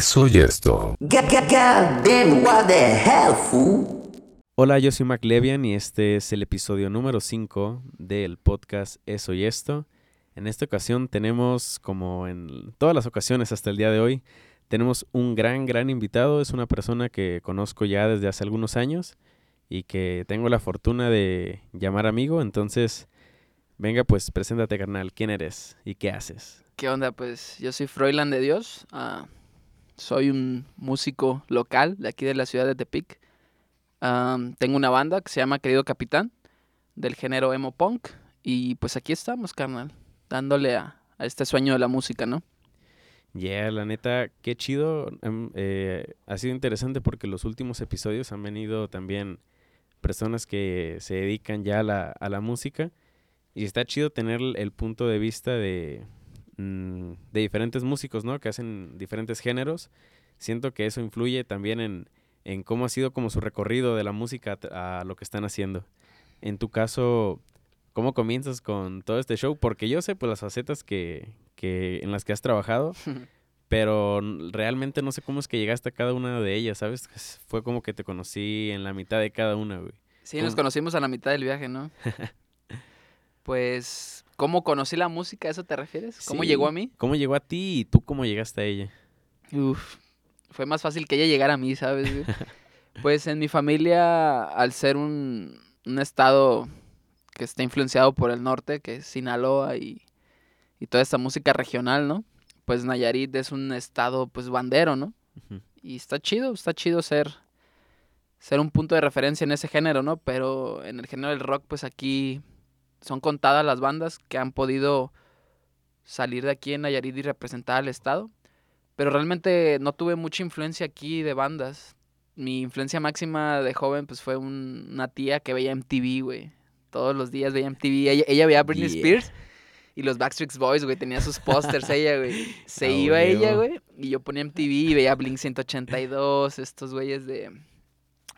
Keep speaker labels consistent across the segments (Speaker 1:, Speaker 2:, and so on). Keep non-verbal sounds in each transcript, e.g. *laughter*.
Speaker 1: Eso y esto.
Speaker 2: Hola, yo soy MacLevian y este es el episodio número 5 del podcast Eso y esto. En esta ocasión tenemos, como en todas las ocasiones hasta el día de hoy, tenemos un gran, gran invitado. Es una persona que conozco ya desde hace algunos años y que tengo la fortuna de llamar amigo. Entonces, venga, pues preséntate, carnal. ¿Quién eres y qué haces?
Speaker 3: ¿Qué onda? Pues yo soy Froilan de Dios. ah, soy un músico local de aquí de la ciudad de Tepic. Tengo una banda que se llama Querido Capitán, del género emo punk. Y pues aquí estamos, carnal, dándole a, este sueño de la música, ¿no?
Speaker 2: Yeah, la neta, qué chido. em, eh, ha sido interesante porque los últimos episodios han venido también personas que se dedican ya a la, a la música. Y está chido tener el punto de vista de, mm, de diferentes músicos, ¿no? Que hacen diferentes géneros. Siento que eso influye también en, en cómo ha sido como su recorrido de la música a, a lo que están haciendo. En tu caso, ¿cómo comienzas con todo este show? Porque yo sé pues las facetas que, que en las que has trabajado, *laughs* pero realmente no sé cómo es que llegaste a cada una de ellas, ¿sabes? Es- Fue como que te conocí en la mitad de cada una, güey.
Speaker 3: Sí, nos conocimos a la mitad del viaje, ¿no? *laughs* pues, ¿cómo conocí la música? ¿A eso te refieres? ¿Cómo
Speaker 2: Sí.
Speaker 3: llegó a mí?
Speaker 2: ¿Cómo llegó a ti y tú cómo llegaste a ella?
Speaker 3: Uf, fue más fácil que ella llegara a mí, ¿sabes? güey? *laughs* Pues en mi familia, al ser un, un estado que está influenciado por el norte, que es Sinaloa y, y toda esta música regional, ¿no? Pues Nayarit es un estado, pues, bandero, ¿no? Y está chido, está chido ser, ser un punto de referencia en ese género, ¿no? Pero en el género del rock, pues aquí son contadas las bandas que han podido salir de aquí en Nayarit y representar al estado. Pero realmente no tuve mucha influencia aquí de bandas. Mi influencia máxima de joven, pues fue un- una tía que veía MTV, güey. Todos los días veía MTV. Ella, ella veía Britney
Speaker 2: Yeah.
Speaker 3: Spears y los Backstreet Boys, güey. Tenía sus pósters *laughs* ella, güey. Se
Speaker 2: A
Speaker 3: iba ella, güey. Y yo ponía MTV y veía Blink 182, estos güeyes de...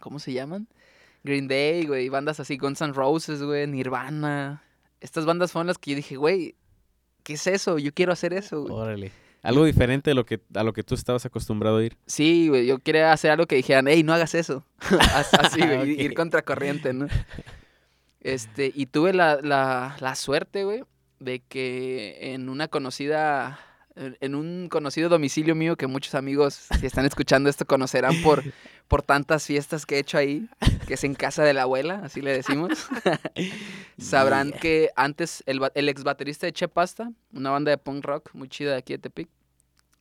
Speaker 3: ¿Cómo se llaman? Green Day, güey. Bandas así, Guns N' Roses, güey. Nirvana. Estas bandas fueron las que yo dije, güey, ¿qué es eso? Yo quiero hacer eso, güey.
Speaker 2: Órale. Algo diferente de lo que, a lo que tú estabas acostumbrado a ir.
Speaker 3: Sí, güey, yo quería hacer algo que dijeran, hey, no hagas eso. *laughs* As- Así, *laughs* güey,
Speaker 2: Ok.
Speaker 3: ir contracorriente, ¿no? Este, y tuve la, la, la suerte, güey, de que en una conocida, en en un conocido domicilio mío que muchos amigos, si están escuchando esto, conocerán por, por tantas fiestas que he hecho ahí, que es en casa de la abuela, así le decimos. *laughs* Sabrán
Speaker 2: Yeah.
Speaker 3: que antes el, el ex baterista de Che Pasta, una banda de punk rock muy chida de aquí de Tepic,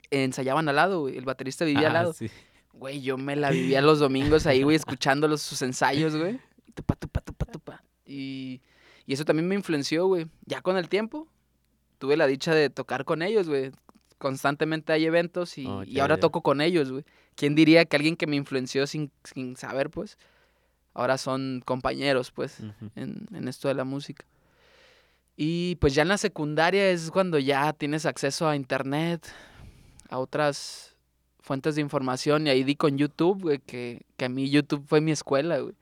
Speaker 3: ensayaban al lado, güey. El baterista vivía al
Speaker 2: Ah,
Speaker 3: lado.
Speaker 2: sí.
Speaker 3: Güey, yo me la vivía los domingos ahí, güey, escuchando los, sus ensayos, güey. Tupa, tupa, tupa, tupa. Y, y eso también me influenció, güey. Ya con el tiempo, tuve la dicha de tocar con ellos, güey. Constantemente hay eventos y,
Speaker 2: Oh,
Speaker 3: ahora toco con ellos, güey. ¿Quién diría que alguien que me influenció sin, sin saber, pues, ahora son compañeros, pues, en, en esto de la música? Y pues ya en la secundaria es cuando ya tienes acceso a internet, a otras fuentes de información y ahí di con YouTube, güey, que, que a mí YouTube fue mi escuela, güey.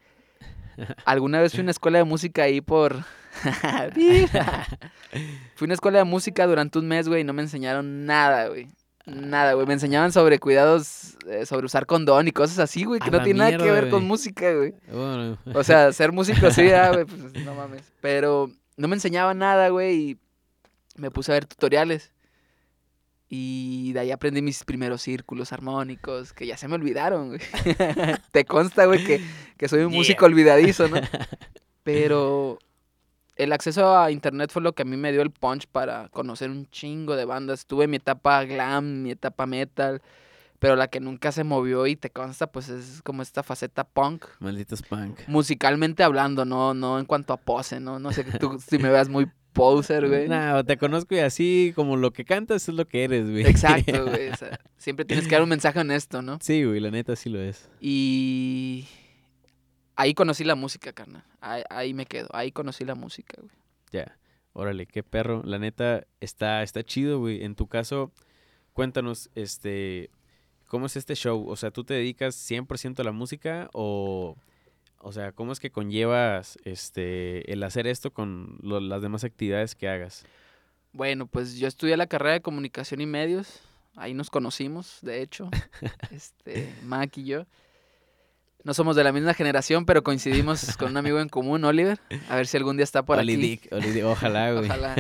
Speaker 3: *laughs* Alguna vez fui a una escuela de música ahí por... *laughs* fui a una escuela de música durante un mes, güey, y no me enseñaron nada, güey. Nada, güey. Me enseñaban sobre cuidados, eh, sobre usar condón y cosas así, güey, que
Speaker 2: A
Speaker 3: no tiene nada que ver con música, güey.
Speaker 2: Bueno,
Speaker 3: O sea, *laughs* ser músico sí, ah, güey, pues no mames. Pero no me enseñaba nada, güey, y me puse a ver tutoriales. Y de ahí aprendí mis primeros círculos armónicos, que ya se me olvidaron, güey. *laughs* Te consta, güey, que, que soy un
Speaker 2: Yeah.
Speaker 3: músico olvidadizo, ¿no? Pero el acceso a internet fue lo que a mí me dio el punch para conocer un chingo de bandas. Tuve mi etapa glam, mi etapa metal, pero la que nunca se movió y te consta, pues es como esta faceta punk
Speaker 2: malditos punk.
Speaker 3: musicalmente hablando, no, no en cuanto a pose, ¿no? No sé que tú si me veas muy poser, güey.
Speaker 2: No, te conozco y así como lo que cantas es lo que eres, güey.
Speaker 3: Exacto, *laughs* güey. o sea, siempre tienes que dar un mensaje honesto, ¿no?
Speaker 2: Sí, güey, la neta sí lo es.
Speaker 3: Y ahí conocí la música, carnal. Ahí, ahí me quedo. Ahí conocí la música, güey.
Speaker 2: Ya. Órale, qué perro. La neta está, está chido, güey. En tu caso, cuéntanos, este, ¿cómo es este show? O sea, ¿tú te dedicas 100% a la música o, o sea, cómo es que conllevas, este, el hacer esto con lo- las demás actividades que hagas?
Speaker 3: Bueno, pues yo estudié la carrera de comunicación y medios Ahí nos conocimos, de hecho. *laughs* este, Mac y yo. No somos de la misma generación, pero coincidimos *laughs* con un amigo en común, Oliver. A ver si algún día está por
Speaker 2: Oli
Speaker 3: aquí.
Speaker 2: Dick, Oli Dick, ojalá, güey.
Speaker 3: Ojalá.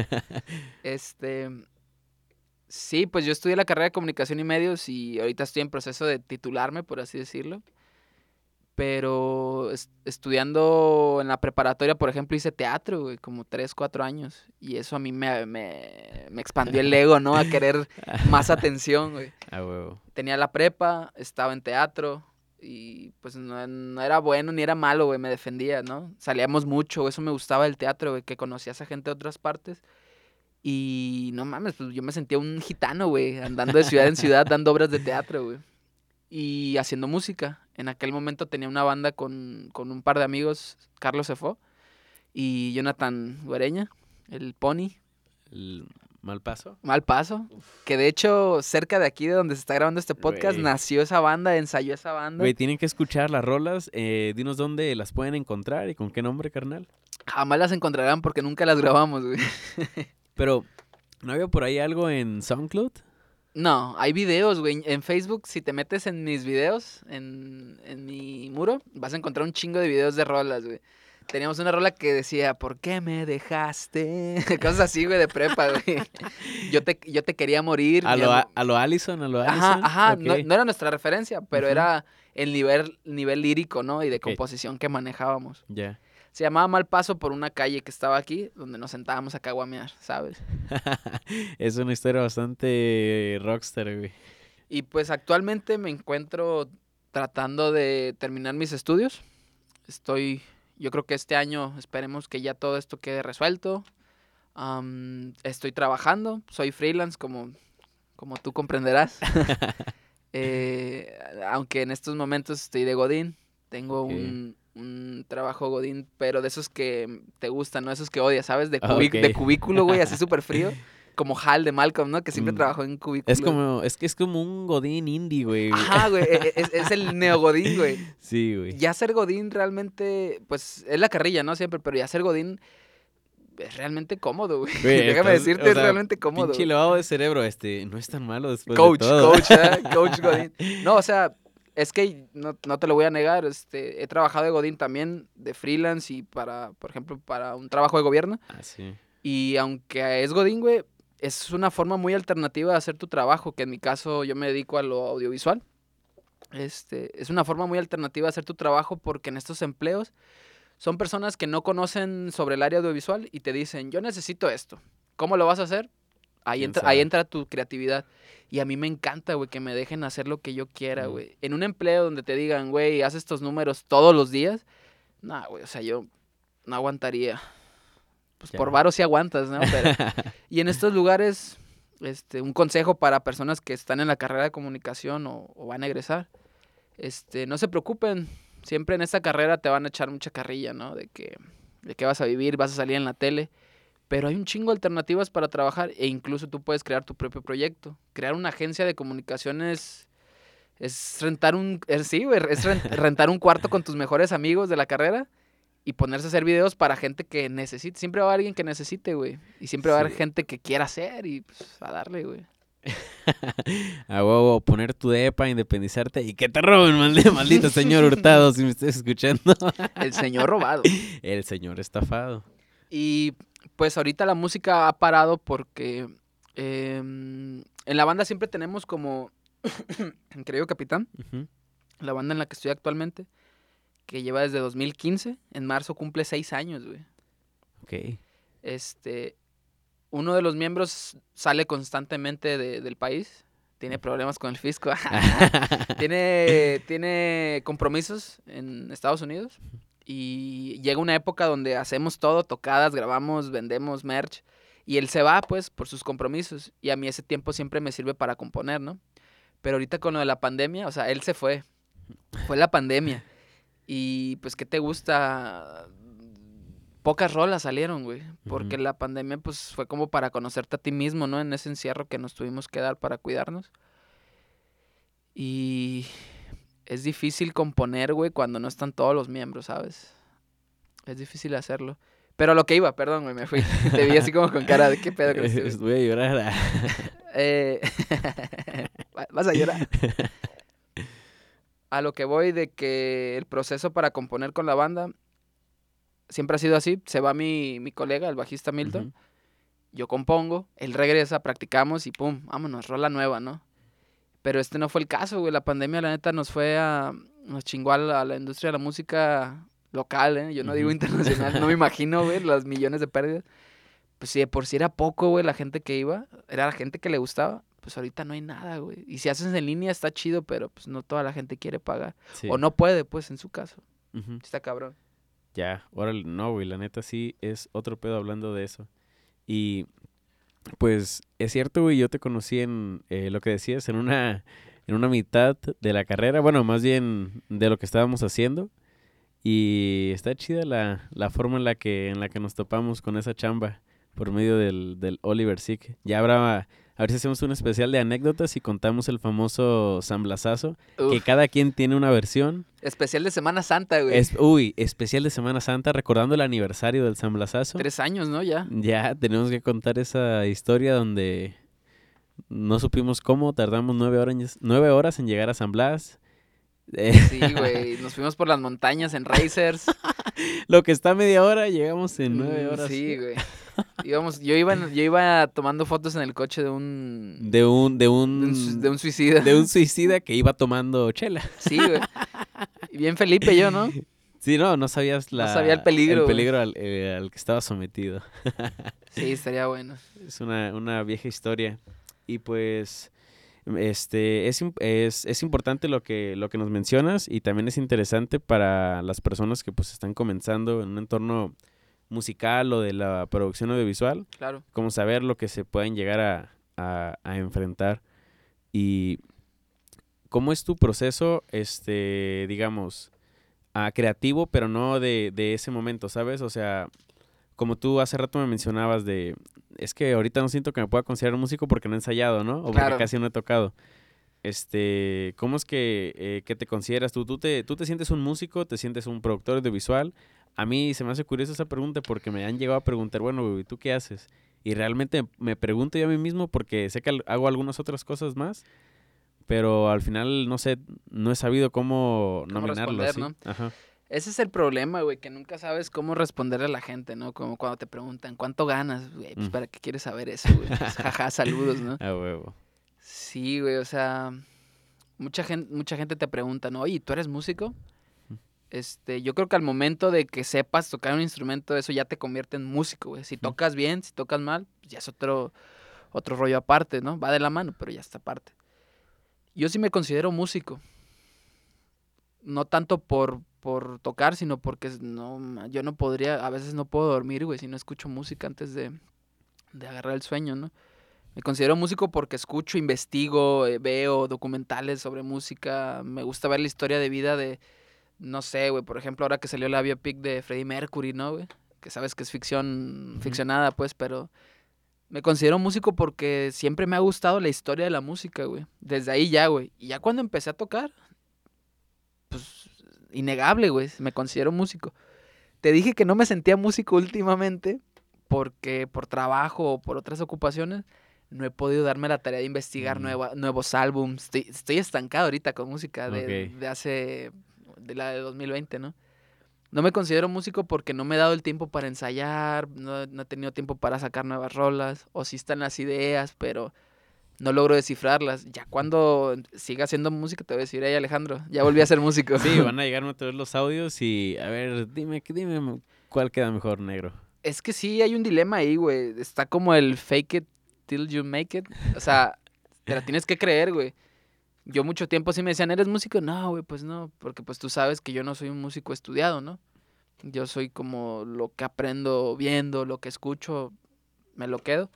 Speaker 3: Este. Sí, pues yo estudié la carrera de comunicación y medios y ahorita estoy en proceso de titularme, por así decirlo. Pero es- estudiando en la preparatoria, por ejemplo, hice teatro, güey, como 3, 4 años. Y eso a mí me, me, me expandió el ego, ¿no? A querer *laughs* más atención, güey.
Speaker 2: A huevo.
Speaker 3: Tenía la prepa, estaba en teatro y pues no, no era bueno ni era malo, güey, me defendía, ¿no? Salíamos mucho, eso me gustaba del teatro, güey, que conocías a gente de otras partes. Y no mames, pues yo me sentía un gitano, güey, andando de ciudad en ciudad dando obras de teatro, güey. Y haciendo música. En aquel momento tenía una banda con, con un par de amigos, Carlos Cefó y Jonathan Guareña, el Pony,
Speaker 2: El mal paso.
Speaker 3: Mal Paso. Que de hecho, cerca de aquí de donde se está grabando este podcast, nació esa banda, ensayó esa banda.
Speaker 2: Güey, tienen que escuchar las rolas. Eh, dinos dónde las pueden encontrar y con qué nombre, carnal.
Speaker 3: Jamás las encontrarán porque nunca las grabamos, güey. *laughs*
Speaker 2: Pero, ¿no había por ahí algo en SoundCloud?
Speaker 3: No, hay videos, güey. En Facebook, si te metes en mis videos, en, en mi muro, vas a encontrar un chingo de videos de rolas, güey. Teníamos una rola que decía, ¿por qué me dejaste? *laughs* Cosas así, güey, de prepa, güey. *laughs* Yo te, yo te quería morir.
Speaker 2: ¿A lo, a, lo Allison? ¿A lo Allison?
Speaker 3: Ajá, ajá. No, no era nuestra referencia, pero era el nivel, nivel lírico, ¿no? Y de composición que manejábamos.
Speaker 2: Ya.
Speaker 3: Se llamaba Mal Paso por una calle que estaba aquí, donde nos sentábamos a caguamear, ¿sabes? *laughs*
Speaker 2: es una historia bastante rockstar, güey.
Speaker 3: Y pues actualmente me encuentro tratando de terminar mis estudios. Estoy, yo creo que este año esperemos que ya todo esto quede resuelto. Am, estoy trabajando, soy freelance como, como tú comprenderás. *laughs* Eh, aunque en estos momentos estoy de Godín, tengo un, un trabajo Godín, pero de esos que te gustan, ¿no? Esos que odias, ¿sabes? De,
Speaker 2: Ah,
Speaker 3: cubi- de cubículo, güey, así *laughs* súper frío. Como Hal de Malcolm, ¿no? Que siempre
Speaker 2: Mm.
Speaker 3: trabajó en cubículo.
Speaker 2: Es como, es que es como un godín indie, güey.
Speaker 3: Ajá, güey, e- e- es, es el *laughs* neogodín, güey.
Speaker 2: Sí, güey.
Speaker 3: Ya ser godín realmente, pues, es la carrilla, ¿no? Siempre, pero ya ser godín es realmente cómodo, güey.
Speaker 2: Güey, *laughs*
Speaker 3: Déjame
Speaker 2: estás-
Speaker 3: decirte,
Speaker 2: o
Speaker 3: es realmente cómodo.
Speaker 2: Pinche lavado de cerebro, este, no es tan malo después
Speaker 3: Coach,
Speaker 2: de todo.
Speaker 3: coach, ¿eh? *laughs* coach godín. No, o sea, es que no, no te lo voy a negar, este, he trabajado de godín también, de freelance y para, por ejemplo, para un trabajo de gobierno.
Speaker 2: Ah, sí.
Speaker 3: Y aunque es Godín, güey, es una forma muy alternativa de hacer tu trabajo, que en mi caso yo me dedico a lo audiovisual. Este, es una forma muy alternativa de hacer tu trabajo porque en estos empleos son personas que no conocen sobre el área audiovisual y te dicen, yo necesito esto. ¿Cómo lo vas a hacer? Ahí
Speaker 2: ¿Quién
Speaker 3: entra, ahí entra tu creatividad. Y a mí me encanta, güey, que me dejen hacer lo que yo quiera,
Speaker 2: Mm.
Speaker 3: güey. En un empleo donde te digan, güey, haz estos números todos los días, no, güey, o sea, yo no aguantaría. Pues por varo sí aguantas, ¿no? Pero, *laughs* y en estos lugares, este, un consejo para personas que están en la carrera de comunicación o, o van a egresar, este, no se preocupen. Siempre en esta carrera te van a echar mucha carrilla, ¿no? De que, de que vas a vivir, vas a salir en la tele. Pero hay un chingo de alternativas para trabajar e incluso tú puedes crear tu propio proyecto. Crear una agencia de comunicaciones es rentar un... es- sí, es ren- *laughs* rentar un cuarto con tus mejores amigos de la carrera y ponerse a hacer videos para gente que necesite. Siempre va a haber alguien que necesite, güey. Y siempre va a haber
Speaker 2: Sí.
Speaker 3: gente que quiera hacer y pues a darle, güey. *laughs*
Speaker 2: A huevo, poner tu depa, independizarte y que te roben, maldi- *laughs* maldito señor Hurtado, si me estás escuchando. *laughs*
Speaker 3: El señor robado.
Speaker 2: El señor estafado.
Speaker 3: Y pues ahorita la música ha parado porque em, en la banda siempre tenemos como, *coughs* querido capitán, la banda en la que estoy actualmente, que lleva desde 2015, en marzo cumple seis años, güey.
Speaker 2: Ok.
Speaker 3: Este, uno de los miembros sale constantemente de- del país, tiene problemas con el fisco, *laughs* *laughs* tiene, tiene compromisos en Estados Unidos y llega una época donde hacemos todo, tocadas, grabamos, vendemos merch y él se va pues por sus compromisos y a mí ese tiempo siempre me sirve para componer, ¿no? Pero ahorita con lo de la pandemia, o sea, él se fue, fue la pandemia y pues ¿qué te gusta? Pocas rolas salieron, güey, porque la pandemia pues fue como para conocerte a ti mismo, ¿no? En ese encierro que nos tuvimos que dar para cuidarnos. Y es difícil componer, güey, cuando no están todos los miembros, ¿sabes? Es difícil hacerlo. Pero a lo que iba, perdón, güey, me fui. *laughs* Te vi así como con cara de qué pedo con este güey?" *laughs*
Speaker 2: Voy a llorar.
Speaker 3: Eh, *laughs* Vas a llorar. A lo que voy de que el proceso para componer con la banda siempre ha sido así. Se va mi, mi colega, el bajista Milton.
Speaker 2: Ujú.
Speaker 3: Yo compongo, él regresa, practicamos y pum, vámonos, rola nueva, ¿no? Pero este no fue el caso, güey. La pandemia, la neta, nos fue a. Nos chingó a la, a la industria de la música local, ¿eh? Yo no digo
Speaker 2: Ujú.
Speaker 3: internacional. No me imagino, güey, *laughs* las millones de pérdidas. Pues si de por sí era poco, güey, la gente que iba, era la gente que le gustaba. Pues ahorita no hay nada, güey. Y si haces en línea está chido, pero pues no toda la gente quiere pagar.
Speaker 2: Sí.
Speaker 3: O no puede, pues, en su caso. Está cabrón.
Speaker 2: Ya, órale, no, güey, la neta sí es otro pedo hablando de eso. Y pues es cierto, güey, yo te conocí en eh, lo que decías, en una, en una mitad de la carrera, bueno, más bien de lo que estábamos haciendo. Y está chida la, la forma en la que, en la que nos topamos con esa chamba por medio del, del Oliver Sick. Ya habrá, a ver si hacemos un especial de anécdotas y contamos el famoso San Blasazo, que cada quien tiene una versión.
Speaker 3: especial de Semana Santa, güey.
Speaker 2: Es, uy, especial de Semana Santa, recordando el aniversario del San Blasazo.
Speaker 3: Tres años, ¿no? Ya.
Speaker 2: Ya tenemos que contar esa historia donde no supimos cómo, tardamos nueve horas, nueve horas en llegar a San Blas.
Speaker 3: Sí, güey. Nos fuimos por las montañas en Racers. *laughs* *laughs*
Speaker 2: lo que está a media hora, llegamos en nueve
Speaker 3: Mm,
Speaker 2: horas.
Speaker 3: Sí, *laughs* güey. Íbamos, yo, iba, yo iba tomando fotos en el coche de un,
Speaker 2: De un, de
Speaker 3: de
Speaker 2: un,
Speaker 3: de un suicida.
Speaker 2: de un suicida que iba tomando chela. *laughs*
Speaker 3: Sí, güey. Y Bien Felipe yo, ¿no?
Speaker 2: Sí, no, no sabías
Speaker 3: No
Speaker 2: la,
Speaker 3: sabía el peligro,
Speaker 2: el peligro al, eh, al que estaba sometido.
Speaker 3: Sí, estaría bueno.
Speaker 2: Es una, una vieja historia. Y pues, este, es, es, es importante lo que, lo que nos mencionas y también es interesante para las personas que pues están comenzando en un entorno musical o de la producción audiovisual,
Speaker 3: Claro.
Speaker 2: como saber lo que se pueden llegar a, a- a enfrentar. Y cómo es tu proceso, este, digamos, ah, creativo, pero no de, de ese momento, ¿sabes? O sea, como tú hace rato me mencionabas de, es que ahorita no siento que me pueda considerar músico porque no he ensayado, ¿no? O porque
Speaker 3: Claro.
Speaker 2: casi no he tocado. Este, ¿cómo es que, eh, que te consideras tú? ¿Tú te, ¿Tú te sientes un músico? ¿Te sientes un productor audiovisual? A mí se me hace curiosa esa pregunta porque me han llegado a preguntar, bueno, ¿tú qué haces? Y realmente me pregunto yo a mí mismo porque sé que hago algunas otras cosas más, pero al final no sé, no he sabido cómo,
Speaker 3: Cómo
Speaker 2: nominarlo. ¿sí? Ajá.
Speaker 3: Ese es el problema, güey, que nunca sabes cómo responderle a la gente, ¿no? Como cuando te preguntan, ¿cuánto ganas? Güey, pues
Speaker 2: Mm.
Speaker 3: para qué quieres saber eso, güey. Pues, *laughs* jaja, saludos, ¿no?
Speaker 2: A huevo.
Speaker 3: Sí, güey, o sea, mucha gente, mucha gente te pregunta, ¿no? Oye, ¿tú eres músico? Este, yo creo que al momento de que sepas tocar un instrumento, eso ya te convierte en músico, güey. Si tocas bien, si tocas mal, pues ya es otro, otro rollo aparte, ¿no? Va de la mano, pero ya está aparte. Yo sí me considero músico. No tanto por, por tocar, sino porque no, yo no podría, a veces no puedo dormir, güey, si no escucho música antes de, de agarrar el sueño, ¿no? Me considero músico porque escucho, investigo, eh, veo documentales sobre música. Me gusta ver la historia de vida de, no sé, güey, por ejemplo, ahora que salió la biopic de Freddie Mercury, ¿no, güey? Que sabes que es ficción, ficcionada, pues, pero me considero músico porque siempre me ha gustado la historia de la música, güey. Desde ahí ya, güey. Y ya cuando empecé a tocar, pues, innegable, güey, me considero músico. Te dije que no me sentía músico *laughs* últimamente porque por trabajo o por otras ocupaciones no he podido darme la tarea de investigar
Speaker 2: Mm.
Speaker 3: nueva- nuevos álbums. Estoy, estoy estancado ahorita con música de, de hace, de la de 2020, ¿no? No me considero músico porque no me he dado el tiempo para ensayar, no, no he tenido tiempo para sacar nuevas rolas, o sí están las ideas, pero no logro descifrarlas. Ya cuando siga haciendo música te voy a decir, hey Alejandro, ya volví a ser músico. *laughs*
Speaker 2: Sí, van a *laughs* llegarme otra vez los audios y a ver, dime, dime cuál queda mejor, negro.
Speaker 3: Es que sí, hay un dilema ahí, güey. Está como el fake it till you make it. O sea, *laughs* te la tienes que creer, güey. Yo mucho tiempo sí me decían, ¿eres músico? No, güey, pues no. Porque pues tú sabes que yo no soy un músico estudiado, ¿no? Yo soy como lo que aprendo viendo, lo que escucho, me lo quedo.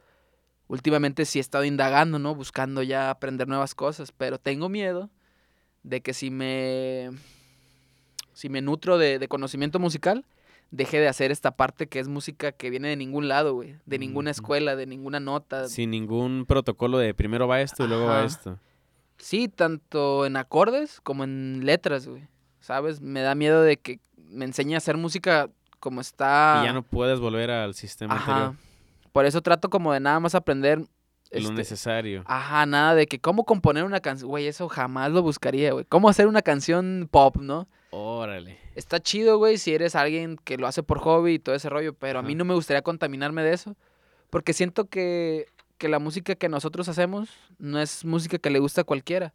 Speaker 3: Últimamente sí he estado indagando, ¿no? Buscando ya aprender nuevas cosas. Pero tengo miedo de que si me... Si me nutro de, de conocimiento musical, deje de hacer esta parte que es música que viene de ningún lado, güey. De ninguna escuela, de ninguna nota.
Speaker 2: Sin ningún protocolo de primero va esto y luego va esto.
Speaker 3: Sí, tanto en acordes como en letras, güey. ¿Sabes? Me da miedo de que me enseñe a hacer música como está.
Speaker 2: Y ya no puedes volver al sistema
Speaker 3: Ajá.
Speaker 2: anterior.
Speaker 3: Por eso trato como de nada más aprender
Speaker 2: Lo
Speaker 3: este,
Speaker 2: necesario.
Speaker 3: Ajá, nada de que cómo componer una canción. Güey, eso jamás lo buscaría, güey. ¿Cómo hacer una canción pop, no?
Speaker 2: Órale.
Speaker 3: Está chido, güey, si eres alguien que lo hace por hobby y todo ese rollo, pero a mí no me gustaría contaminarme de eso. Porque siento que, que la música que nosotros hacemos no es música que le gusta a cualquiera.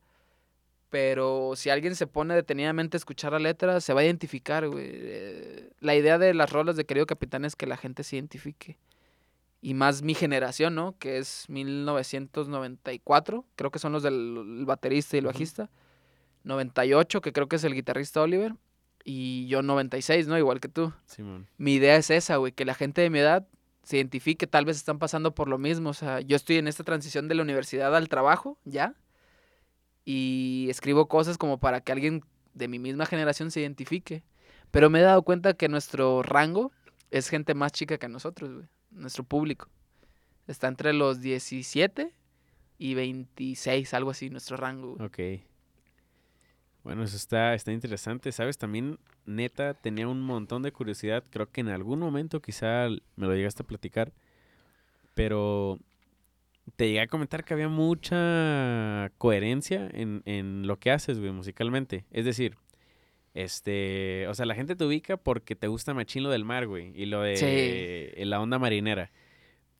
Speaker 3: Pero si alguien se pone detenidamente a escuchar la letra, se va a identificar, güey. Eh, La idea de las rolas de Querido Capitán es que la gente se identifique. Y más mi generación, ¿no? Que es 1994, creo que son los del el baterista y el bajista. 98, que creo que es el guitarrista Oliver. Y yo 96, ¿no? Igual que tú.
Speaker 2: Simón.
Speaker 3: Mi idea es esa, güey, que la gente de mi edad se identifique, tal vez están pasando por lo mismo. O sea, yo estoy en esta transición de la universidad al trabajo, ya. Y escribo cosas como para que alguien de mi misma generación se identifique. Pero me he dado cuenta que nuestro rango es gente más chica que nosotros, güey. Nuestro público. Está entre los 17 y 26, algo así, nuestro rango.
Speaker 2: Ok. Bueno, eso está, está interesante. ¿Sabes? También, neta, tenía un montón de curiosidad. Creo que en algún momento quizá me lo llegaste a platicar. Pero te llegué a comentar que había mucha coherencia en, en lo que haces, güey, musicalmente. Es decir, este, o sea, la gente te ubica porque te gusta machín lo del mar, güey, y lo de
Speaker 3: Sí.
Speaker 2: eh, la onda marinera.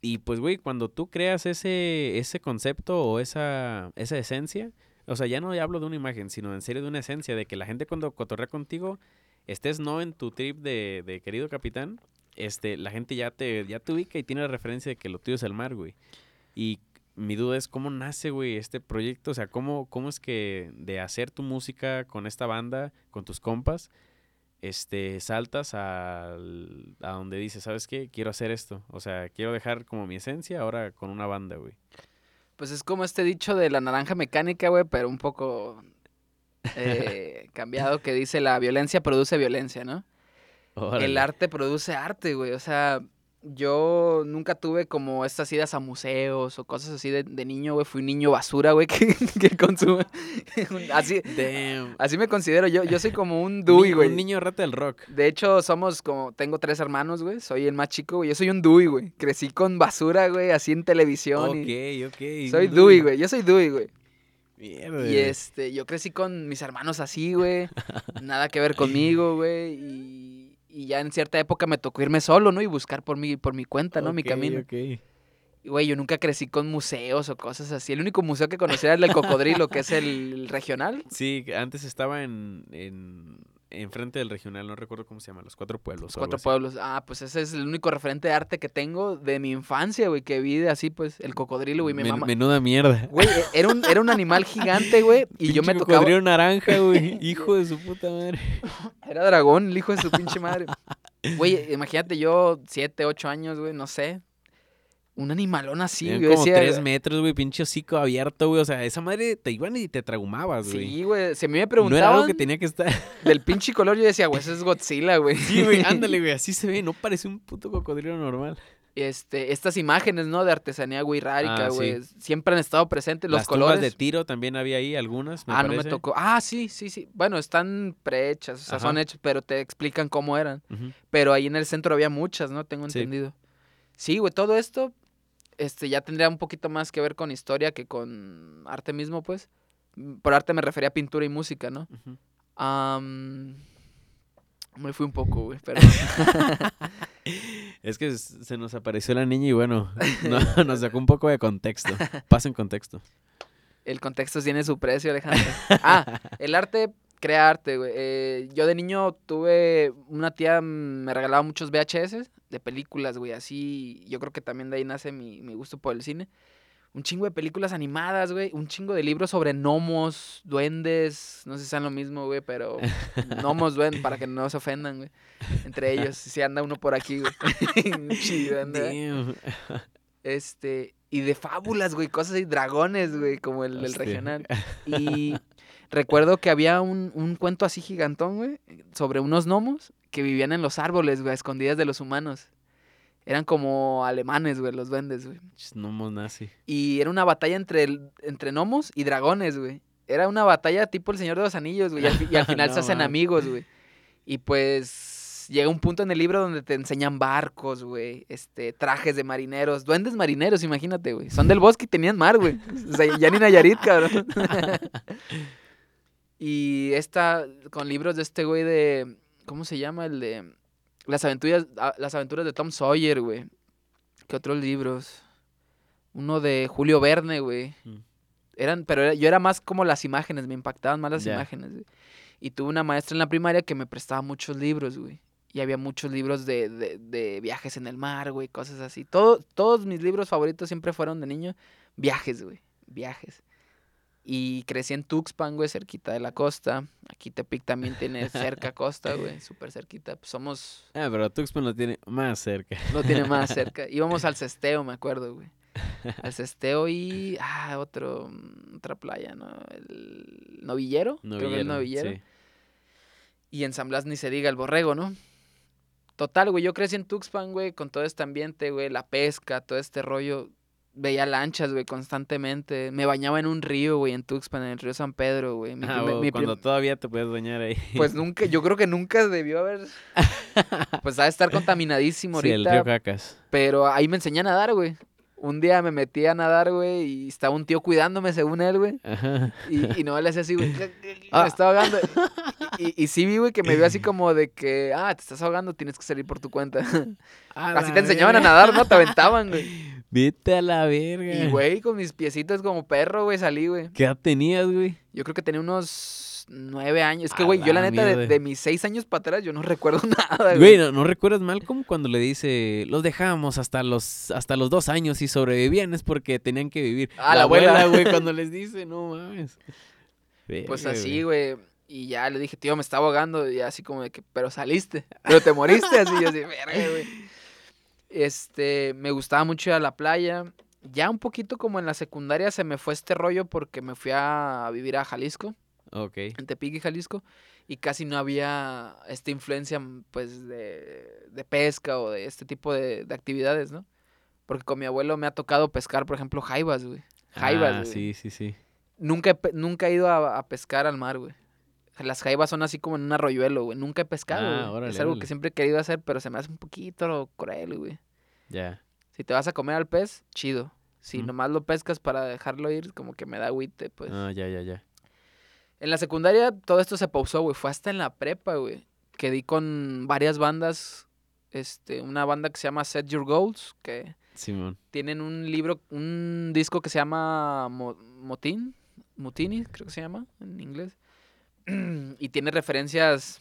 Speaker 2: Y pues, güey, cuando tú creas ese, ese concepto o esa, esa esencia, o sea, ya no hablo de una imagen, sino en serio de una esencia, de que la gente cuando cotorrea contigo, estés no en tu trip de, de querido capitán, este, la gente ya te, ya te ubica y tiene la referencia de que lo tuyo es el mar, güey. Y mi duda es cómo nace, güey, este proyecto, o sea, cómo, cómo es que de hacer tu música con esta banda, con tus compas, este, saltas al- a donde dices, ¿sabes qué? Quiero hacer esto. O sea, quiero dejar como mi esencia ahora con una banda, güey.
Speaker 3: Pues es como este dicho de la naranja mecánica, güey, pero un poco eh, *laughs* cambiado que dice la violencia produce violencia, ¿no? El arte produce arte, güey. O sea, yo nunca tuve como estas idas a museos o cosas así de, de niño, güey. Fui un niño basura, güey, *laughs* que, que consume. *laughs* así,
Speaker 2: Damn.
Speaker 3: así me considero. Yo, yo soy como un *laughs* Dewey, güey.
Speaker 2: Un niño rata del rock.
Speaker 3: De hecho, somos como, tengo tres hermanos, güey. Soy el más chico, güey. Yo soy un Dewey, güey. Crecí con basura, güey, así en televisión. y-
Speaker 2: Ok, ok.
Speaker 3: Soy Dewey, güey. Yo soy Dewey, güey.
Speaker 2: Mierda.
Speaker 3: Y este, yo crecí con mis hermanos así, güey. Nada que ver conmigo, güey. Y, y ya en cierta época me tocó irme solo, ¿no? Y buscar por mi, por mi cuenta, ¿no? Mi camino.
Speaker 2: ok.
Speaker 3: Y, güey, yo nunca crecí con museos o cosas así. El único museo que conocía era el del cocodrilo, que es el, regional.
Speaker 2: Sí, antes estaba en, en enfrente del regional, no recuerdo cómo se llama, Los Cuatro Pueblos.
Speaker 3: Los cuatro pueblos. Ah, pues ese es el único referente de arte que tengo de mi infancia, güey. Que vi de así, pues, el cocodrilo, güey. Mi
Speaker 2: Men-
Speaker 3: mamá.
Speaker 2: Menuda mierda.
Speaker 3: Güey, e- era un, era un animal gigante, güey. Y yo me tocaba.
Speaker 2: cocodrilo naranja, güey. *laughs* Hijo de su puta madre.
Speaker 3: Era dragón, el hijo de su pinche madre. Güey, imagínate yo, siete, ocho años, güey, no sé. Un animalón así, yo
Speaker 2: como
Speaker 3: decía.
Speaker 2: tres metros, güey, pinche hocico abierto, güey. O sea, esa madre te iban y te traumabas, güey.
Speaker 3: Sí, güey. Mí me
Speaker 2: no era
Speaker 3: preguntaban
Speaker 2: algo que tenía que estar. *laughs*
Speaker 3: del pinche color, yo decía, güey, ese es Godzilla, güey.
Speaker 2: Sí, güey, ándale, *laughs* güey, así se ve. No parece un puto cocodrilo normal.
Speaker 3: Este, estas imágenes, ¿no? De artesanía, güey, rárica,
Speaker 2: Ah, sí.
Speaker 3: güey. Siempre han estado presentes. Los
Speaker 2: Las
Speaker 3: colores.
Speaker 2: de tiro también había ahí, algunas, me
Speaker 3: ah, no me tocó. Ah, sí, sí, sí. Bueno, están prehechas, o sea, son hechas, pero te explican cómo eran. Pero ahí en el centro había muchas, ¿no? Tengo entendido. Sí, güey, todo esto este, ya tendría un poquito más que ver con historia que con arte mismo, pues. Mm, Por arte me refería a pintura y música, ¿no? Me fui un poco, güey, pero... *laughs*
Speaker 2: Es que se nos apareció la niña y bueno, no- *laughs* nos sacó un poco de contexto. Pasa en contexto.
Speaker 3: el contexto tiene su precio, Alejandro. Ah, el arte crea arte, güey. Eh, yo de niño tuve una tía, mm, me regalaba muchos VHS de películas, güey, así. Yo creo que también de ahí nace mi, mi gusto por el cine. Un chingo de películas animadas, güey. Un chingo de libros sobre gnomos, duendes. No sé si sean lo mismo, güey, pero *laughs* gnomos, duendes, para que no se ofendan, güey. Entre ellos, si anda uno por aquí, güey. *laughs* Un chi- duende,
Speaker 2: Damn.
Speaker 3: Este, y de fábulas, güey, cosas así, dragones, güey, como el regional. *laughs* Y recuerdo que había un, un cuento así gigantón, güey, sobre unos gnomos que vivían en los árboles, güey, a escondidas de los humanos. Eran como alemanes, güey, los duendes, güey.
Speaker 2: No nazi.
Speaker 3: Y era una batalla entre, el- entre gnomos y dragones, güey. Era una batalla tipo el Señor de los Anillos, güey. Y al, fi- y al *laughs* final
Speaker 2: No
Speaker 3: se hacen amigos, güey. Y pues pues llega un punto en el libro donde te enseñan barcos, güey, este, trajes de marineros, duendes marineros, imagínate, güey. Son del bosque y tenían mar, güey. O sea, ya ni Nayarit, cabrón. *laughs* y esta, con libros de este güey de, ¿cómo se llama? El de las aventuras, ah, las aventuras de Tom Sawyer, güey. ¿Qué otros libros? Uno de Julio Verne, güey.
Speaker 2: Mm.
Speaker 3: Eran, pero era- yo era más como las imágenes, me impactaban más las imágenes, güey. Y tuve una maestra en la primaria que me prestaba muchos libros, güey. Y había muchos libros de, de, de viajes en el mar, güey, cosas así. Todo, todos mis libros favoritos siempre fueron de niño viajes, güey. Viajes. Y crecí en Tuxpan, güey, cerquita de la costa. Aquí Tepic también tiene cerca costa, güey, *laughs* súper cerquita. Pues somos,
Speaker 2: Ah, pero Tuxpan lo tiene más cerca.
Speaker 3: lo tiene más *laughs* cerca. Íbamos al Cesteo, me acuerdo, güey. Al Cesteo y, ah, otro, mm, otra playa, ¿no? El Novillero. Creo que el Novillero.
Speaker 2: sí.
Speaker 3: Y en San Blas ni se diga el borrego, ¿no? Total, güey, yo crecí en Tuxpan, güey, con todo este ambiente, güey, la pesca, todo este rollo. Veía lanchas, güey, constantemente. Me bañaba en un río, güey, en Tuxpan, en el río San Pedro, güey. Mi
Speaker 2: Ah,
Speaker 3: mi
Speaker 2: cuando todavía te puedes bañar ahí.
Speaker 3: Pues nunca, yo creo que nunca debió haber... *laughs* Pues ha de estar contaminadísimo
Speaker 2: sí, el
Speaker 3: ahorita.
Speaker 2: río Cacas.
Speaker 3: Pero ahí me enseñé a nadar, güey. Un día me metí a nadar, güey, y estaba un tío cuidándome, según él, güey.
Speaker 2: Ajá.
Speaker 3: Y, y no le hacía así, güey.
Speaker 2: Ah. *laughs*
Speaker 3: Me estaba ahogando. Y, y sí vi, güey, que me vio así *laughs* como de que, ah, te estás ahogando, tienes que salir por tu cuenta. Así te enseñaban a nadar, ¿no? Te aventaban, güey.
Speaker 2: Vete a la verga.
Speaker 3: Y, güey, con mis piecitos como perro, güey, salí, güey.
Speaker 2: ¿Qué edad tenías, güey?
Speaker 3: Yo creo que tenía unos nueve años. Es que,
Speaker 2: A
Speaker 3: güey, yo la neta, de, mis seis años para atrás, yo no *laughs* recuerdo nada,
Speaker 2: Güey. ¿no, no recuerdas mal como cuando le dice, los dejamos hasta los, hasta los dos años y sobrevivían es porque tenían que vivir?
Speaker 3: Ah, la abuela.
Speaker 2: güey, cuando *laughs* les dice, no mames.
Speaker 3: Pues así, güey. Y ya le dije, tío, me estaba ahogando. Y así como de que, pero saliste. Pero te moriste. Así yo así, verga, *laughs* güey. Este, me gustaba mucho ir a la playa. Ya un poquito como en la secundaria se me fue este rollo porque me fui a vivir a Jalisco, En Tepic y Jalisco. Y casi no había esta influencia, mm, pues, de, de pesca o de este tipo de, de actividades, ¿no? Porque con mi abuelo me ha tocado pescar, por ejemplo, jaibas, güey. Jaibas,
Speaker 2: Ah,
Speaker 3: güey.
Speaker 2: sí, sí, sí.
Speaker 3: Nunca nunca he ido a, a pescar al mar, güey. Las jaibas son así como en un arroyuelo, güey. Nunca he pescado,
Speaker 2: Ah,
Speaker 3: güey.
Speaker 2: órale,
Speaker 3: Es algo
Speaker 2: órale.
Speaker 3: que siempre he querido hacer, pero se me hace un poquito cruel, güey.
Speaker 2: Ya.
Speaker 3: Si te vas a comer al pez, chido. Si nomás lo pescas para dejarlo ir, como que me da agüite, pues.
Speaker 2: Ah, ya, ya, ya.
Speaker 3: En la secundaria todo esto se pausó, güey. Fue hasta en la prepa, güey. Que di con varias bandas. Este, una banda que se llama Set Your Goals, que
Speaker 2: Simón.
Speaker 3: tienen un libro, un disco que se llama Mo- Motín, Mutini, creo que se llama en inglés. *clears throat* y tiene referencias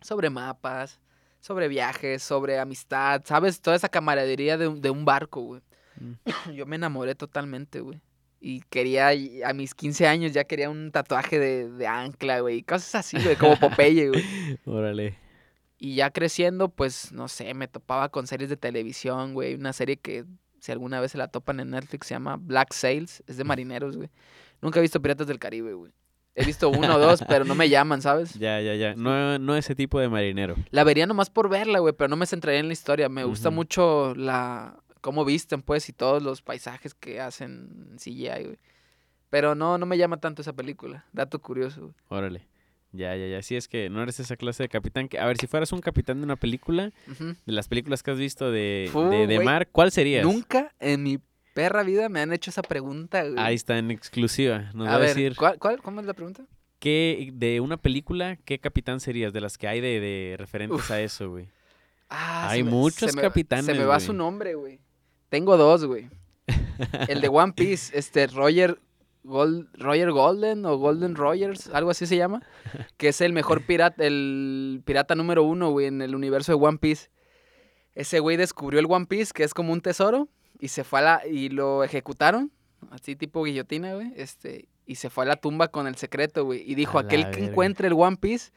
Speaker 3: sobre mapas, sobre viajes, sobre amistad, ¿sabes? Toda esa camaradería de un, de un barco, güey.
Speaker 2: Mm. *clears throat*
Speaker 3: Yo me enamoré totalmente, güey. Y quería, a mis 15 años ya quería un tatuaje de, de ancla, güey. y Cosas así, güey, como Popeye, güey. *laughs*
Speaker 2: Órale.
Speaker 3: Y ya creciendo, pues, no sé, me topaba con series de televisión, güey. Una serie que, si alguna vez se la topan en Netflix, se llama Black Sails. Es de *laughs* marineros, güey. Nunca he visto Piratas del Caribe, güey. He visto uno o dos, *laughs* pero no me llaman, ¿sabes?
Speaker 2: Ya, ya, ya. No, no ese tipo de marinero.
Speaker 3: La vería nomás por verla, güey, pero no me centraría en la historia. Me gusta mucho la... cómo visten, pues, y todos los paisajes que hacen en CGI, güey. Pero no, no me llama tanto esa película. Dato curioso, güey.
Speaker 2: Órale. Ya, ya, ya. Sí, es que no eres esa clase de capitán. Que, a ver, si fueras un capitán de una película, de las películas que has visto de,
Speaker 3: Fu,
Speaker 2: de, mar, ¿cuál serías?
Speaker 3: Nunca en mi perra vida me han hecho esa pregunta, güey.
Speaker 2: Ahí está, en exclusiva. Nos va
Speaker 3: a
Speaker 2: decir
Speaker 3: ¿cuál, cuál, ¿cómo es la pregunta?
Speaker 2: qué, de una película, ¿qué capitán serías? De las que hay de, de referentes
Speaker 3: Uf.
Speaker 2: a eso, güey.
Speaker 3: Ah,
Speaker 2: Hay
Speaker 3: me-
Speaker 2: muchos
Speaker 3: se me-
Speaker 2: capitanes,
Speaker 3: Se me va
Speaker 2: güey.
Speaker 3: su nombre, güey. Tengo dos, güey. El de One Piece, este Roger Gol- Roger Golden o Golden Rogers, algo así se llama, que es el mejor pirata, el pirata número uno, güey, en el universo de One Piece. Ese güey descubrió el One Piece, que es como un tesoro, y se fue a la, y lo ejecutaron, así tipo guillotina, güey, este, y se fue a la tumba con el secreto, güey, y dijo, aquel que encuentre el One Piece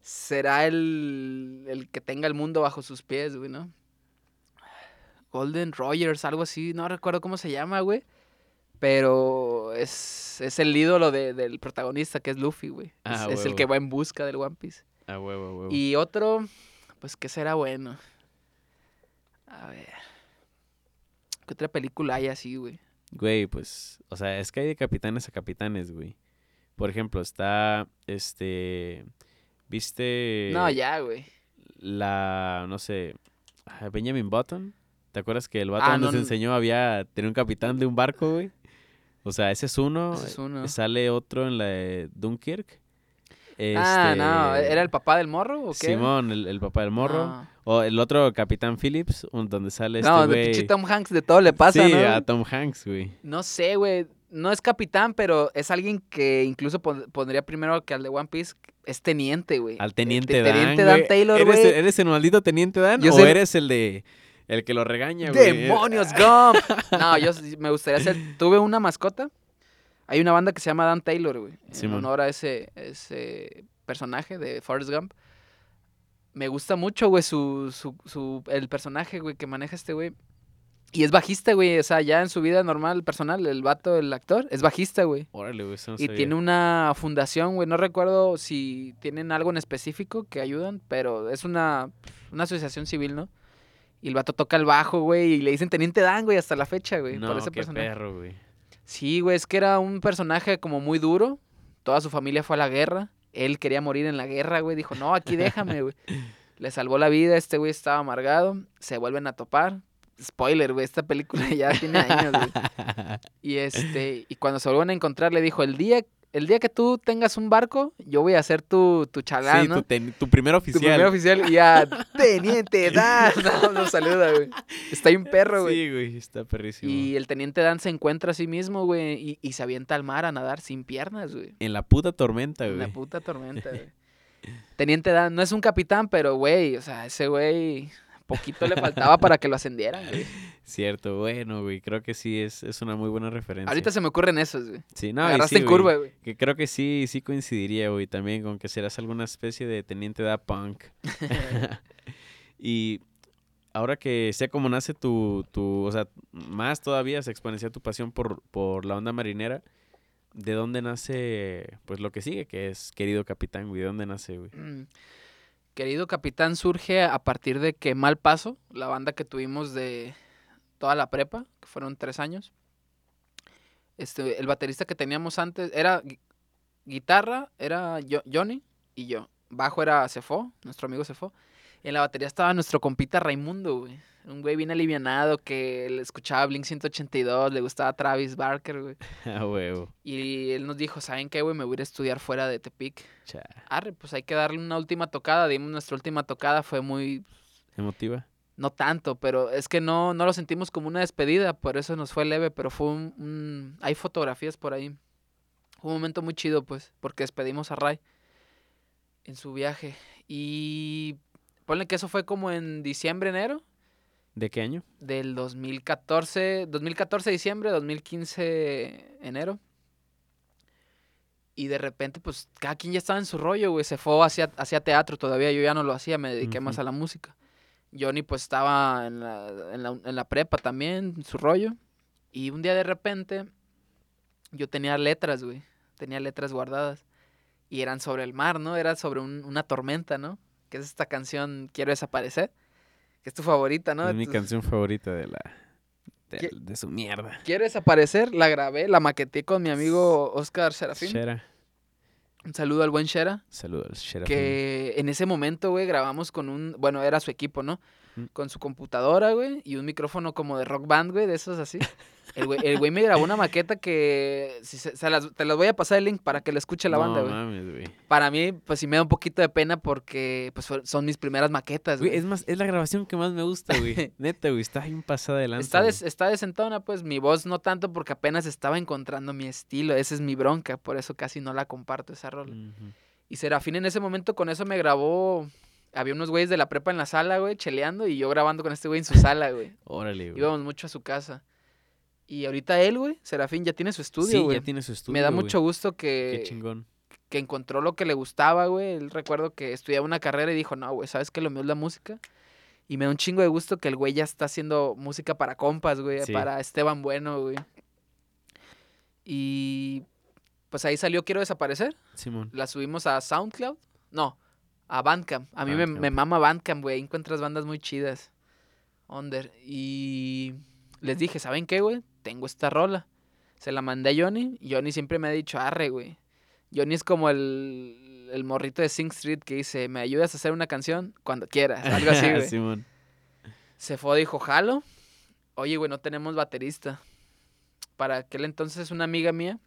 Speaker 3: será el, el que tenga el mundo bajo sus pies, güey, ¿no? Golden Rogers, algo así, no recuerdo cómo se llama, güey. Pero es, es el ídolo de- del protagonista, que es Luffy, güey.
Speaker 2: Ah,
Speaker 3: es, es el que va en busca del One Piece.
Speaker 2: A huevo, huevo.
Speaker 3: Y otro, pues, ¿qué será bueno? A ver. ¿Qué otra película hay así, güey?
Speaker 2: Güey, pues, o sea, es que hay de capitanes a capitanes, güey. Por ejemplo, está, este, ¿viste?
Speaker 3: No, ya, güey.
Speaker 2: la, no sé, ah, Benjamin Button. ¿Te acuerdas que el vato
Speaker 3: Ah,
Speaker 2: donde
Speaker 3: no,
Speaker 2: se
Speaker 3: no.
Speaker 2: enseñó había, tenía un capitán de un barco, güey? O sea, ese es uno.
Speaker 3: Ese es uno.
Speaker 2: Sale otro en la de Dunkirk.
Speaker 3: Ah, no,
Speaker 2: Este,
Speaker 3: ¿era el papá del morro o qué?
Speaker 2: Simón, el, el papá del morro.
Speaker 3: No.
Speaker 2: O el otro Capitán Phillips, donde sale este
Speaker 3: No, de pinche Tom Hanks de todo le pasa,
Speaker 2: sí,
Speaker 3: ¿no?
Speaker 2: a Tom Hanks, güey.
Speaker 3: No sé, güey. No es capitán, pero es alguien que incluso pon- pondría primero que al de One Piece. Es teniente, güey.
Speaker 2: Al
Speaker 3: El
Speaker 2: Teniente
Speaker 3: de
Speaker 2: Dan,
Speaker 3: Teniente Dan
Speaker 2: güey.
Speaker 3: Taylor,
Speaker 2: ¿Eres,
Speaker 3: güey.
Speaker 2: ¿Eres el maldito Teniente Dan
Speaker 3: Yo
Speaker 2: o eres el de... El que lo regaña, güey?
Speaker 3: ¡Demonios, Gump! *laughs* No, yo me gustaría ser... Tuve una mascota. Hay una banda que se llama Dan Taylor, güey. En honor a ese, ese personaje de Forrest Gump. Me gusta mucho, güey, su, su, su, el personaje, güey, que maneja este güey. Y es bajista, güey. O sea, ya en su vida normal, personal, el vato, el actor, es bajista, güey.
Speaker 2: Órale, güey, eso no
Speaker 3: Y
Speaker 2: sabía.
Speaker 3: tiene una fundación, güey. No recuerdo si tienen algo en específico que ayudan, pero es una, una asociación civil, ¿no? Y el vato toca el bajo, güey, y le dicen Teniente Dan, güey, hasta la fecha, güey,
Speaker 2: No,
Speaker 3: por ese
Speaker 2: qué
Speaker 3: personaje.
Speaker 2: perro, güey.
Speaker 3: Sí, güey, es que era un personaje como muy duro. Toda su familia fue a la guerra. Él quería morir en la guerra, güey. Dijo, no, aquí déjame, güey. *laughs* Le salvó la vida, este güey estaba amargado. Se vuelven a topar. Spoiler, güey, esta película *laughs* ya tiene años, güey. Y este, y cuando se vuelven a encontrar, le dijo, el día, el día que tú tengas un barco, yo voy a ser tu, tu chalán,
Speaker 2: sí,
Speaker 3: ¿no?
Speaker 2: tu, ten- tu primer
Speaker 3: Tu
Speaker 2: oficial.
Speaker 3: primer oficial y ya, *laughs* teniente Dan. *laughs* No, nos saluda, güey. Está ahí un perro, güey.
Speaker 2: Sí, güey, está perrísimo.
Speaker 3: Y el teniente Dan se encuentra a sí mismo, güey, y, y se avienta al mar a nadar sin piernas, güey.
Speaker 2: En la puta tormenta,
Speaker 3: En
Speaker 2: güey.
Speaker 3: la puta tormenta, *laughs* güey. Teniente Dan no es un capitán, pero, güey, o sea, ese güey, poquito le faltaba para que lo ascendieran, güey. *laughs*
Speaker 2: Cierto, bueno, güey, creo que sí es, es una muy buena referencia.
Speaker 3: Ahorita se me ocurren esos, güey.
Speaker 2: sí, no,
Speaker 3: Agarraste
Speaker 2: sí,
Speaker 3: en
Speaker 2: güey,
Speaker 3: curva, güey.
Speaker 2: Que creo que sí, sí coincidiría, güey, también con que serás alguna especie de teniente da punk. *laughs* *laughs* y ahora que sé cómo nace tu, tu, o sea, más todavía se exponencia tu pasión por, por la onda marinera, ¿de dónde nace, pues, lo que sigue, que es Querido Capitán, güey? ¿De dónde nace, güey?
Speaker 3: Mm. Querido Capitán surge a partir de que Mal Paso, la banda que tuvimos de toda la prepa, que fueron tres años, este, el baterista que teníamos antes era gui- guitarra, era Johnny y yo. Bajo era Cefo, nuestro amigo Cefo. Y en la batería estaba nuestro compita Raimundo, güey. Un güey bien alivianado que le escuchaba Blink 182, le gustaba Travis Barker, güey. *laughs*
Speaker 2: Ah, huevo.
Speaker 3: Y él nos dijo, ¿saben qué, güey? Me voy a ir a estudiar fuera de Tepic.
Speaker 2: Cha,
Speaker 3: Arre, pues hay que darle una última tocada. Dimos nuestra última tocada, fue muy...
Speaker 2: ¿Emotiva?
Speaker 3: No tanto, pero es que no, no lo sentimos como una despedida, por eso nos fue leve, pero fue un... un- Hay fotografías por ahí. Fue un momento muy chido, pues, porque despedimos a Ray en su viaje. Y ponle que eso fue como en diciembre, enero
Speaker 2: ¿De qué año?
Speaker 3: del 2014, 2014 diciembre, 2015 enero. Y de repente, pues, cada quien ya estaba en su rollo, güey. Se fue hacia, hacia teatro todavía. Yo ya no lo hacía, me dediqué más a la música. Johnny, pues, estaba en la, en la, en la prepa también, en su rollo. Y un día de repente, yo tenía letras, güey. Tenía letras guardadas. Y eran sobre el mar, ¿no? Era sobre un- una tormenta, ¿no? Que es esta canción, Quiero desaparecer. Que es tu favorita, ¿no?
Speaker 2: es mi canción favorita de la... De, de su mierda.
Speaker 3: Quiero desaparecer, la grabé, la maqueté con mi amigo Oscar Serafín.
Speaker 2: Shera.
Speaker 3: Un saludo al buen Shera.
Speaker 2: Saludos, Shera.
Speaker 3: Que en ese momento, güey, grabamos con un. Bueno, era su equipo, ¿no?
Speaker 2: Mm.
Speaker 3: Con su computadora, güey, y un micrófono como de rock band, güey, de esos así. El güey, el güey me grabó una maqueta que. si se, se las- te las voy a pasar el link para que la escuche la banda, güey.
Speaker 2: mames, güey.
Speaker 3: Para mí, pues sí me da un poquito de pena porque pues son mis primeras maquetas,
Speaker 2: Güey,
Speaker 3: güey.
Speaker 2: es más, es la grabación que más me gusta, güey. *laughs* Neta, güey, está bien pasada adelante.
Speaker 3: Está, des- está decentona, pues mi voz no tanto porque apenas estaba encontrando mi estilo. Esa es mi bronca, por eso casi no la comparto esa rola. Y Serafín en ese momento con eso me grabó. Había unos güeyes de la prepa en la sala, güey, cheleando y yo grabando con este güey en su sala, güey.
Speaker 2: Órale, güey.
Speaker 3: Íbamos mucho a su casa. Y ahorita él, güey, Serafín ya tiene su estudio,
Speaker 2: sí,
Speaker 3: güey.
Speaker 2: ya tiene su estudio,
Speaker 3: me da
Speaker 2: güey.
Speaker 3: mucho gusto
Speaker 2: Qué
Speaker 3: que,
Speaker 2: chingón.
Speaker 3: que encontró lo que le gustaba, güey. Él recuerdo que estudiaba una carrera y dijo, no, güey, ¿sabes qué? Lo mío es la música. Y me da un chingo de gusto que el güey ya está haciendo música para compas, güey,
Speaker 2: Sí.
Speaker 3: para Esteban Bueno, güey. Y pues ahí salió Quiero Desaparecer.
Speaker 2: Simón.
Speaker 3: La subimos a SoundCloud. No, a Bandcamp. A mí me, me
Speaker 2: Bandcamp.
Speaker 3: mama Bandcamp, güey. Encuentras bandas muy chidas. Under. Y les dije, ¿saben qué, güey? Tengo esta rola. Se la mandé a Johnny. y Johnny siempre me ha dicho, arre, güey. Johnny es como el, el morrito de Sing Street que dice, ¿me ayudas a hacer una canción? Cuando quieras, algo así, *laughs* güey. Se fue, dijo, jalo. Oye, güey, no tenemos baterista. Para aquel entonces una amiga mía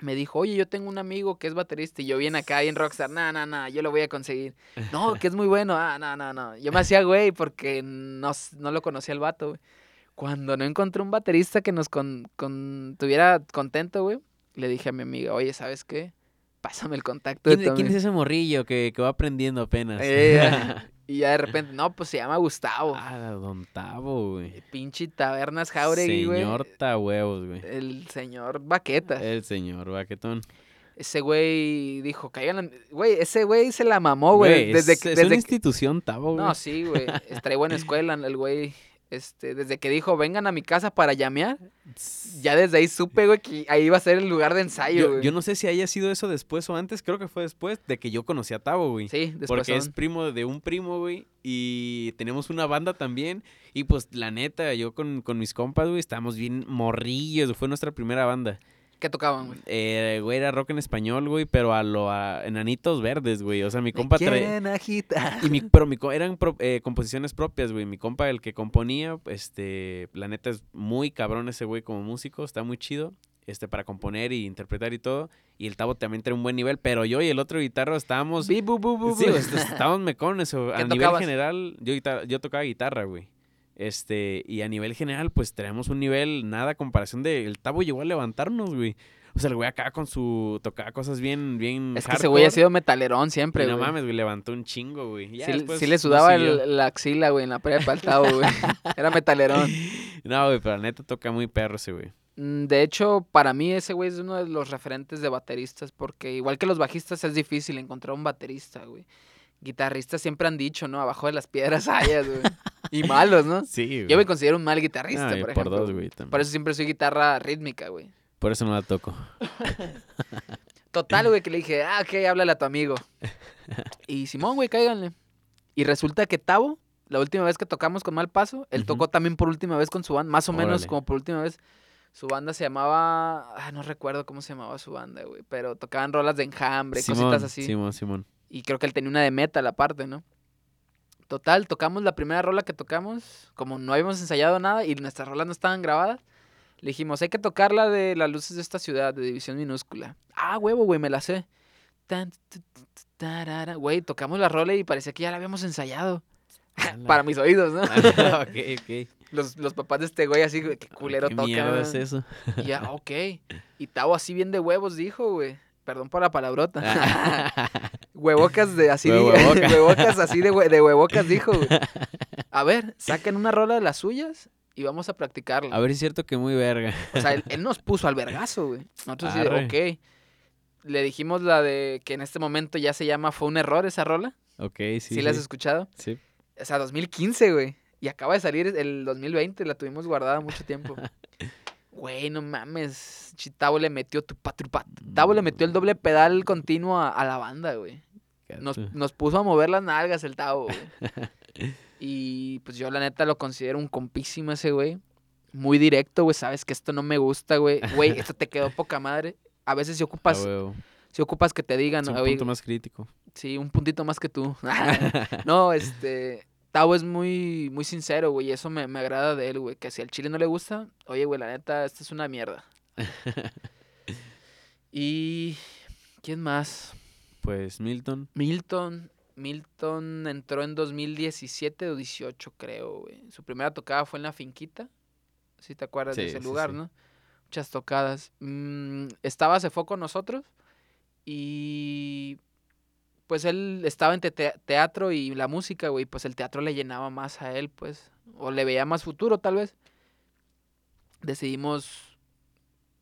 Speaker 3: me dijo, oye, yo tengo un amigo que es baterista y yo viene acá en Rockstar, no, no, no, yo lo voy a conseguir. No, que es muy bueno, ah, no, no, no. Yo me *laughs* hacía güey porque no, no lo conocía el vato, güey. Cuando no encontré un baterista que nos con, con- tuviera contento, güey, le dije a mi amiga, oye, ¿sabes qué? Pásame el contacto de
Speaker 2: ¿Quién,
Speaker 3: tu
Speaker 2: quién es
Speaker 3: amigo".
Speaker 2: ese morrillo que, que va aprendiendo apenas?
Speaker 3: Eh, *laughs* y ya de repente, no, pues se llama Gustavo.
Speaker 2: ah, Don Tavo, güey.
Speaker 3: Pinche Tabernas Jauregui, güey.
Speaker 2: Señor Tahuevos, güey.
Speaker 3: El señor Baqueta.
Speaker 2: El señor Baquetón.
Speaker 3: Ese güey dijo, caigan, güey, ese güey se la mamó, güey. Desde,
Speaker 2: es,
Speaker 3: desde
Speaker 2: una
Speaker 3: que-
Speaker 2: institución Tavo, güey.
Speaker 3: No, sí, güey. Trae buena escuela el güey. *laughs* Este, desde que dijo, vengan a mi casa para llamear, ya desde ahí supe, güey, que ahí iba a ser el lugar de ensayo,
Speaker 2: Yo,
Speaker 3: güey.
Speaker 2: yo no sé si haya sido eso después o antes, creo que fue después de que yo conocí a Tavo, güey.
Speaker 3: Sí, después
Speaker 2: Porque es primo de un primo, güey. Y tenemos una banda también. Y pues, la neta, yo con, con mis compas, güey, estábamos bien morrillos. Fue nuestra primera banda.
Speaker 3: ¿Qué tocaban, güey?
Speaker 2: Eh, güey, era rock en español, güey, pero a lo a enanitos verdes, güey. O sea, mi compa
Speaker 3: agitar.
Speaker 2: Y mi, pero mi, co- eran pro- eh, composiciones propias, güey. Mi compa, el que componía, este, la neta es muy cabrón ese güey como músico, está muy chido, este, para componer y interpretar y todo. Y el Tavo también trae un buen nivel, pero yo y el otro guitarro estábamos...
Speaker 3: Bi, bu, bu, bu,
Speaker 2: Sí, estábamos mecones. *laughs* A
Speaker 3: ¿Qué
Speaker 2: nivel
Speaker 3: tocabas?
Speaker 2: general, yo, guitar- yo tocaba guitarra, güey. Este, y a nivel general, pues tenemos un nivel, nada a comparación de. El Tavo llegó a levantarnos, güey. O sea, el güey acá con su. tocaba cosas bien, bien.
Speaker 3: Es que ese güey ha sido metalerón siempre,
Speaker 2: y no
Speaker 3: güey.
Speaker 2: mames, güey, levantó un chingo, güey. Ya
Speaker 3: Sí,
Speaker 2: después
Speaker 3: sí le
Speaker 2: no
Speaker 3: sudaba el- la axila, güey, en la prepa al Tavo, güey. *laughs* Era metalerón.
Speaker 2: No, güey, pero la neta toca muy perro ese, güey.
Speaker 3: Mm, De hecho, para mí ese güey es uno de los referentes de bateristas, porque igual que los bajistas es difícil encontrar un baterista, güey. Guitarristas siempre han dicho, ¿no? Abajo de las piedras *laughs* hayas, güey. *laughs* Y malos, ¿no?
Speaker 2: Sí, güey.
Speaker 3: Yo me considero un mal guitarrista, por
Speaker 2: por
Speaker 3: ejemplo.
Speaker 2: dos, güey.
Speaker 3: Por eso siempre soy guitarra rítmica, güey.
Speaker 2: Por eso no la toco. *laughs*
Speaker 3: Total, güey, que le dije, ah, ok, háblale a tu amigo. *laughs* Y Simón, güey, cáiganle. Y resulta que Tavo, la última vez que tocamos con Mal Paso, él tocó también por última vez con su banda, más o menos como por última vez. Su banda se llamaba, ah, no recuerdo cómo se llamaba su banda, güey, pero tocaban rolas de enjambre,
Speaker 2: Simón,
Speaker 3: cositas así.
Speaker 2: Simón, Simón.
Speaker 3: Y creo que él tenía una de metal aparte, ¿no? Total, tocamos la primera rola que tocamos, como no habíamos ensayado nada y nuestras rolas no estaban grabadas, le dijimos, hay que tocar la de las luces de esta ciudad, de división minúscula. Ah, huevo, güey, me la sé. Güey, tocamos la rola y parecía que ya la habíamos ensayado. *laughs* Para mis oídos, ¿no? *laughs*
Speaker 2: Ah, ok, ok.
Speaker 3: Los, los papás de este güey así, qué culero
Speaker 2: ¿Qué
Speaker 3: toca. ¿no?
Speaker 2: es eso?
Speaker 3: Y ya, *laughs* ok. Y Tavo así bien de huevos dijo, güey. Perdón por la palabrota. *laughs* Huevocas de así,
Speaker 2: huevoca. *laughs*
Speaker 3: huevocas así de, hue- de huevocas dijo, güey. *laughs* A ver, saquen una rola de las suyas y vamos a practicarla.
Speaker 2: A ver si es cierto que muy verga.
Speaker 3: O sea, él, él nos puso al vergazo, güey. Nosotros de,
Speaker 2: Arre.
Speaker 3: ok. Le dijimos la de que en este momento ya se llama Fue un error esa rola.
Speaker 2: Ok, sí.
Speaker 3: ¿Sí, la has escuchado?
Speaker 2: Sí.
Speaker 3: O sea, 2015, güey. Y acaba de salir el 2020, la tuvimos guardada mucho tiempo. Güey, no mames. Chi, Tavo le metió tu. Tavo le metió el doble pedal continuo a, a la banda, güey. Nos, nos puso a mover las nalgas el Tavo, güey. *laughs* Y pues yo la neta lo considero un compísimo ese güey. Muy directo, güey. Sabes que esto no me gusta, güey. Güey, esto te quedó *laughs* poca madre. A veces si ocupas, si ocupas que te digan,
Speaker 2: Es un
Speaker 3: "Oye,
Speaker 2: punto más crítico.
Speaker 3: Sí, un puntito más que tú. *laughs* no, este. Tavo es muy, muy sincero, güey. Y eso me, me agrada de él, güey. Que si al chile no le gusta, oye, güey, la neta, esta es una mierda. *laughs* y. ¿Quién más?
Speaker 2: Pues Milton.
Speaker 3: Milton. Milton entró en 2017 o 18, creo, güey. Su primera tocada fue en la finquita. Si te acuerdas de ese
Speaker 2: sí,
Speaker 3: lugar. ¿no? Muchas tocadas. Mm, estaba, se fue con nosotros. Y pues él estaba entre te- teatro y la música, güey. Pues el teatro le llenaba más a él, pues. O le veía más futuro, tal vez. Decidimos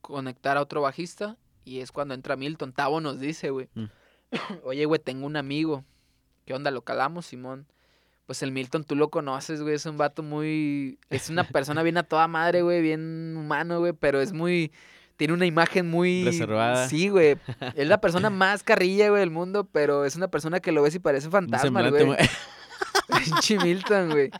Speaker 3: conectar a otro bajista. Y es cuando entra Milton. Tavo nos dice, güey.
Speaker 2: Mm. *coughs*
Speaker 3: Oye, güey, tengo un amigo. ¿Qué onda? ¿Lo calamos, Simón? Pues el Milton tú lo conoces, güey. Es un vato muy... Es una persona bien a toda madre, güey. Bien humano, güey. Pero es muy... Tiene una imagen muy...
Speaker 2: Reservada.
Speaker 3: Sí, güey. Es la persona *laughs* más carrilla, güey, del mundo. Pero es una persona que lo ves y parece fantasma,
Speaker 2: semblante
Speaker 3: güey.
Speaker 2: muy- *laughs* *laughs*
Speaker 3: Pinche Milton, güey.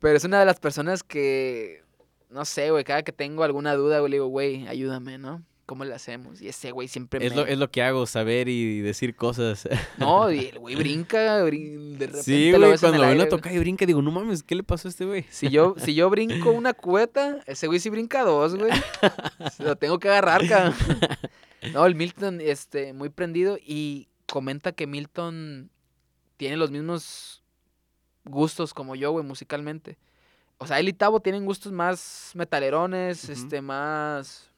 Speaker 3: Pero es una de las personas que... No sé, güey. Cada que tengo alguna duda, güey, le digo, güey, ayúdame, ¿no? Cómo le hacemos. Y ese güey siempre
Speaker 2: Es
Speaker 3: me...
Speaker 2: lo, es lo que hago, saber y decir cosas. *laughs*
Speaker 3: No, y el güey brinca, brin- de repente
Speaker 2: Sí,
Speaker 3: lo
Speaker 2: güey, cuando lo ven
Speaker 3: aire,
Speaker 2: a
Speaker 3: güey.
Speaker 2: tocar y brinca, digo, no mames, ¿qué le pasó a este güey?
Speaker 3: Si yo, si yo *laughs* brinco una cubeta, ese güey sí brinca dos, güey. *laughs* Lo tengo que agarrar, cabrón. No, el Milton, este, muy prendido y comenta que Milton tiene los mismos gustos como yo, güey, musicalmente. O sea, él y Tavo tienen gustos más metalerones, este, más...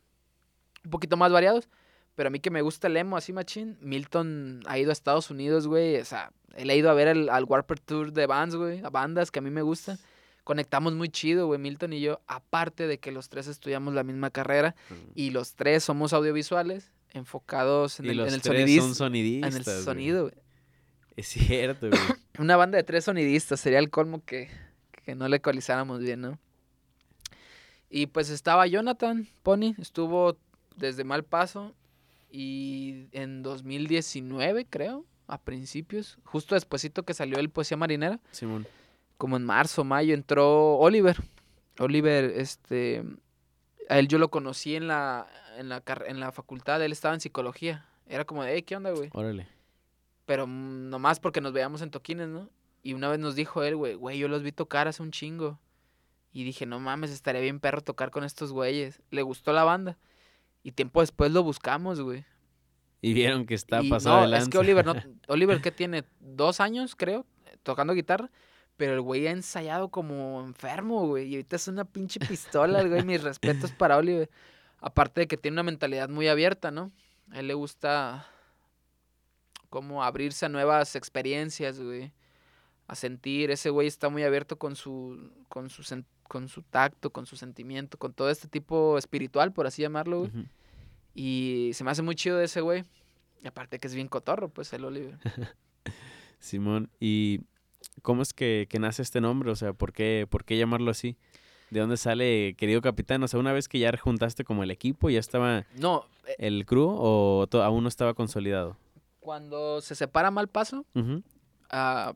Speaker 3: un poquito más variados. Pero a mí que me gusta el emo así machín, Milton ha ido a Estados Unidos, güey. O sea, él ha ido a ver el, al Warped Tour de bands, güey. A bandas que a mí me gustan. Conectamos muy chido, güey, Milton y yo. Aparte de que los tres estudiamos la misma carrera. Y los tres somos audiovisuales, enfocados en
Speaker 2: y
Speaker 3: el,
Speaker 2: los
Speaker 3: en el
Speaker 2: tres
Speaker 3: sonidis-
Speaker 2: son sonidistas.
Speaker 3: en el
Speaker 2: güey.
Speaker 3: sonido, güey.
Speaker 2: Es cierto, güey. *laughs*
Speaker 3: Una banda de tres sonidistas, sería el colmo que, que no le ecualizáramos bien, ¿no? Y pues estaba Jonathan Pony, estuvo desde Mal Paso y en 2019, creo, a principios, justo despuesito que salió el Poesía Marinera,
Speaker 2: Simón.
Speaker 3: como en marzo, mayo, entró Oliver. Oliver, este, a él yo lo conocí en la, en la, en la facultad, él estaba en psicología. Era como de, hey, ¿qué onda, güey?
Speaker 2: Órale.
Speaker 3: pero nomás porque nos veíamos en toquines, ¿no? Y una vez nos dijo él, güey, güey, yo los vi tocar hace un chingo. Y dije, no mames, estaría bien perro tocar con estos güeyes. Le gustó la banda. Y tiempo después lo buscamos, güey.
Speaker 2: Y vieron que está
Speaker 3: Y
Speaker 2: pasado
Speaker 3: no,
Speaker 2: de
Speaker 3: es que. Oliver, no, *laughs* Oliver que tiene dos años, creo, tocando guitarra. Pero el güey ha ensayado como enfermo, güey. Y ahorita es una pinche pistola, el güey. Mis respetos *laughs* para Oliver. Aparte de que tiene una mentalidad muy abierta, ¿no? A él le gusta como abrirse a nuevas experiencias, güey. A sentir. Ese güey está muy abierto con su, con su, con su tacto, con su sentimiento, con todo este tipo espiritual, por así llamarlo, güey. Y se me hace muy chido de ese güey. Y aparte que es bien cotorro, pues, el Oliver. *laughs*
Speaker 2: Simón, ¿y cómo es que, que nace este nombre? O sea, ¿por qué, ¿por qué llamarlo así? ¿De dónde sale, querido capitán? O sea, una vez que ya juntaste como el equipo, ¿ya estaba
Speaker 3: No, eh,
Speaker 2: el crew o aún no estaba consolidado?
Speaker 3: cuando se separa mal paso,
Speaker 2: Ujú.
Speaker 3: ah,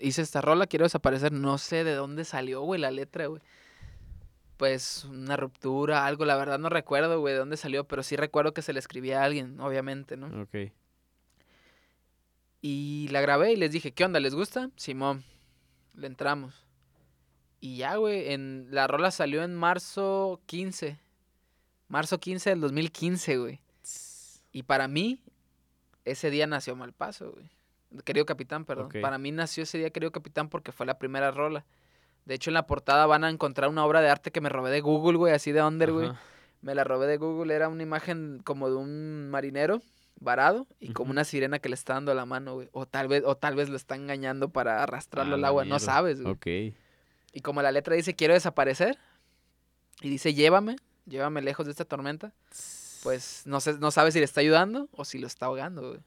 Speaker 3: hice esta rola, quiero desaparecer. No sé de dónde salió, güey, la letra, güey. Pues una ruptura, algo, la verdad no recuerdo, güey, de dónde salió, pero sí recuerdo que se le escribía a alguien, obviamente, ¿no?
Speaker 2: Ok.
Speaker 3: Y la grabé y les dije, ¿qué onda? ¿Les gusta? Simón, le entramos. Y ya, güey, en, la rola salió en marzo 15. Marzo 15 del 2015, güey. Y para mí, ese día nació Malpaso, güey. Querido Capitán, perdón. Para mí nació ese día Querido Capitán porque fue la primera rola. De hecho, en la portada van a encontrar una obra de arte que me robé de Google, güey, así de under, güey. Me la robé de Google, era una imagen como de un marinero varado y como una sirena que le está dando la mano, güey. O tal vez, o tal vez lo está engañando para arrastrarlo
Speaker 2: A
Speaker 3: al agua, no sabes, güey.
Speaker 2: Ok.
Speaker 3: Y como la letra dice quiero desaparecer y dice llévame, llévame lejos de esta tormenta, pues no sé, no sabe si le está ayudando o si lo está ahogando, güey.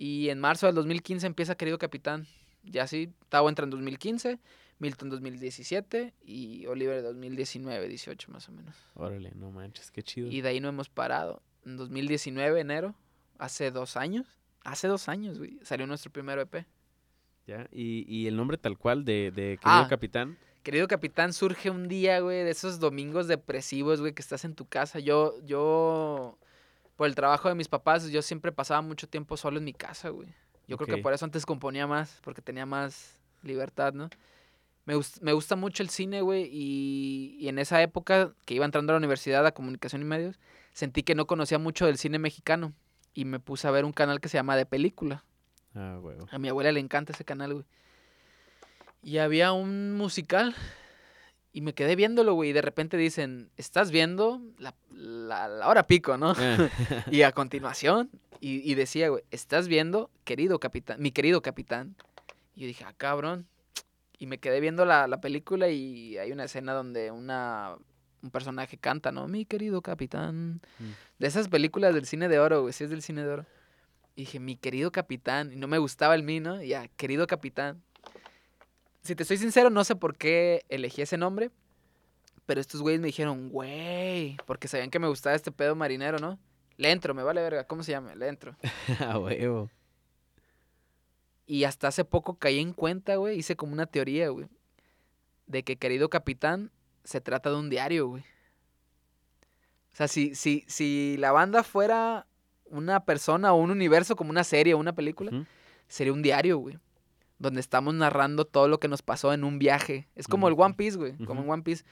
Speaker 3: Y en marzo del 2015 empieza Querido Capitán. Ya así, Tavo entra en 2015, Milton 2017 y Oliver 2019, 18 más o menos.
Speaker 2: Órale, no manches, qué chido.
Speaker 3: Y de ahí no hemos parado. En 2019, enero, hace dos años, hace dos años, güey, salió nuestro primer EP.
Speaker 2: ¿Ya? ¿Y, y el nombre tal cual de, de querido
Speaker 3: Ah.
Speaker 2: capitán?
Speaker 3: Querido capitán, surge un día, güey, de esos domingos depresivos, güey, que estás en tu casa. Yo, yo, por el trabajo de mis papás, yo siempre pasaba mucho tiempo solo en mi casa, güey. Yo creo que por eso antes componía más, porque tenía más libertad, ¿no? Me, gus- me gusta mucho el cine, güey, y, y en esa época que iba entrando a la universidad a comunicación y medios, sentí que no conocía mucho del cine mexicano y me puse a ver un canal que se llama De Película.
Speaker 2: Ah, huevo.
Speaker 3: A mi abuela le encanta ese canal, güey. Y había un musical y me quedé viéndolo, güey. Y de repente dicen, estás viendo la, la- la hora pico, ¿no?
Speaker 2: Ah, *laughs*
Speaker 3: y a continuación, y, y decía, güey, estás viendo, querido capitán, mi querido capitán. Y yo dije, ah, cabrón. Y me quedé viendo la, la película y hay una escena donde una, un personaje canta, ¿no? Mi querido capitán.
Speaker 2: Mm.
Speaker 3: De esas películas del cine de oro, güey, sí es del cine de oro. Y dije, mi querido capitán. Y no me gustaba el mí, ¿no? Y ya, querido capitán. Si te soy sincero, no sé por qué elegí ese nombre. Pero estos güeyes me dijeron, güey, porque sabían que me gustaba este pedo marinero, ¿no? Le entro, me vale verga. ¿Cómo se llama? Le entro. *laughs*
Speaker 2: a huevo.
Speaker 3: Y hasta hace poco caí en cuenta, güey. Hice como una teoría, güey. De que querido capitán se trata de un diario, güey. O sea, si, si, si la banda fuera una persona o un universo como una serie o una película, sería un diario, güey. Donde estamos narrando todo lo que nos pasó en un viaje. Es como el. One Piece, güey. Como en. One Piece.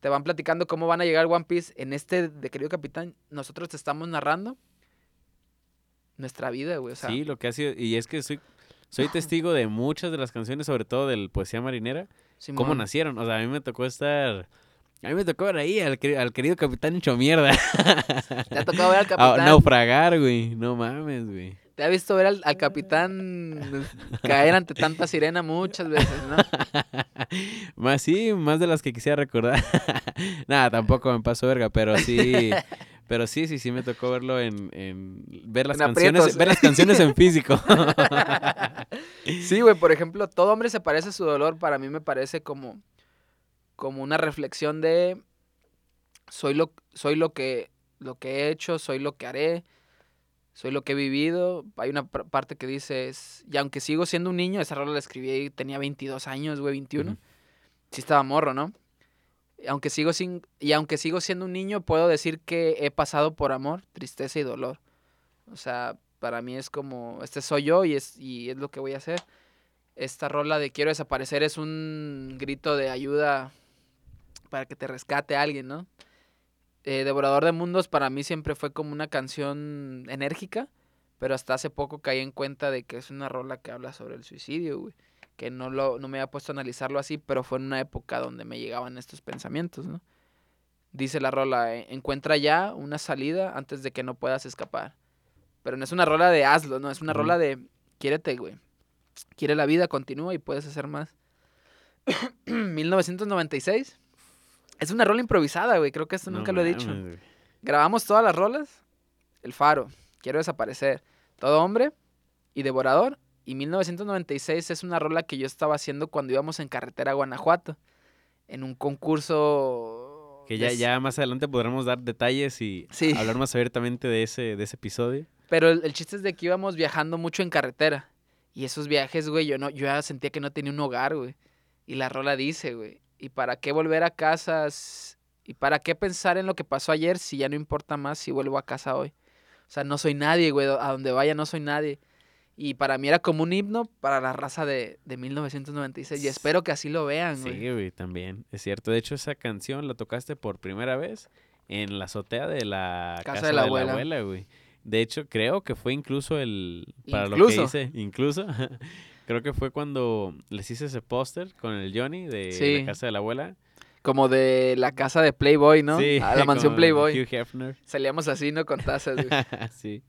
Speaker 3: Te van platicando cómo van a llegar One Piece. En este de querido capitán, nosotros te estamos narrando nuestra vida, güey. O sea,
Speaker 2: sí, lo que ha sido. Y es que soy, soy testigo de muchas de las canciones, sobre todo del Poesía Marinera, cómo
Speaker 3: Simón.
Speaker 2: nacieron. O sea, a mí me tocó estar. A mí me tocó ver ahí al, queri- al querido capitán hecho mierda.
Speaker 3: Te ha tocado ver al *laughs*
Speaker 2: A-
Speaker 3: capitán.
Speaker 2: naufragar, güey. No mames, güey.
Speaker 3: Te ha visto ver al, al capitán caer ante tanta sirena muchas veces, ¿no? *laughs*
Speaker 2: más sí, más de las que quisiera recordar. *laughs* Nada, tampoco me pasó verga, pero sí. *laughs* Pero sí, sí, sí me tocó verlo en, en ver las
Speaker 3: En
Speaker 2: canciones,
Speaker 3: aprietos.
Speaker 2: ver las canciones en físico.
Speaker 3: Sí, güey, por ejemplo, todo hombre se parece a su dolor. Para mí me parece como, como una reflexión de soy lo, soy lo que, lo que he hecho, soy lo que haré, soy lo que he vivido. Hay una par- parte que dice, es- y aunque sigo siendo un niño, esa rola la escribí y tenía 22 años, güey, 21.
Speaker 2: Ujú.
Speaker 3: Sí estaba morro, ¿no? Y aunque sigo sin, y aunque sigo siendo un niño, puedo decir que he pasado por amor, tristeza y dolor. O sea, para mí es como, este soy yo y es, y es lo que voy a hacer. Esta rola de quiero desaparecer es un grito de ayuda para que te rescate alguien, ¿no? Eh, Devorador de Mundos para mí siempre fue como una canción enérgica, pero hasta hace poco caí en cuenta de que es una rola que habla sobre el suicidio, güey. Que no, lo, no me había puesto a analizarlo así, pero fue en una época donde me llegaban estos pensamientos, ¿no? Dice la rola, "Eh, encuentra ya una salida antes de que no puedas escapar. Pero no es una rola de hazlo, no, es una rola de quiérete, güey. Quiere la vida, continúa y puedes hacer más. *clears throat* 1996. Es una rola improvisada, güey. Creo que esto
Speaker 2: No
Speaker 3: nunca lo he dicho. Grabamos todas las rolas. El Faro, Quiero desaparecer, Todo hombre y Devorador. Y 1996 es una rola que yo estaba haciendo cuando íbamos en carretera a Guanajuato. En un concurso...
Speaker 2: Que ya, ya más adelante podremos dar detalles y
Speaker 3: Sí.
Speaker 2: hablar más abiertamente de ese, de ese episodio.
Speaker 3: Pero el, el chiste es de que íbamos viajando mucho en carretera. Y esos viajes, güey, yo, no, yo ya sentía que no tenía un hogar, güey. Y la rola dice, güey, ¿y para qué volver a casa? ¿Y para qué pensar en lo que pasó ayer si ya no importa más si vuelvo a casa hoy? O sea, no soy nadie, güey. A donde vaya no soy nadie. Y para mí era como un himno para la raza de, de 1996. Y espero que así lo vean, güey.
Speaker 2: Sí, güey, también. Es cierto. De hecho, esa canción la tocaste por primera vez en la azotea de la casa, de la abuela, güey. De hecho, creo que fue incluso el... Para lo que hice, incluso. *laughs* creo que fue cuando les hice ese póster con el Johnny de
Speaker 3: Sí.
Speaker 2: la casa de la abuela.
Speaker 3: Como de la casa de Playboy, ¿no?
Speaker 2: Sí,
Speaker 3: a la *laughs* mansión Playboy.
Speaker 2: Hugh Hefner.
Speaker 3: Salíamos así, ¿no? Con tazas, güey. *laughs*
Speaker 2: sí.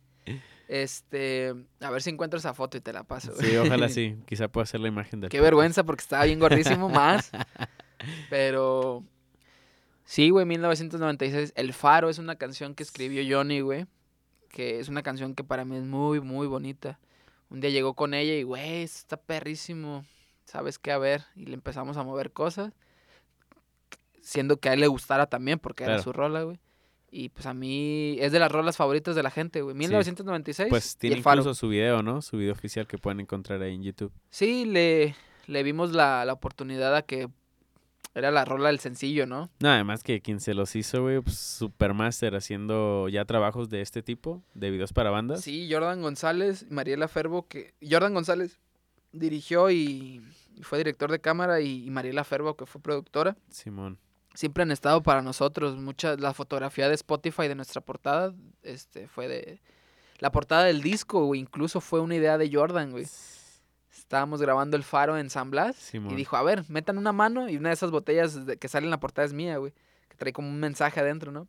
Speaker 3: Este, a ver si encuentro esa foto y te la paso. güey.
Speaker 2: Sí, ojalá sí. *laughs* Quizá pueda ser la imagen del
Speaker 3: Qué
Speaker 2: podcast.
Speaker 3: vergüenza porque estaba bien gordísimo más. Pero sí, güey, 1996. El Faro es una canción que escribió Johnny, güey. Que es una canción que para mí es muy, muy bonita. Un día llegó con ella y, güey, está perrísimo. ¿Sabes qué? A ver. Y le empezamos a mover cosas. Siendo que a él le gustara también porque era su rola, güey. Y pues a mí es de las rolas favoritas de la gente, güey. 1996.
Speaker 2: Pues
Speaker 3: y
Speaker 2: tiene
Speaker 3: Faro.
Speaker 2: incluso su video, ¿no? Su video oficial que pueden encontrar ahí en YouTube.
Speaker 3: Sí, le, le vimos la, la oportunidad a que era la rola del sencillo, ¿no?
Speaker 2: No, además que quien se los hizo, güey, pues Supermaster haciendo ya trabajos de este tipo, de videos para bandas.
Speaker 3: Sí, Jordan González, Mariela Ferbo, que Jordan González dirigió y fue director de cámara y, Mariela Ferbo, que fue productora.
Speaker 2: Simón.
Speaker 3: Siempre han estado para nosotros. Mucha, la fotografía de Spotify de nuestra portada este, fue de... La portada del disco, güey, incluso fue una idea de Jordan, güey. Estábamos grabando El Faro en San Blas y dijo, a ver, metan una mano y una de esas botellas de- que sale en la portada es mía, güey. Que trae como un mensaje adentro, ¿no?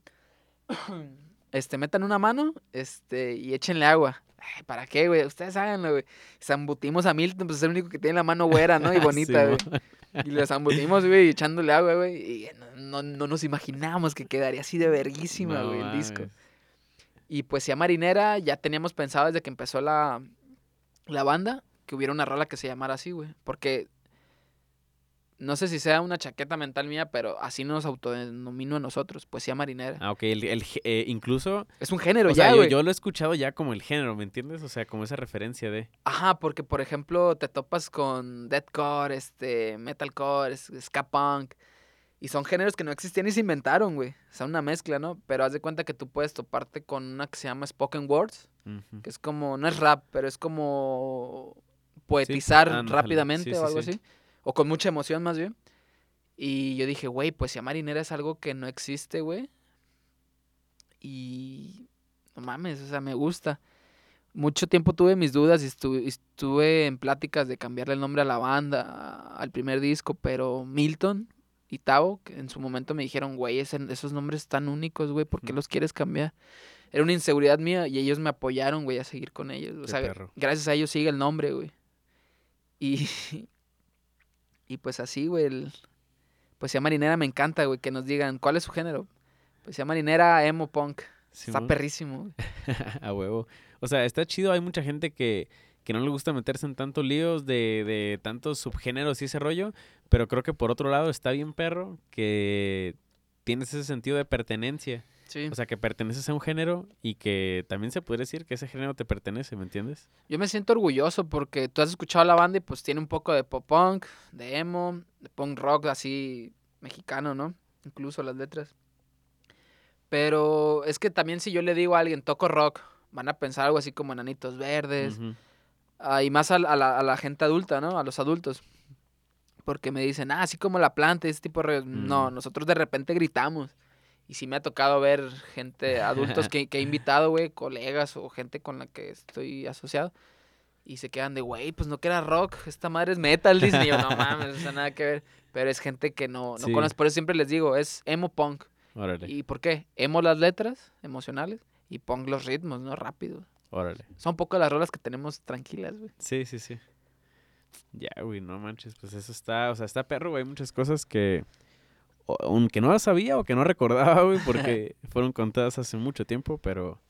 Speaker 3: *clears throat* Este, metan una mano este, y échenle agua. Ay, ¿Para qué, güey? Ustedes háganlo, güey. Zambutimos a Milton, pues es el único que tiene la mano güera, ¿no? Y *laughs* bonita, güey. Y le zambutimos, güey, echándole agua, güey. Y no, no, no nos imaginamos que quedaría así de verguísima,
Speaker 2: No
Speaker 3: güey, el disco. Y pues ya Marinera, ya teníamos pensado desde que empezó la, la banda que hubiera una rola que se llamara así, güey. Porque no sé si sea una chaqueta mental mía, pero así nos autodenomino a nosotros, poesía marinera.
Speaker 2: Ah, ok. El, el eh, incluso,
Speaker 3: Es un género
Speaker 2: o
Speaker 3: ya,
Speaker 2: sea, yo, lo he escuchado ya como el género, ¿me entiendes? O sea, como esa referencia de...
Speaker 3: Ajá, porque por ejemplo te topas con deathcore, este, metalcore, ska punk. Y son géneros que no existían y se inventaron, güey. O sea, una mezcla, ¿no? Pero haz de cuenta que tú puedes toparte con una que se llama Spoken Words, que es como, no es rap, pero es como poetizar
Speaker 2: ándale,
Speaker 3: rápidamente
Speaker 2: sí,
Speaker 3: o algo
Speaker 2: sí.
Speaker 3: así. O con mucha emoción, más bien. Y yo dije, güey, poesía marinera es algo que no existe, güey. Y no mames, o sea, me gusta. Mucho tiempo tuve mis dudas y estuve, estuve en pláticas de cambiarle el nombre a la banda, al primer disco, pero Milton y que en su momento me dijeron, güey, ese- esos nombres tan únicos, güey, ¿por qué los quieres cambiar? Era una inseguridad mía y ellos me apoyaron, güey, a seguir con ellos. O
Speaker 2: Qué
Speaker 3: sea,
Speaker 2: perro.
Speaker 3: gracias a ellos sigue el nombre, güey. Y, *laughs* y pues así, güey, el poesía marinera me encanta, güey, que nos digan, ¿cuál es su género? Poesía marinera, emo punk. Está perrísimo. *laughs*
Speaker 2: A huevo. O sea, está chido. Hay mucha gente que, que no le gusta meterse en tantos líos de, de tantos subgéneros y ese rollo. Pero creo que por otro lado está bien perro que tienes ese sentido de pertenencia.
Speaker 3: Sí.
Speaker 2: O sea, que perteneces a un género y que también se puede decir que ese género te pertenece, ¿me entiendes?
Speaker 3: Yo me siento orgulloso porque tú has escuchado la banda y pues tiene un poco de pop punk, de emo, de punk rock así mexicano, ¿no? Incluso las letras. Pero es que también si yo le digo a alguien toco rock, van a pensar algo así como enanitos verdes. Ah, y más a, la, a la gente adulta, ¿no? A los adultos. Porque me dicen, ah, así como la planta, ese tipo de rollos". No, nosotros de repente gritamos. Y sí me ha tocado ver gente, adultos *laughs* que, que he invitado, güey, colegas o gente con la que estoy asociado. Y se quedan de, güey, pues no que era rock, esta madre es metal, dicen. Y yo, no mames, o sea, nada que ver. Pero es gente que no, no
Speaker 2: Sí.
Speaker 3: conoce. Por eso siempre les digo, es emo punk.
Speaker 2: Órale,
Speaker 3: ¿Y por qué? Emo las letras emocionales y punk los ritmos, ¿no? Rápido.
Speaker 2: órale.
Speaker 3: Son poco las rolas que tenemos tranquilas, güey.
Speaker 2: Sí, sí, sí. Ya, güey, no manches, pues eso está, o sea, está perro, güey, hay muchas cosas que, aunque no las sabía o que no *laughs* recordaba, güey, porque fueron contadas hace mucho tiempo, pero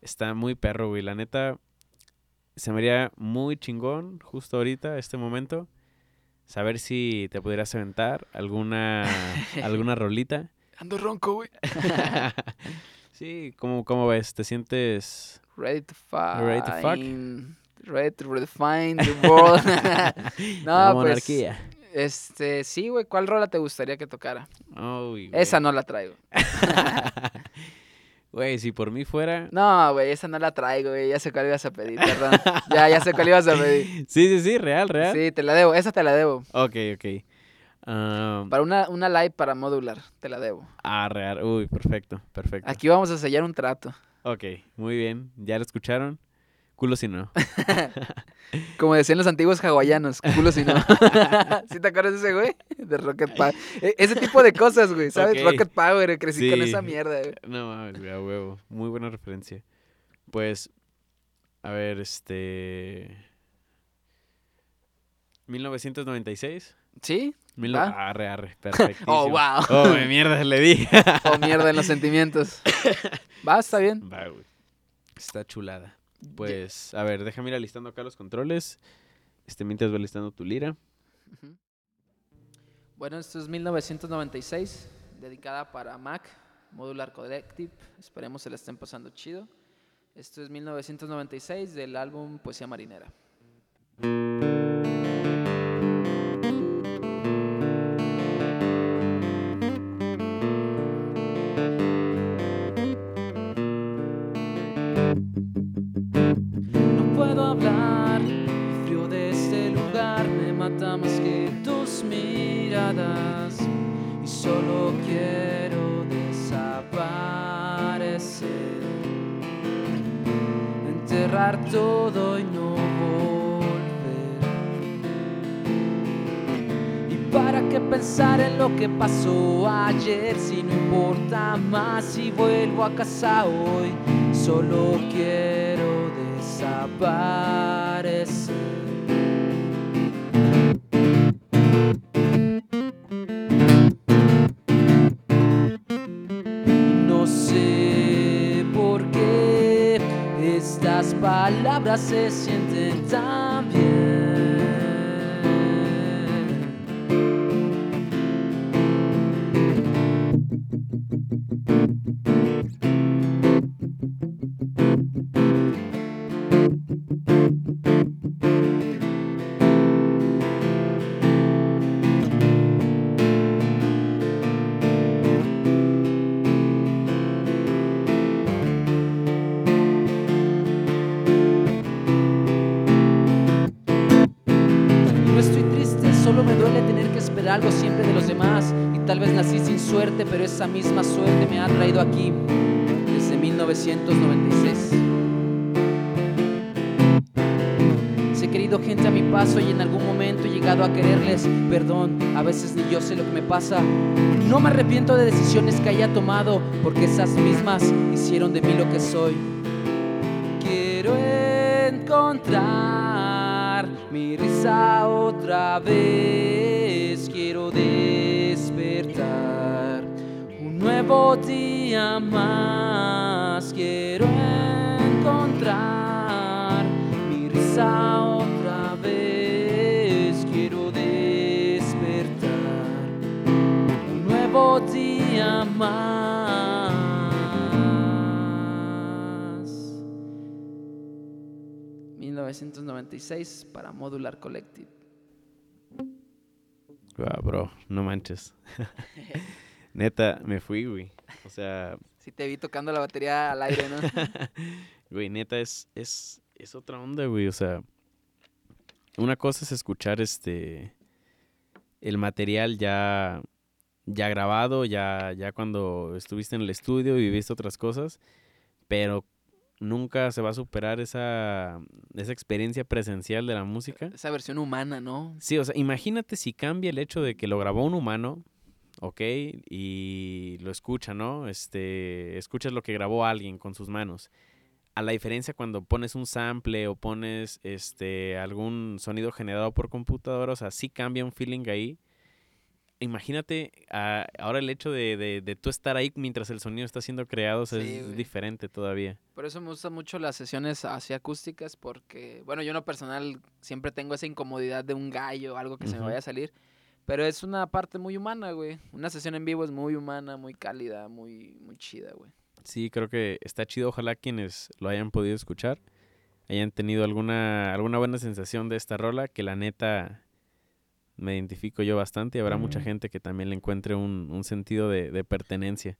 Speaker 2: está muy perro, güey, la neta, se me haría muy chingón justo ahorita, este momento, saber si te pudieras aventar alguna, *laughs* alguna rolita.
Speaker 3: Ando ronco, güey. *laughs*
Speaker 2: sí, ¿cómo, ¿cómo ves? ¿Te sientes...?
Speaker 3: Ready to fuck.
Speaker 2: Ready to fuck.
Speaker 3: Ready to redefine the world. no,
Speaker 2: la
Speaker 3: pues. Este, sí, güey. ¿Cuál rola te gustaría que tocara?
Speaker 2: Uy.
Speaker 3: Esa no la traigo. *laughs*
Speaker 2: Güey, si por mí fuera...
Speaker 3: No, güey, esa no la traigo, güey. Ya sé cuál ibas a pedir, perdón. ya, ya sé cuál ibas a pedir. *laughs*
Speaker 2: Sí, sí, sí, real, real.
Speaker 3: Sí, te la debo. Esa te la debo.
Speaker 2: Ok, ok.
Speaker 3: Para una, una live para modular, te la debo.
Speaker 2: ah, real. Uy, perfecto, perfecto.
Speaker 3: Aquí vamos a sellar un trato.
Speaker 2: Ok, muy bien. ¿Ya lo escucharon? Culo si no. *laughs*
Speaker 3: Como decían los antiguos hawaianos, culo si no. *laughs* ¿Sí te acuerdas de ese güey? De Rocket Power. E- ese tipo de cosas, güey, ¿sabes? Rocket Power, crecí con
Speaker 2: Sí.
Speaker 3: esa mierda, güey.
Speaker 2: No mames, güey, a huevo. Muy buena referencia. Pues, a ver, este... 1996.
Speaker 3: ¿Sí?
Speaker 2: Mil
Speaker 3: Va.
Speaker 2: Arre, arre, perfecto. *laughs*
Speaker 3: Oh, wow.
Speaker 2: Oh, me mierda, le di.
Speaker 3: O mierda en los sentimientos. Va, está bien.
Speaker 2: Va, güey. Está chulada. Pues, a ver, déjame ir alistando acá los controles. Este, mientras voy alistando tu lira.
Speaker 3: Bueno, esto es 1996, dedicada para Mac, Modular Collective. Esperemos se la estén pasando chido. Esto es 1996 del álbum Poesía Marinera. Todo y no volver. ¿Y para qué pensar en lo que pasó ayer si no importa más si vuelvo a casa hoy? Solo quiero desaparecer. Palabras se sienten tan pero esa misma suerte me ha traído aquí desde 1996. Si he querido gente a mi paso y en algún momento he llegado a quererles. Perdón, a veces ni yo sé lo que me pasa. No me arrepiento de decisiones que haya tomado, porque esas mismas hicieron de mí lo que soy. Quiero encontrar mi risa otra vez. Quiero despertar nuevo día más. Quiero encontrar mi risa otra vez. Quiero despertar un nuevo día más. 1996 para Modular Collective.
Speaker 2: Ah, bro, no manches. *laughs* Neta, me fui, güey. O sea, *laughs*
Speaker 3: Si te vi tocando la batería al aire, ¿no? *laughs*
Speaker 2: güey, neta, es, es, es otra onda, güey. O sea, una cosa es escuchar este el material ya, ya grabado, ya, ya cuando estuviste en el estudio y viviste otras cosas, pero nunca se va a superar esa, esa experiencia presencial de la música.
Speaker 3: Esa versión humana, ¿no?
Speaker 2: Sí, o sea, imagínate si cambia el hecho de que lo grabó un humano, ¿ok? Y lo escucha, ¿no? Este, escuchas lo que grabó alguien con sus manos. A la diferencia cuando pones un sample o pones este algún sonido generado por computadora, o sea, sí cambia un feeling ahí. Imagínate ah, ahora el hecho de, de, de tú estar ahí mientras el sonido está siendo creado, o sea,
Speaker 3: Sí,
Speaker 2: es
Speaker 3: güey.
Speaker 2: diferente todavía.
Speaker 3: Por eso me gustan mucho las sesiones así acústicas porque, bueno, yo en lo personal siempre tengo esa incomodidad de un gallo o algo que se me vaya a salir. Pero es una parte muy humana, güey. Una sesión en vivo es muy humana, muy cálida, muy, muy chida, güey.
Speaker 2: Sí, creo que está chido. Ojalá quienes lo hayan podido escuchar hayan tenido alguna, alguna buena sensación de esta rola, que la neta me identifico yo bastante y habrá mucha gente que también le encuentre un, un sentido de, de pertenencia.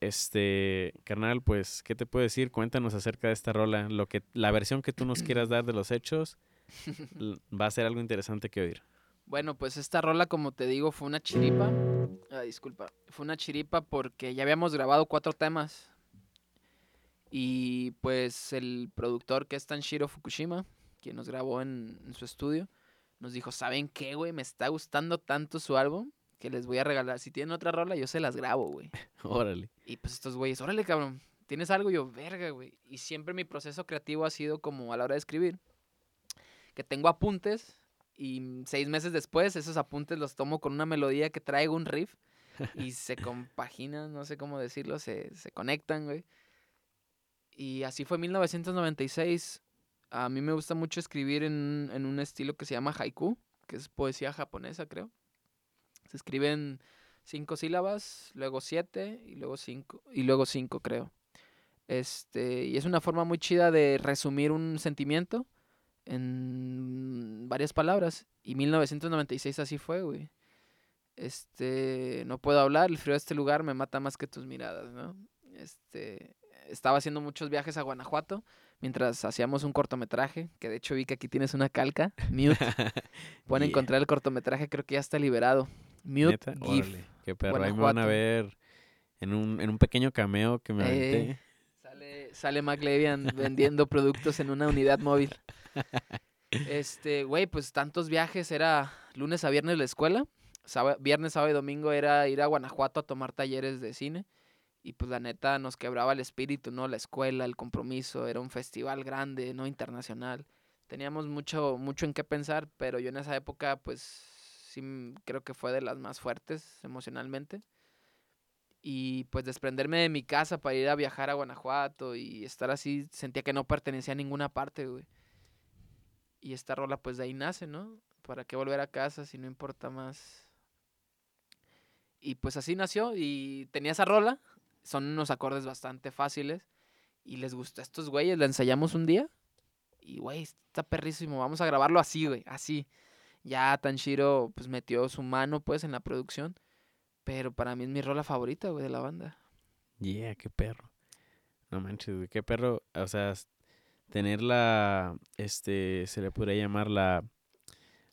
Speaker 2: Este, carnal, pues, ¿qué te puedo decir? Cuéntanos acerca de esta rola, lo que, la versión que tú nos quieras dar de los hechos, *laughs* va a ser algo interesante que oír.
Speaker 3: Bueno, pues esta rola, como te digo, fue una chiripa. Ah, disculpa. Fue una chiripa porque ya habíamos grabado cuatro temas. Y pues el productor que es Tanshiro Fukushima, quien nos grabó en, en su estudio, nos dijo, ¿saben qué, güey? Me está gustando tanto su álbum que les voy a regalar. Si tienen otra rola, yo se las grabo, güey. *laughs*
Speaker 2: Órale.
Speaker 3: Y pues estos güeyes, órale, cabrón, ¿tienes algo? Yo, verga, güey. Y siempre mi proceso creativo ha sido como a la hora de escribir, que tengo apuntes y mm, seis meses después esos apuntes los tomo con una melodía que traigo un riff y *laughs* se compaginan, no sé cómo decirlo, se, se conectan, güey. Y así fue 1996. A mí me gusta mucho escribir en, en un estilo que se llama haiku, que es poesía japonesa, creo. Se escriben cinco sílabas, luego siete y luego cinco, y luego cinco, creo. Este, y es una forma muy chida de resumir un sentimiento en varias palabras. Y 1996 así fue, güey. Este, no puedo hablar, el frío de este lugar me mata más que tus miradas, ¿no? Este, estaba haciendo muchos viajes a Guanajuato mientras hacíamos un cortometraje, que de hecho vi que aquí tienes una calca, mute. *laughs* Pueden
Speaker 2: Yeah.
Speaker 3: encontrar el cortometraje, creo que ya está liberado. Mute
Speaker 2: ¿Neta?
Speaker 3: GIF.
Speaker 2: Órale, qué perro. Ahí me van a ver en un, en un pequeño cameo que me
Speaker 3: Eh,
Speaker 2: aventé.
Speaker 3: Sale, McLevian vendiendo *laughs* productos en una unidad móvil. Este, güey, pues tantos viajes, era lunes a viernes la escuela, sába- viernes, sábado y domingo era ir a Guanajuato a tomar talleres de cine. Y pues la neta nos quebraba el espíritu, ¿no? La escuela, el compromiso, era un festival grande, ¿no? Internacional. Teníamos mucho, mucho en qué pensar, pero yo en esa época, pues, sí creo que fue de las más fuertes emocionalmente. Y pues desprenderme de mi casa para ir a viajar a Guanajuato y estar así, sentía que no pertenecía a ninguna parte, güey. Y esta rola pues de ahí nace, ¿no? ¿Para qué volver a casa si no importa más? Y pues así nació y tenía esa rola, son unos acordes bastante fáciles y les gustó a estos güeyes, la ensayamos un día y güey, está perrísimo, vamos a grabarlo así, güey, así. Ya Tanshiro pues metió su mano pues en la producción, pero para mí es mi rola favorita, güey, de la banda.
Speaker 2: Yeah, qué perro. No manches, güey, qué perro. O sea, tener la, este, se le podría llamar la,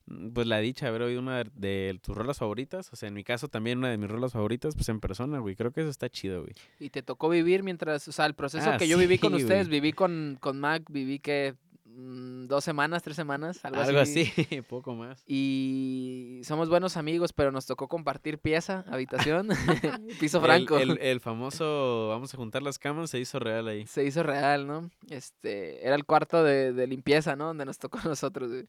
Speaker 2: mm, pues la dicha de haber oído una de, de tus rolas favoritas. O sea, en mi caso también una de mis rolas favoritas, pues en persona, güey. Creo que eso está chido, güey.
Speaker 3: Y te tocó vivir mientras, o sea, el proceso
Speaker 2: Ah,
Speaker 3: que yo viví con ustedes, viví con, con Mac, viví que mm, dos semanas, tres semanas, algo,
Speaker 2: Algo así, *laughs* poco más.
Speaker 3: Y somos buenos amigos, pero nos tocó compartir pieza, habitación, *laughs* *laughs* piso franco.
Speaker 2: El, el famoso vamos a juntar las camas se hizo real ahí.
Speaker 3: Se hizo real, ¿no? Este, era el cuarto de, de limpieza, ¿no? Donde nos tocó a nosotros, güey.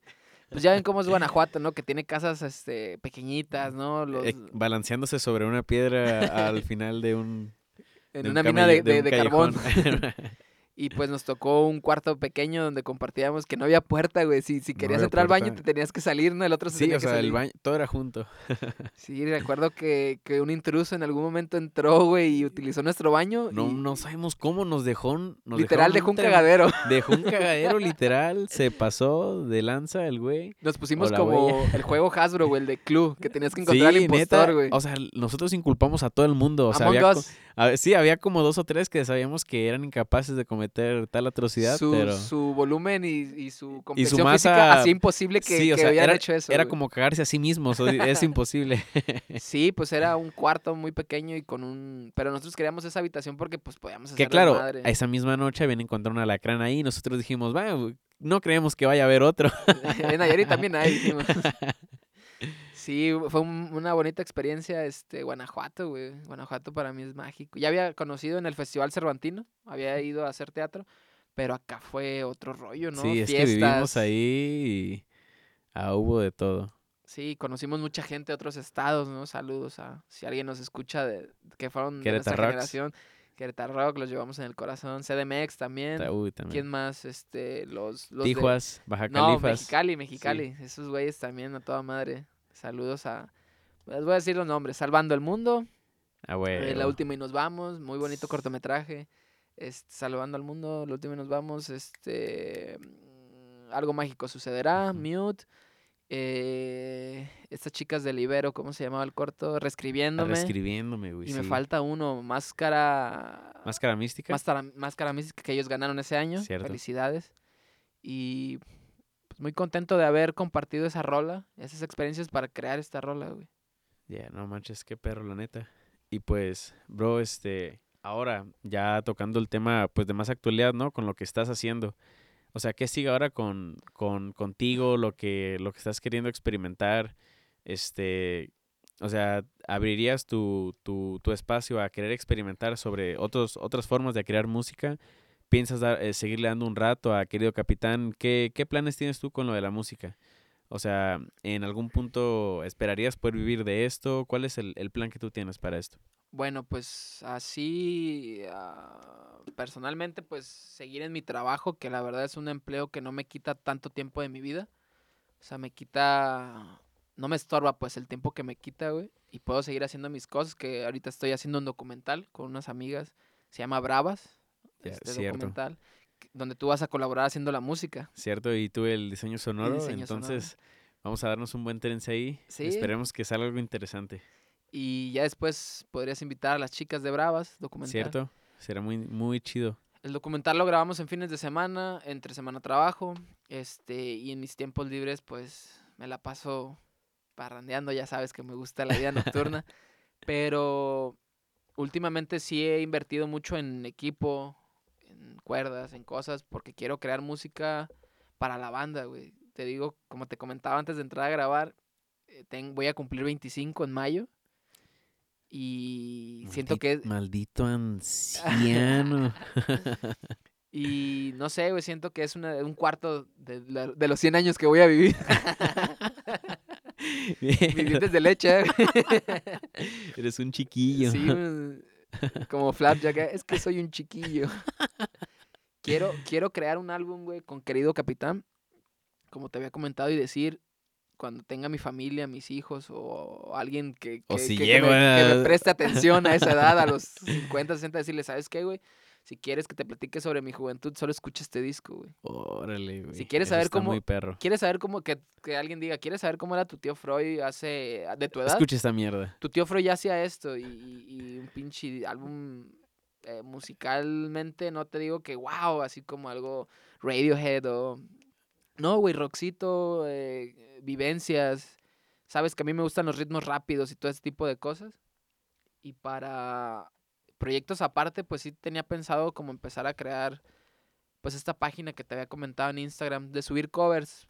Speaker 3: Pues ya ven cómo es Guanajuato, ¿no? Que tiene casas, este, pequeñitas, ¿no? Los,
Speaker 2: Eh, balanceándose sobre una piedra al final de un.
Speaker 3: en
Speaker 2: de un
Speaker 3: una mina de carbón. Y pues nos tocó un cuarto pequeño donde compartíamos que no había puerta, güey. Si, si querías entrar al baño, te tenías que salir, ¿no? El otro se
Speaker 2: sí,
Speaker 3: tenía
Speaker 2: o
Speaker 3: que
Speaker 2: sea, el baño, todo era junto. *laughs*
Speaker 3: Sí, recuerdo que, que un intruso en algún momento entró, güey, y utilizó nuestro baño.
Speaker 2: No,
Speaker 3: y
Speaker 2: no sabemos cómo nos dejó. Nos
Speaker 3: literal dejó un cagadero.
Speaker 2: Dejó un cagadero, *laughs* literal. Se pasó de lanza el güey.
Speaker 3: Nos pusimos como
Speaker 2: huella.
Speaker 3: el juego Hasbro, güey, el de Clue, que tenías que encontrar al
Speaker 2: Sí,
Speaker 3: impostor,
Speaker 2: neta.
Speaker 3: güey.
Speaker 2: O sea, nosotros inculpamos a todo el mundo. O sea,
Speaker 3: Among
Speaker 2: había
Speaker 3: Us,
Speaker 2: a sí, había como dos o tres que sabíamos que eran incapaces de cometer tal atrocidad,
Speaker 3: su,
Speaker 2: pero.
Speaker 3: su volumen y, y su complexión
Speaker 2: masa-
Speaker 3: física hacía imposible que,
Speaker 2: sí, o
Speaker 3: que
Speaker 2: sea,
Speaker 3: hubieran
Speaker 2: era,
Speaker 3: hecho eso.
Speaker 2: era
Speaker 3: güey.
Speaker 2: como cagarse a sí mismos. o- es *laughs* imposible.
Speaker 3: Sí, pues era un cuarto muy pequeño y con un... Pero nosotros queríamos esa habitación porque pues podíamos hacer
Speaker 2: que claro,
Speaker 3: desmadre.
Speaker 2: esa misma noche habían encontrado un alacrán ahí y nosotros dijimos, va, no creemos que vaya a haber otro. *laughs*
Speaker 3: en Nayarit también hay, dijimos. *laughs* Sí, fue un- una bonita experiencia, este, Guanajuato, güey. Guanajuato para mí es mágico. Ya había conocido en el Festival Cervantino, había ido a hacer teatro, pero acá fue otro rollo, ¿no?
Speaker 2: Sí, es que vivimos
Speaker 3: Fiestas.
Speaker 2: ahí y ah, hubo de todo.
Speaker 3: Sí, conocimos mucha gente de otros estados, ¿no? Saludos a si alguien nos escucha de que fueron de nuestra
Speaker 2: Rocks.
Speaker 3: generación. Querétaro Rock, los llevamos en el corazón. CDMX también.
Speaker 2: Ta- uy,
Speaker 3: ¿Quién más? Este, los, los de-
Speaker 2: Tijuas, Baja
Speaker 3: No,
Speaker 2: Califas.
Speaker 3: Mexicali, Mexicali. Esos güeyes también a toda madre. Saludos a. Les voy a decir los nombres. Salvando el Mundo.
Speaker 2: Ah,
Speaker 3: eh,
Speaker 2: güey.
Speaker 3: la última y nos vamos. Muy bonito cortometraje. Este, Salvando al Mundo. La última y nos vamos. Este. mm, Algo mágico sucederá. Mute. eh, estas chicas del Ibero, ¿cómo se llamaba el corto? Reescribiéndome.
Speaker 2: Reescribiéndome, güey.
Speaker 3: y me falta uno. Máscara.
Speaker 2: Máscara mística.
Speaker 3: Máscara, Máscara Mística que ellos ganaron ese año.
Speaker 2: Cierto.
Speaker 3: Felicidades. Y muy contento de haber compartido esa rola, esas experiencias para crear esta rola, güey.
Speaker 2: Ya, no manches, qué perro, la neta. Y pues, bro, este, ahora ya tocando el tema, pues, de más actualidad, ¿no? Con lo que estás haciendo. O sea, ¿qué sigue ahora con, con contigo, lo que, lo que estás queriendo experimentar? Este, o sea, ¿abrirías tu, tu, tu espacio a querer experimentar sobre otros, otras formas de crear música? ¿Piensas eh, seguirle dando un rato a querido capitán? ¿Qué, ¿Qué planes tienes tú con lo de la música? O sea, ¿en algún punto esperarías poder vivir de esto? ¿Cuál es el, el plan que tú tienes para esto?
Speaker 3: Bueno, pues así, ah, personalmente, pues seguir en mi trabajo, que la verdad es un empleo que no me quita tanto tiempo de mi vida. O sea, me quita, no me estorba pues el tiempo que me quita, güey. Y puedo seguir haciendo mis cosas, que ahorita estoy haciendo un documental con unas amigas, se llama Bravas, este
Speaker 2: cierto.
Speaker 3: documental, donde tú vas a colaborar haciendo la música.
Speaker 2: ¿Cierto? Y tú el diseño sonoro,
Speaker 3: diseño sonoro.
Speaker 2: entonces vamos a darnos un buen trance ahí.
Speaker 3: Sí.
Speaker 2: Esperemos que salga algo interesante.
Speaker 3: Y ya después podrías invitar a las chicas de Bravas, documental.
Speaker 2: ¿Cierto? Será muy, muy chido.
Speaker 3: El documental lo grabamos en fines de semana, entre semana trabajo, este, y en mis tiempos libres, pues, me la paso parrandeando, ya sabes que me gusta la vida nocturna, *laughs* pero últimamente sí he invertido mucho en equipo, cuerdas, en cosas, porque quiero crear música para la banda, güey. Te digo, como te comentaba antes de entrar a grabar, eh, ten- voy a cumplir 25 en mayo, y siento que...
Speaker 2: Maldito anciano. *laughs*
Speaker 3: Y no sé, güey, siento que es una- un cuarto de, de los 100 años que voy a vivir. *laughs* Mis dientes de leche. ¿eh? *laughs*
Speaker 2: Eres un chiquillo.
Speaker 3: Sí, como Flapjack. ¿eh? Es que soy un chiquillo. Quiero, *laughs* quiero crear un álbum, güey, con querido capitán. Como te había comentado y decir, cuando tenga mi familia, mis hijos o alguien que, que-
Speaker 2: si
Speaker 3: que- me, que me
Speaker 2: a-
Speaker 3: preste atención a esa edad, a los *laughs* 50, 60, decirle, ¿sabes qué, güey? Si quieres que te platique sobre mi juventud, solo escucha este disco, güey.
Speaker 2: Órale, güey.
Speaker 3: quieres
Speaker 2: eso
Speaker 3: saber
Speaker 2: está
Speaker 3: cómo-
Speaker 2: muy perro.
Speaker 3: ¿Quieres saber cómo que, que alguien diga, ¿quieres saber cómo era tu tío Freud hace de tu edad?
Speaker 2: Escucha esta mierda.
Speaker 3: Tu tío Freud ya hacía esto y, y- y un pinche álbum eh, musicalmente, no te digo que wow, así como algo Radiohead o No, güey, rockcito, eh, vivencias. Sabes que a mí me gustan los ritmos rápidos y todo ese tipo de cosas. Y para proyectos aparte, pues sí tenía pensado como empezar a crear pues esta página que te había comentado en Instagram de subir covers.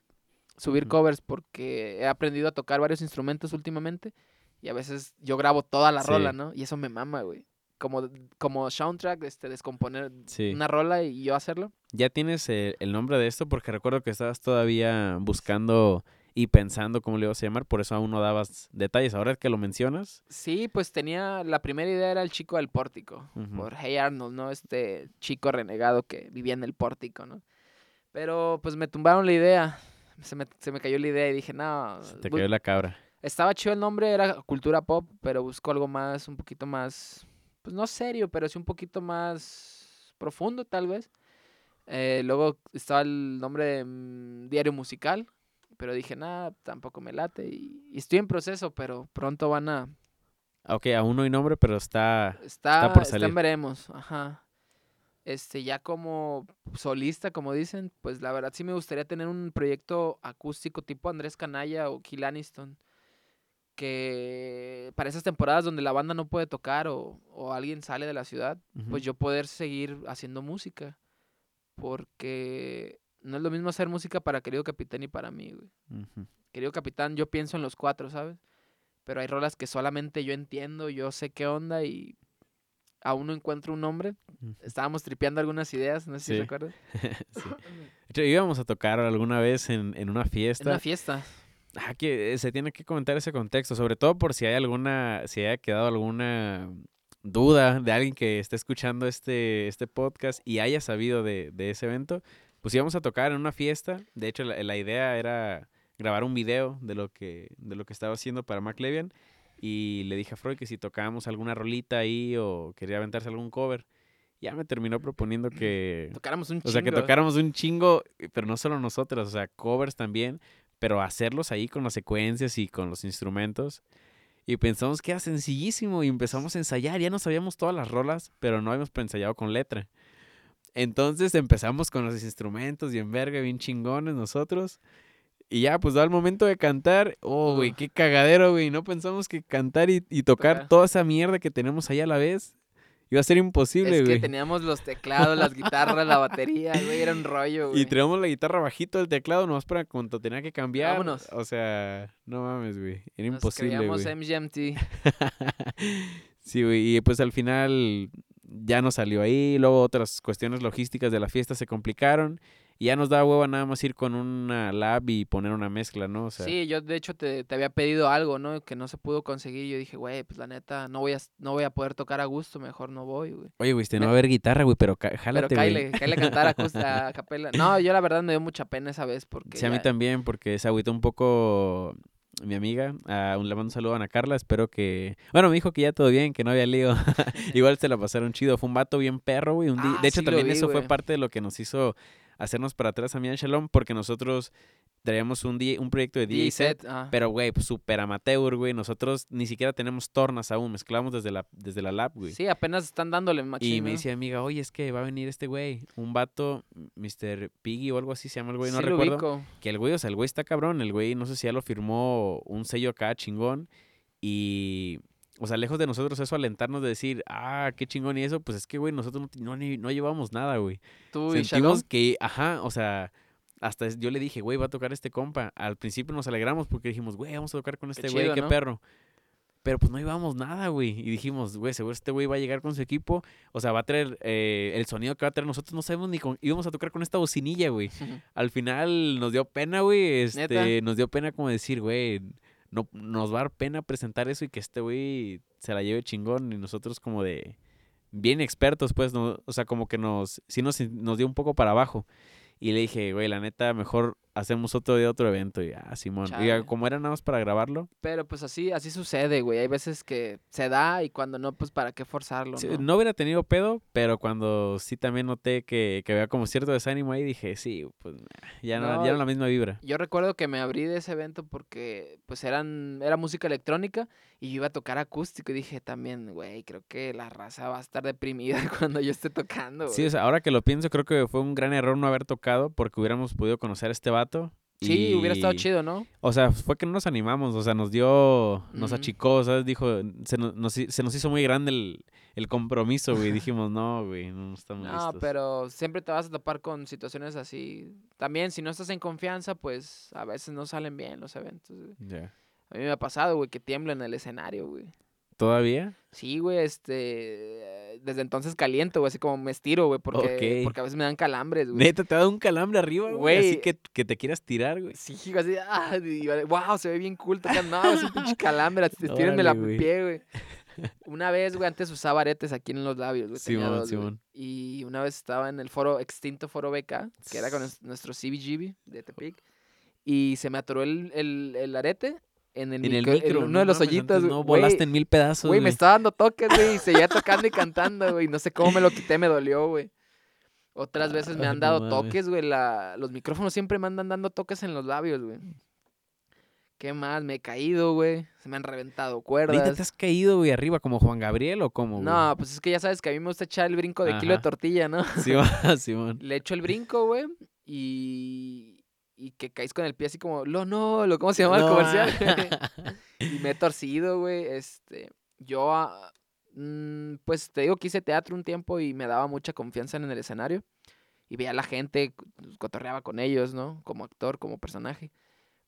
Speaker 3: Subir covers porque he aprendido a tocar varios instrumentos últimamente y a veces yo grabo toda la
Speaker 2: Sí.
Speaker 3: rola, ¿no? Y eso me mama, güey. Como, como soundtrack, este, descomponer
Speaker 2: Sí.
Speaker 3: una rola y yo hacerlo.
Speaker 2: ¿Ya tienes el nombre de esto? Porque recuerdo que estabas todavía buscando y pensando cómo le ibas a llamar, por eso aún no dabas detalles. Ahora que lo mencionas,
Speaker 3: Sí, pues tenía, la primera idea era el chico del pórtico, por Hey Arnold, ¿no? Este chico renegado que vivía en el pórtico, ¿no? Pero pues me tumbaron la idea, se me, se me cayó la idea y dije, no,
Speaker 2: se te cayó la cabra.
Speaker 3: estaba chido el nombre, era cultura pop, pero busco algo más, un poquito más, pues no serio, pero sí un poquito más profundo tal vez. Eh, luego estaba el nombre de mm, diario musical, pero dije, nada, tampoco me late y, y estoy en proceso, pero pronto van a...
Speaker 2: Ah, Ok, aún no hay nombre, pero está...
Speaker 3: Está,
Speaker 2: por
Speaker 3: está en
Speaker 2: salir.
Speaker 3: veremos, ajá. Este, ya como solista, como dicen, pues la verdad sí me gustaría tener un proyecto acústico tipo Andrés Canalla o Kill Aniston. Que para esas temporadas donde la banda no puede tocar o, o alguien sale de la ciudad,
Speaker 2: Ujú.
Speaker 3: pues yo poder seguir haciendo música. Porque no es lo mismo hacer música para Querido Capitán y para mí, güey.
Speaker 2: Ujú.
Speaker 3: Querido Capitán, yo pienso en los cuatro, ¿sabes? Pero hay rolas que solamente yo entiendo, yo sé qué onda y aún no encuentro un nombre.
Speaker 2: Ujú.
Speaker 3: Estábamos tripeando algunas ideas, no sé si
Speaker 2: Sí.
Speaker 3: recuerdas. *laughs*
Speaker 2: Sí. De hecho, íbamos a tocar alguna vez en, en una
Speaker 3: En
Speaker 2: fiesta.
Speaker 3: una fiesta.
Speaker 2: Ah, que eh, se tiene que comentar ese contexto, sobre todo por si hay alguna, si haya quedado alguna duda de alguien que esté escuchando este, este podcast y haya sabido de, de ese evento, pues íbamos a tocar en una fiesta. De hecho, la, la idea era grabar un video de lo que, de lo que estaba haciendo para McLevian. Y le dije a Freud que si tocábamos alguna rolita ahí o quería aventarse algún cover. Ya me terminó proponiendo que,
Speaker 3: Tocáramos un
Speaker 2: o sea, que
Speaker 3: chingo.
Speaker 2: tocáramos un chingo, eh, pero no solo nosotros, o sea, covers también, pero hacerlos ahí con las secuencias y con los instrumentos. Y pensamos que era sencillísimo y empezamos a ensayar, ya no sabíamos todas las rolas, pero no habíamos ensayado con letra. Entonces empezamos con los instrumentos y en verga, bien chingones nosotros. Y ya, pues da el momento de cantar. Oh, güey, qué cagadero, güey. No pensamos que cantar y, y Tocar. toda esa mierda que tenemos ahí a la vez iba a ser imposible,
Speaker 3: Es que
Speaker 2: güey.
Speaker 3: teníamos los teclados, las guitarras, la batería, *laughs* güey, era un rollo, güey.
Speaker 2: Y traíamos la guitarra bajito del teclado nomás para cuando tenía que cambiar.
Speaker 3: Vámonos.
Speaker 2: O sea, no mames, güey. Era
Speaker 3: Nos
Speaker 2: imposible, güey.
Speaker 3: MGMT. *laughs*
Speaker 2: sí, güey. Y pues al final ya no salió ahí. Luego otras cuestiones logísticas de la fiesta se complicaron. Y ya nos daba hueva nada más ir con una lab y poner una mezcla, ¿no? O sea,
Speaker 3: Sí, yo de hecho te, te había pedido algo, ¿no? Que no se pudo conseguir. Yo dije, güey, pues la neta, no voy a, no voy a poder tocar a gusto, mejor no voy, güey.
Speaker 2: oye, güey, este no va a haber guitarra, güey, pero
Speaker 3: Pero
Speaker 2: jálate, güey.
Speaker 3: cáile, cáile cantar a, cus- a *laughs* capela. No, yo la verdad me dio mucha pena esa vez porque
Speaker 2: Sí, a mí también, porque se agüitó un poco mi amiga. A un, le mando un saludo a Ana Carla. Espero que. Bueno, me dijo que ya todo bien, que no había lío. *laughs* Igual se la pasaron chido. Fue un vato bien perro, güey. un
Speaker 3: Ah,
Speaker 2: de hecho,
Speaker 3: sí
Speaker 2: también
Speaker 3: vi,
Speaker 2: eso fue parte de lo que nos hizo hacernos para atrás a a Shalom, porque nosotros traíamos un, DJ un proyecto de DJ,
Speaker 3: DJ
Speaker 2: set.
Speaker 3: set, ah.
Speaker 2: Pero, güey, pues súper amateur, güey. Nosotros ni siquiera tenemos tornas aún. Mezclamos desde la, desde la lab, güey.
Speaker 3: Sí, apenas están dándole machín,
Speaker 2: Y me dice amiga, oye, es que va a venir este güey, un vato, Mr. Piggy o algo así se llama el güey, no
Speaker 3: Sí
Speaker 2: recuerdo.
Speaker 3: ubico.
Speaker 2: Que el güey, o sea, el güey está cabrón. El güey, no sé si ya lo firmó un sello acá chingón. Y, o sea, lejos de nosotros eso alentarnos de decir, ah, qué chingón y eso, pues es que, güey, nosotros no, no, llevamos nada, güey.
Speaker 3: Tú y Shalom.
Speaker 2: Sentimos que, ajá, o sea, hasta yo le dije, güey, va a tocar este compa. Al principio nos alegramos porque dijimos, güey, vamos a tocar con este güey, qué
Speaker 3: ¿no?
Speaker 2: perro. Pero pues no llevamos nada, güey. Y dijimos, güey, seguro este güey va a llegar con su equipo. O sea, va a traer eh, el sonido que va a traer. Nosotros no sabemos ni con... Íbamos a tocar con esta bocinilla, güey. *laughs* Al final nos dio pena, güey. Este,
Speaker 3: ¿Neta?
Speaker 2: nos dio pena como decir, güey, no, nos va a dar pena presentar eso y que este güey se la lleve chingón. Y nosotros como de bien expertos, pues, no, o sea, como que nos, sí nos, nos dio un poco para abajo. Y le dije, güey, la neta, mejor hacemos otro de otro evento. Y ah, Simón. Y
Speaker 3: Chale.
Speaker 2: como era nada más para grabarlo,
Speaker 3: Pero pues así, así sucede, güey. Hay veces que se da y cuando no, pues para qué forzarlo,
Speaker 2: sí,
Speaker 3: ¿no?
Speaker 2: no hubiera tenido pedo, pero cuando sí también noté que, que había como cierto desánimo ahí, dije, sí, pues ya no,
Speaker 3: No,
Speaker 2: ya no la misma vibra.
Speaker 3: Yo recuerdo que me abrí de ese evento porque pues eran era música electrónica y yo iba a tocar acústico y dije también, güey, creo que la raza va a estar deprimida *laughs* cuando yo esté tocando,
Speaker 2: Sí,
Speaker 3: güey.
Speaker 2: o sea, ahora que lo pienso, creo que fue un gran error no haber tocado porque hubiéramos podido conocer a este vato vato.
Speaker 3: Sí, hubiera estado chido, ¿no?
Speaker 2: O sea, fue que no nos animamos, o sea, nos dio, nos
Speaker 3: Ujú.
Speaker 2: achicó, ¿sabes? Dijo, se nos, se hizo muy grande el, el compromiso, güey. *laughs* Dijimos, no, güey, no estamos
Speaker 3: No,
Speaker 2: listos.
Speaker 3: pero siempre te vas a topar con situaciones así. También, si no estás en confianza, pues a veces no salen bien los eventos, güey. A mí me ha pasado, güey, que tiemblo en el escenario, güey.
Speaker 2: ¿Todavía?
Speaker 3: Sí, güey, este... Desde entonces caliento, güey, así como me estiro, güey, porque, porque a veces me dan calambres, güey.
Speaker 2: Neta, te dado un calambre arriba, güey. Así
Speaker 3: Güey.
Speaker 2: que, que te quieras tirar, güey.
Speaker 3: Sí, así, ah, y wow, se ve bien cool tocando. No, es un pinche calambre, estírenme la
Speaker 2: güey.
Speaker 3: pie, güey. *laughs* Una vez, güey, antes usaba aretes aquí en los labios, güey.
Speaker 2: Simón,
Speaker 3: dos, güey.
Speaker 2: Simón.
Speaker 3: Y una vez estaba en el foro, extinto foro BK, que era con nues- nuestro CBGB de Tepic. Y se me atoró el, el, el arete en el,
Speaker 2: En el
Speaker 3: micro- en
Speaker 2: micro,
Speaker 3: uno
Speaker 2: no
Speaker 3: de los hoyitos.
Speaker 2: No, volaste en mil pedazos,
Speaker 3: Güey, me estaba dando toques, güey, y seguía tocando y cantando, güey. No sé cómo me lo quité, me dolió, güey. Otras veces me
Speaker 2: Ah,
Speaker 3: han dado toques, güey. Los micrófonos siempre me andan dando toques en los labios, güey. ¿Qué más? Me he caído, güey. Se me han reventado
Speaker 2: ¿Neta
Speaker 3: cuerdas.
Speaker 2: te has caído, güey, arriba como Juan Gabriel o cómo, güey?
Speaker 3: No, pues es que ya sabes que a mí me gusta echar el brinco de kilo de tortilla, ¿no? *laughs*
Speaker 2: Simón, Simón.
Speaker 3: Le echo el brinco, güey, y... y que caes con el pie así como, lo no, lo, ¿cómo se llama el comercial?
Speaker 2: ah. *laughs* *laughs*
Speaker 3: y me he torcido, güey, este, yo, ah, mm, pues te digo que hice teatro un tiempo y me daba mucha confianza en el escenario, y veía a la gente, cotorreaba con ellos, ¿no? Como actor, como personaje.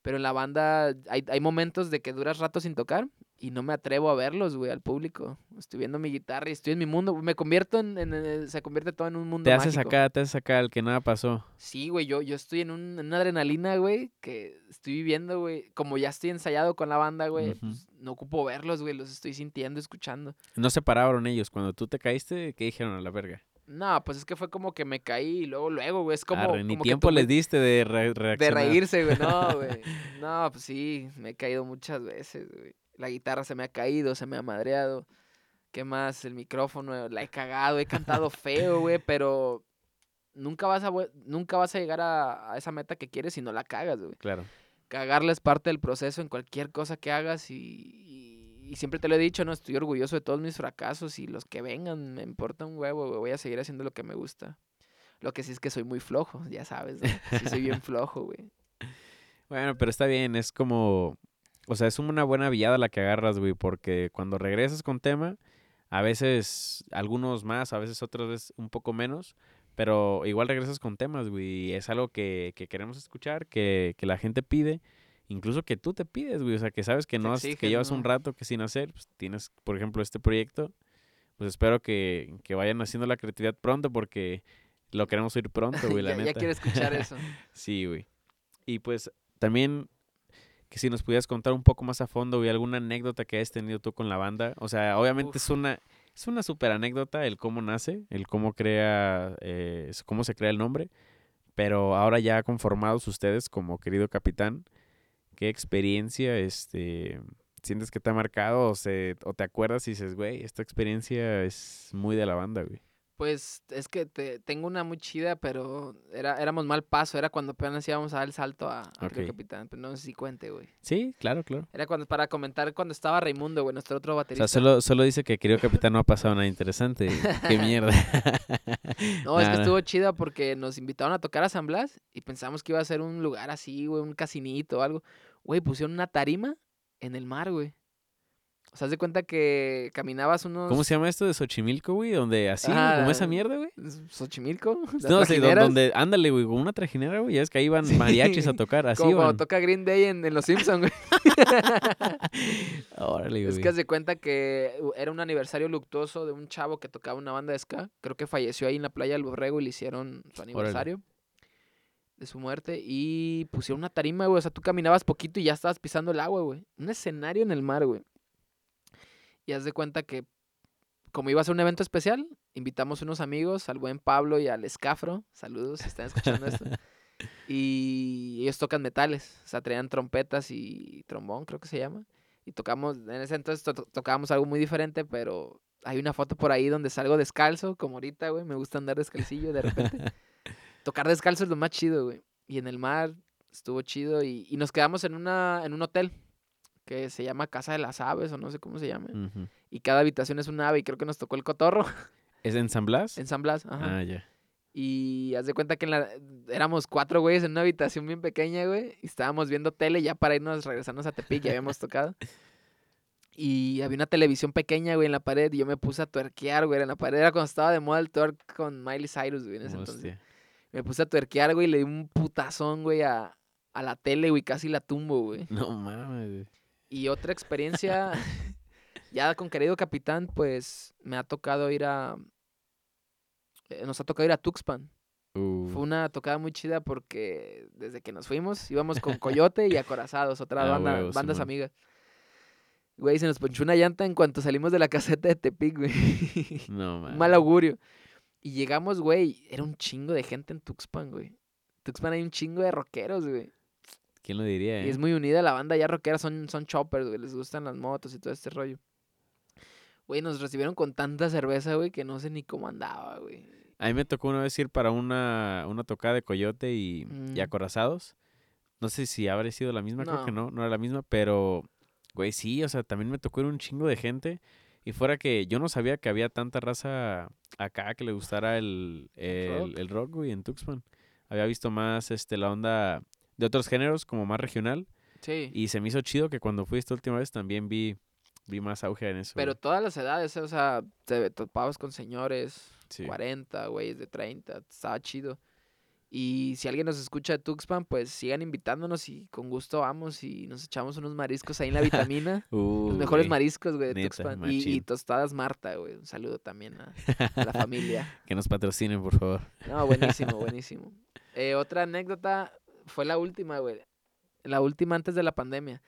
Speaker 3: Pero en la banda hay, hay momentos de que duras rato sin tocar y no me atrevo a verlos, güey, al público. Estoy viendo mi guitarra y estoy en mi mundo. Me convierto en, en- en- se convierte todo en un mundo
Speaker 2: Te haces
Speaker 3: mágico.
Speaker 2: acá, te haces acá, el que nada pasó.
Speaker 3: Sí, güey, yo, yo estoy en, un- en una adrenalina, güey, que estoy viviendo, güey. Como ya estoy ensayado con la banda, güey, pues, no ocupo verlos, güey, los estoy sintiendo, escuchando.
Speaker 2: No se pararon ellos. Cuando tú te caíste, ¿qué dijeron a la verga?
Speaker 3: No, pues es que fue como que me caí y luego, luego, güey, es como...
Speaker 2: Arre, ni
Speaker 3: que
Speaker 2: tiempo
Speaker 3: tú
Speaker 2: les diste de re-
Speaker 3: De
Speaker 2: reaccionar.
Speaker 3: reírse, güey, no, *laughs* güey. No, pues sí, me he caído muchas veces, güey. La guitarra se me ha caído, se me ha madreado. ¿Qué más? El micrófono, la he cagado, he cantado feo, güey, *laughs* pero nunca vas a, nunca vas a llegar a, a esa meta que quieres si no la cagas, güey.
Speaker 2: Claro.
Speaker 3: Cagarla es parte del proceso en cualquier cosa que hagas y, y- y siempre te lo he dicho, ¿no? Estoy orgulloso de todos mis fracasos y los que vengan, me importa un huevo, güey. Voy a seguir haciendo lo que me gusta. Lo que sí es que soy muy flojo, ya sabes, ¿no? Sí soy bien *laughs* flojo, güey.
Speaker 2: Bueno, pero está bien, es como, o sea, es una buena viada la que agarras, güey, porque cuando regresas con tema, a veces algunos más, a veces otras veces un poco menos, pero igual regresas con temas, güey, y es algo que, que queremos escuchar, que, que la gente pide, incluso que tú te pides, güey, o sea, que sabes que no, has- que llevas un rato que sin hacer, pues tienes, por ejemplo, este proyecto, pues espero que, que vayan haciendo la creatividad pronto porque lo queremos oír pronto, güey, *laughs* la
Speaker 3: ya,
Speaker 2: neta.
Speaker 3: ya quiero escuchar eso. *laughs*
Speaker 2: Sí, güey. Y pues también que si nos pudieras contar un poco más a fondo, güey, alguna anécdota que hayas tenido tú con la banda. O sea, obviamente es una es una súper anécdota el cómo nace, el cómo crea, eh, cómo se crea el nombre. Pero ahora ya conformados ustedes como querido capitán, ¿qué experiencia este sientes que te ha marcado o, se, o te acuerdas y dices, güey, esta experiencia es muy de la banda, güey?
Speaker 3: Pues es que te, tengo una muy chida, pero era, éramos mal paso. Era cuando apenas íbamos a dar el salto a, a Río. Capitán. Pero no sé si cuente, güey.
Speaker 2: Sí, claro, claro.
Speaker 3: Era cuando, para comentar cuando estaba Raimundo, güey, nuestro otro
Speaker 2: O
Speaker 3: baterista.
Speaker 2: sea, solo, solo dice que querido capitán no ha pasado nada interesante. *laughs* Qué mierda. *laughs*
Speaker 3: No, es que estuvo chida porque nos invitaron a tocar a San Blas y pensamos que iba a ser un lugar así, güey, un casinito o algo. Güey, pusieron una tarima en el mar, güey. O sea, haz de cuenta que caminabas unos...
Speaker 2: ¿Cómo se llama esto de Xochimilco, güey? Donde así,
Speaker 3: Ah,
Speaker 2: como esa mierda, güey.
Speaker 3: Xochimilco. *laughs*
Speaker 2: No, sí, donde, ándale, güey, con una trajinera, güey. Ya es que ahí iban
Speaker 3: Sí.
Speaker 2: mariachis a tocar, así
Speaker 3: Como toca Green Day en, en Los Simpsons, güey. *laughs*
Speaker 2: Órale,
Speaker 3: Es
Speaker 2: güey.
Speaker 3: que haz de cuenta que era un aniversario luctuoso de un chavo que tocaba una banda de ska. Creo que falleció ahí en la playa del Borrego y le hicieron su aniversario de su muerte. Y pusieron una tarima, güey. O sea, tú caminabas poquito y ya estabas pisando el agua, güey. Un escenario en el mar, güey. Y haz de cuenta que, como iba a ser un evento especial, invitamos unos amigos, al buen Pablo y al Escafro. Saludos si están escuchando esto. *laughs* Y ellos tocan metales. O sea, traían trompetas y trombón, creo que se llama. Y tocamos, en ese entonces to- to- tocábamos algo muy diferente, pero hay una foto por ahí donde salgo descalzo, como ahorita, güey. Me gusta andar descalcillo de repente. *laughs* Tocar descalzo es lo más chido, güey. Y en el mar estuvo chido y, y nos quedamos en, una, en un hotel que se llama Casa de las Aves o no sé cómo se llama.
Speaker 2: Ujú.
Speaker 3: Y cada habitación es un ave y creo que nos tocó el cotorro *laughs*
Speaker 2: ¿Es en San Blas?
Speaker 3: en San Blas. Ajá.
Speaker 2: Ah, ya.
Speaker 3: Y haz de cuenta que en la, éramos cuatro güeyes en una habitación bien pequeña, güey. Y estábamos viendo tele ya para irnos, regresarnos a Tepic, ya habíamos *laughs* tocado. Y había una televisión pequeña, güey, en la pared. Y yo me puse a tuerquear, güey. En la pared era cuando estaba de moda el twerk con Miley Cyrus, güey, en ese entonces. Me puse a tuerquear, güey, y le di un putazón, güey, a, a la tele, güey. Casi la tumbo, güey.
Speaker 2: No mames, güey.
Speaker 3: Y otra experiencia, *laughs* ya con querido capitán, pues me ha tocado ir a. eh, Nos ha tocado ir a Tuxpan.
Speaker 2: Uh,
Speaker 3: Fue una tocada muy chida porque desde que nos fuimos íbamos con Coyote y *laughs* Acorazados, otra
Speaker 2: Ah,
Speaker 3: banda,
Speaker 2: huevo,
Speaker 3: bandas amigas. Güey, se nos ponchó una llanta en cuanto salimos de la *laughs* caseta de Tepic, güey.
Speaker 2: no mames.
Speaker 3: Un Mal augurio. Y llegamos, güey, era un chingo de gente en Tuxpan, güey. Tuxpan hay un chingo de rockeros, güey.
Speaker 2: ¿Quién lo diría,
Speaker 3: Y
Speaker 2: eh?
Speaker 3: es muy unida la banda ya rockera, son, son choppers, güey, les gustan las motos y todo este rollo. Güey, nos recibieron con tanta cerveza, güey, que no sé ni cómo andaba, güey.
Speaker 2: A mí me tocó una vez ir para una, una tocada de Coyote y, y
Speaker 3: Mm.
Speaker 2: Acorazados. No sé si habrá sido la misma, creo que no, no era la misma, pero, güey, sí, o sea, también me tocó ir un chingo de gente. Y fuera que yo no sabía que había tanta raza acá que le gustara el, el,
Speaker 3: rock.
Speaker 2: el rock, güey, en Tuxpan. Había visto más este, la onda de otros géneros, como más regional.
Speaker 3: Sí.
Speaker 2: Y se me hizo chido que cuando fui esta última vez también vi, vi más auge en eso.
Speaker 3: Pero
Speaker 2: güey.
Speaker 3: todas las edades, eh, o sea, te topabas con señores,
Speaker 2: Sí.
Speaker 3: 40, güeyes de 30, estaba chido. Y si alguien nos escucha de Tuxpan, pues sigan invitándonos y con gusto vamos y nos echamos unos mariscos ahí en la vitamina. *laughs* Los mejores mariscos, güey, de
Speaker 2: neta,
Speaker 3: Tuxpan. Y, tostadas Marta, güey. Un saludo también a, a la *laughs* familia.
Speaker 2: Que nos patrocinen, por favor.
Speaker 3: No, buenísimo, buenísimo. Eh, otra anécdota fue la última, güey. La última antes de la pandemia.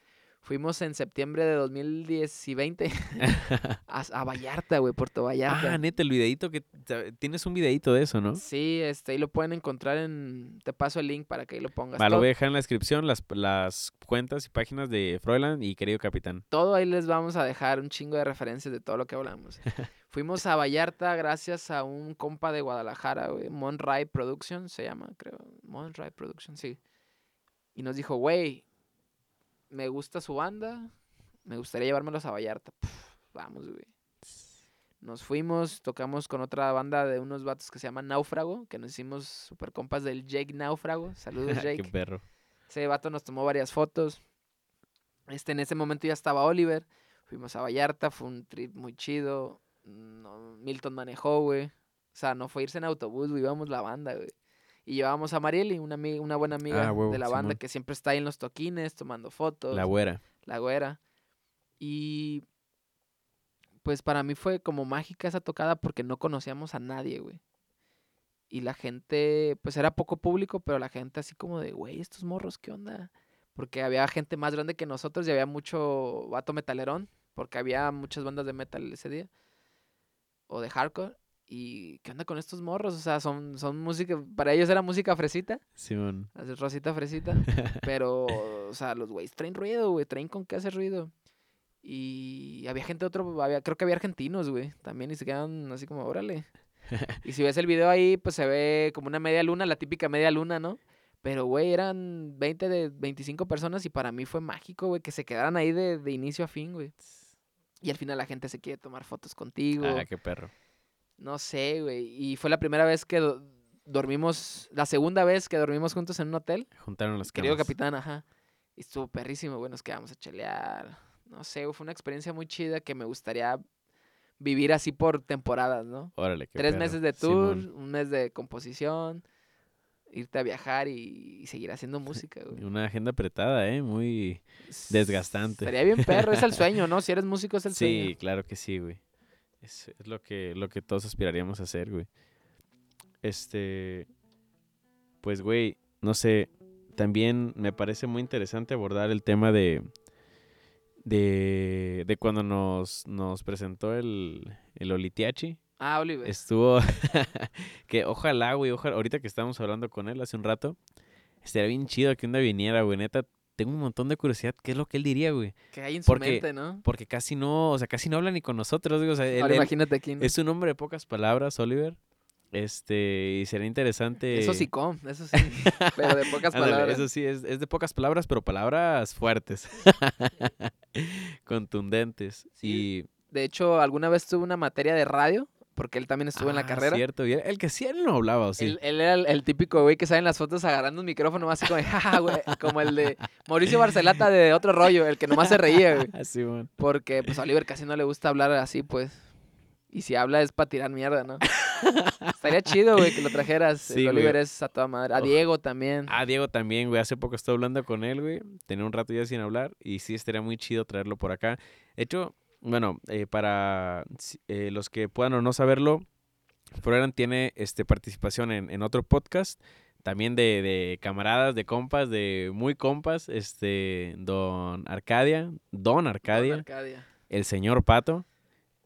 Speaker 3: Fuimos en septiembre de 2010 y 20 *laughs* a, a Vallarta, güey, Puerto Vallarta.
Speaker 2: Ah, neta, el videito que tienes un videito de eso, ¿no?
Speaker 3: Sí, este, ahí lo pueden encontrar en... Te paso el link para que ahí lo pongas.
Speaker 2: Lo voy a dejar en la descripción, las, las cuentas y páginas de Froiland y querido capitán.
Speaker 3: todo ahí les vamos a dejar un chingo de referencias de todo lo que hablamos. *laughs* Fuimos a Vallarta gracias a un compa de Guadalajara, güey. Monray Productions se llama, creo. Monray Productions, sí. Y nos dijo, güey, me gusta su banda, me gustaría llevármelos a Vallarta. Puf, vamos, güey. Nos fuimos, tocamos con otra banda de unos vatos que se llaman Náufrago, que nos hicimos super compas del Jake Náufrago. Saludos, *laughs*
Speaker 2: Qué
Speaker 3: Jake.
Speaker 2: perro.
Speaker 3: Ese vato nos tomó varias fotos. Este, en ese momento ya estaba Oliver. Fuimos a Vallarta, fue un trip muy chido. No, Milton manejó, güey. O sea, no fue irse en autobús, güey, íbamos la banda, güey. Y llevábamos a Marieli, una, ami- una buena amiga
Speaker 2: Ah, huevo,
Speaker 3: de la banda
Speaker 2: Simón.
Speaker 3: que siempre está ahí en los toquines tomando fotos.
Speaker 2: La güera.
Speaker 3: la güera. Y pues para mí fue como mágica esa tocada porque no conocíamos a nadie, güey. Y la gente, pues era poco público, pero la gente así como de, güey, estos morros, ¿qué onda? Porque había gente más grande que nosotros y había mucho vato metalerón, porque había muchas bandas de metal ese día, o de hardcore. Y ¿qué onda con estos morros? O sea, son, son música, para ellos era música fresita,
Speaker 2: Simón.
Speaker 3: así rosita fresita. *laughs* Pero, o sea, los güeyes traen ruido, güey, traen con qué hacer ruido. Y había gente otro, había, creo que había argentinos, güey, también, y se quedan así como, órale. *laughs* Y si ves el video ahí, pues se ve como una media luna, la típica media luna, ¿no? Pero, güey, eran 20 de 25 personas y para mí fue mágico, güey, que se quedaran ahí de, de inicio a fin, güey. Y al final la gente se quiere tomar fotos contigo.
Speaker 2: Ah, qué perro.
Speaker 3: No sé, güey. Y fue la primera vez que do- dormimos, la segunda vez que dormimos juntos en un hotel.
Speaker 2: Juntaron las
Speaker 3: Querido
Speaker 2: camas.
Speaker 3: capitán, ajá. Y estuvo perrísimo, güey. Nos quedamos a chelear. No sé, güey, fue una experiencia muy chida que me gustaría vivir así por temporadas, ¿no?
Speaker 2: Órale, qué
Speaker 3: Tres
Speaker 2: perro.
Speaker 3: meses de tour,
Speaker 2: Simón.
Speaker 3: un mes de composición, irte a viajar y, y seguir haciendo música, güey. *laughs*
Speaker 2: Una agenda apretada, ¿eh? Muy... desgastante.
Speaker 3: Estaría bien perro, es el *laughs* sueño, ¿no? Si eres músico es el
Speaker 2: Sí,
Speaker 3: sueño.
Speaker 2: claro que sí, güey. Es, es lo que, lo que todos aspiraríamos a hacer, güey. Este, pues, güey, no sé, también me parece muy interesante abordar el tema de, de, de cuando nos, nos presentó el, el Olitiachi.
Speaker 3: Ah, Oliver.
Speaker 2: Estuvo, *laughs* que ojalá, güey, ojalá, ahorita que estábamos hablando con él hace un rato, estaría bien chido que un día viniera, güey, neta, tengo un montón de curiosidad, ¿qué es lo que él diría, güey?
Speaker 3: Que hay en su
Speaker 2: porque-
Speaker 3: mente, ¿no?
Speaker 2: Porque casi no, o sea, casi no habla ni con nosotros, digo, o sea, él-
Speaker 3: Ahora imagínate. ¿no?
Speaker 2: es un hombre de pocas palabras, Oliver. Este, y será interesante.
Speaker 3: Eso sí, com, eso sí. *laughs* pero de pocas palabras.
Speaker 2: Eso sí, es, es de pocas palabras, pero palabras fuertes. *laughs* Contundentes.
Speaker 3: Sí.
Speaker 2: Y
Speaker 3: De hecho, alguna vez tuve una materia de radio
Speaker 4: porque él también estuvo en la
Speaker 2: Ah,
Speaker 4: carrera.
Speaker 2: cierto. y él- el que sí, él no hablaba, ¿o sí?
Speaker 4: Él, él era el, el típico güey que sale en las fotos agarrando un micrófono así como, de, *laughs* "Ja, ja, güey", como el de Mauricio Barcelata de otro rollo, el que nomás se reía, güey.
Speaker 2: Ah, *laughs* sí, man.
Speaker 4: Porque pues a Oliver casi no le gusta hablar así, pues. Y si habla es para tirar mierda, ¿no? *laughs* Estaría chido, güey, que lo trajeras.
Speaker 2: Sí,
Speaker 4: el
Speaker 2: güey.
Speaker 4: Oliver es a toda madre. A Diego también.
Speaker 2: Ah, Diego también, güey. Hace poco estuve hablando con él, güey. Tenía un rato ya sin hablar. Y sí, estaría muy chido traerlo por acá. De hecho, bueno, eh, para eh, los que puedan o no saberlo, Froeran tiene este, participación en, en otro podcast. También de, de camaradas, de compas, de muy compas. Este, Don Arcadia. Don. Arcadia. El señor Pato.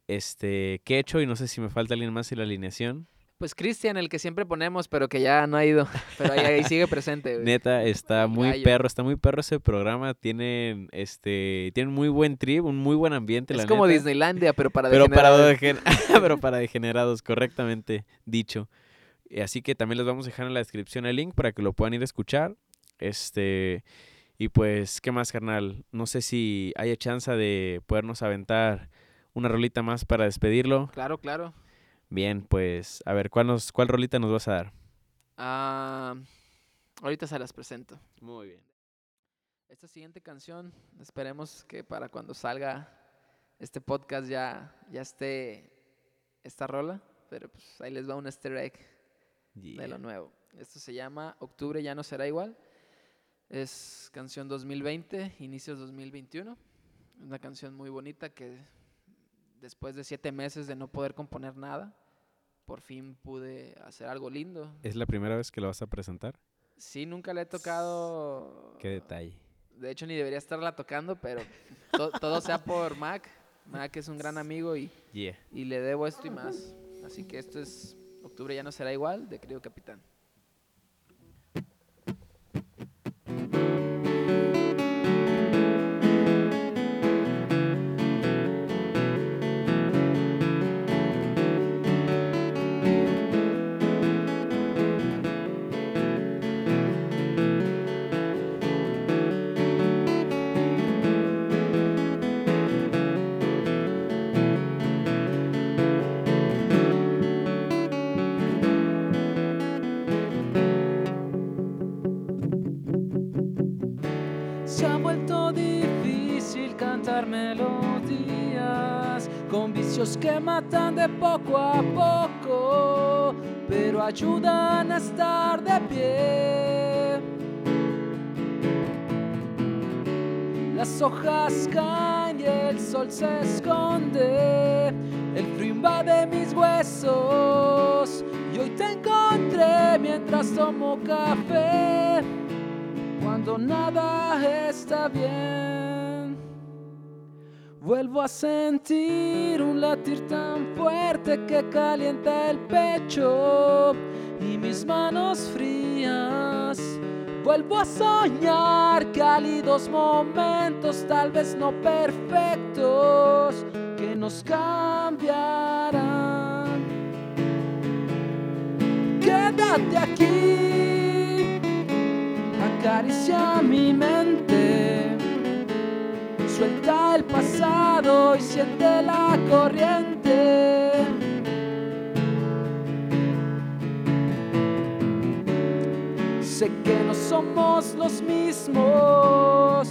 Speaker 2: Este, Quecho. Y no sé si me falta alguien más en la alineación.
Speaker 4: Pues Cristian, el que siempre ponemos, pero que ya no ha ido. *laughs* Pero ahí, ahí sigue presente, güey.
Speaker 2: Neta, está muy
Speaker 4: gallo.
Speaker 2: perro, está muy perro ese programa. Tienen, este, tienen muy buen trip, un muy buen ambiente,
Speaker 4: Es
Speaker 2: la
Speaker 4: como
Speaker 2: neta.
Speaker 4: Disneylandia, pero para
Speaker 2: Pero para,
Speaker 4: degenerados.
Speaker 2: degen- *laughs* pero para degenerados, correctamente dicho. Así que también les vamos a dejar en la descripción el link para que lo puedan ir a escuchar. Este, y pues, ¿qué más, carnal? No sé si haya chance de podernos aventar una rolita más para despedirlo.
Speaker 4: Claro, claro.
Speaker 2: Bien, pues, a ver, ¿cuál, nos, cuál rolita nos vas a dar?
Speaker 4: Ah, ahorita se las presento.
Speaker 2: Muy bien.
Speaker 4: Esta siguiente canción, esperemos que para cuando salga este podcast ya, ya esté esta rola. Pero pues ahí les va un easter egg de lo nuevo. Esto se llama Octubre ya no será igual. Es canción 2020, inicios 2021. Es una canción muy bonita que después de siete meses de no poder componer nada, por fin pude hacer algo lindo.
Speaker 2: ¿Es la primera vez que lo vas a presentar?
Speaker 4: Sí, nunca le he tocado.
Speaker 2: Qué detalle.
Speaker 4: De hecho, ni debería estarla tocando, pero to- todo sea por Mac. Mac es un gran amigo y,
Speaker 2: Yeah.
Speaker 4: y le debo esto y más. Así que esto es Octubre ya no será igual, de querido capitán. Que matan de poco a poco, pero ayudan a estar de pie. Las hojas caen y el sol se esconde, el frío invade mis huesos y hoy te encontré mientras tomo café cuando nada está bien. Vuelvo a sentir un latir tan fuerte que calienta el pecho y mis manos frías. Vuelvo a soñar cálidos momentos, tal vez no perfectos, que nos cambiarán. Quédate aquí acaricia mi mente. Pasado y siente la corriente. Sé que no somos los mismos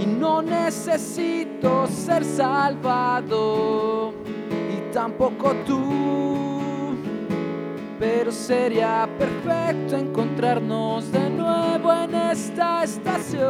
Speaker 4: y no necesito ser salvado y tampoco tú pero sería perfecto encontrarnos de nuevo en esta estación.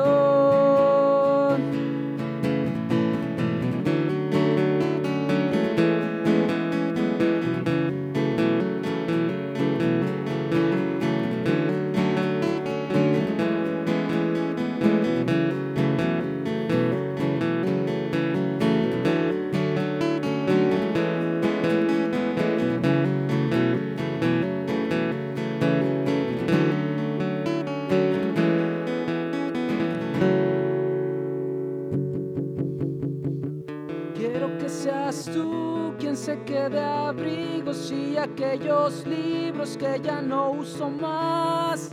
Speaker 4: Tú quien se quede abrigos y aquellos libros que ya no uso más.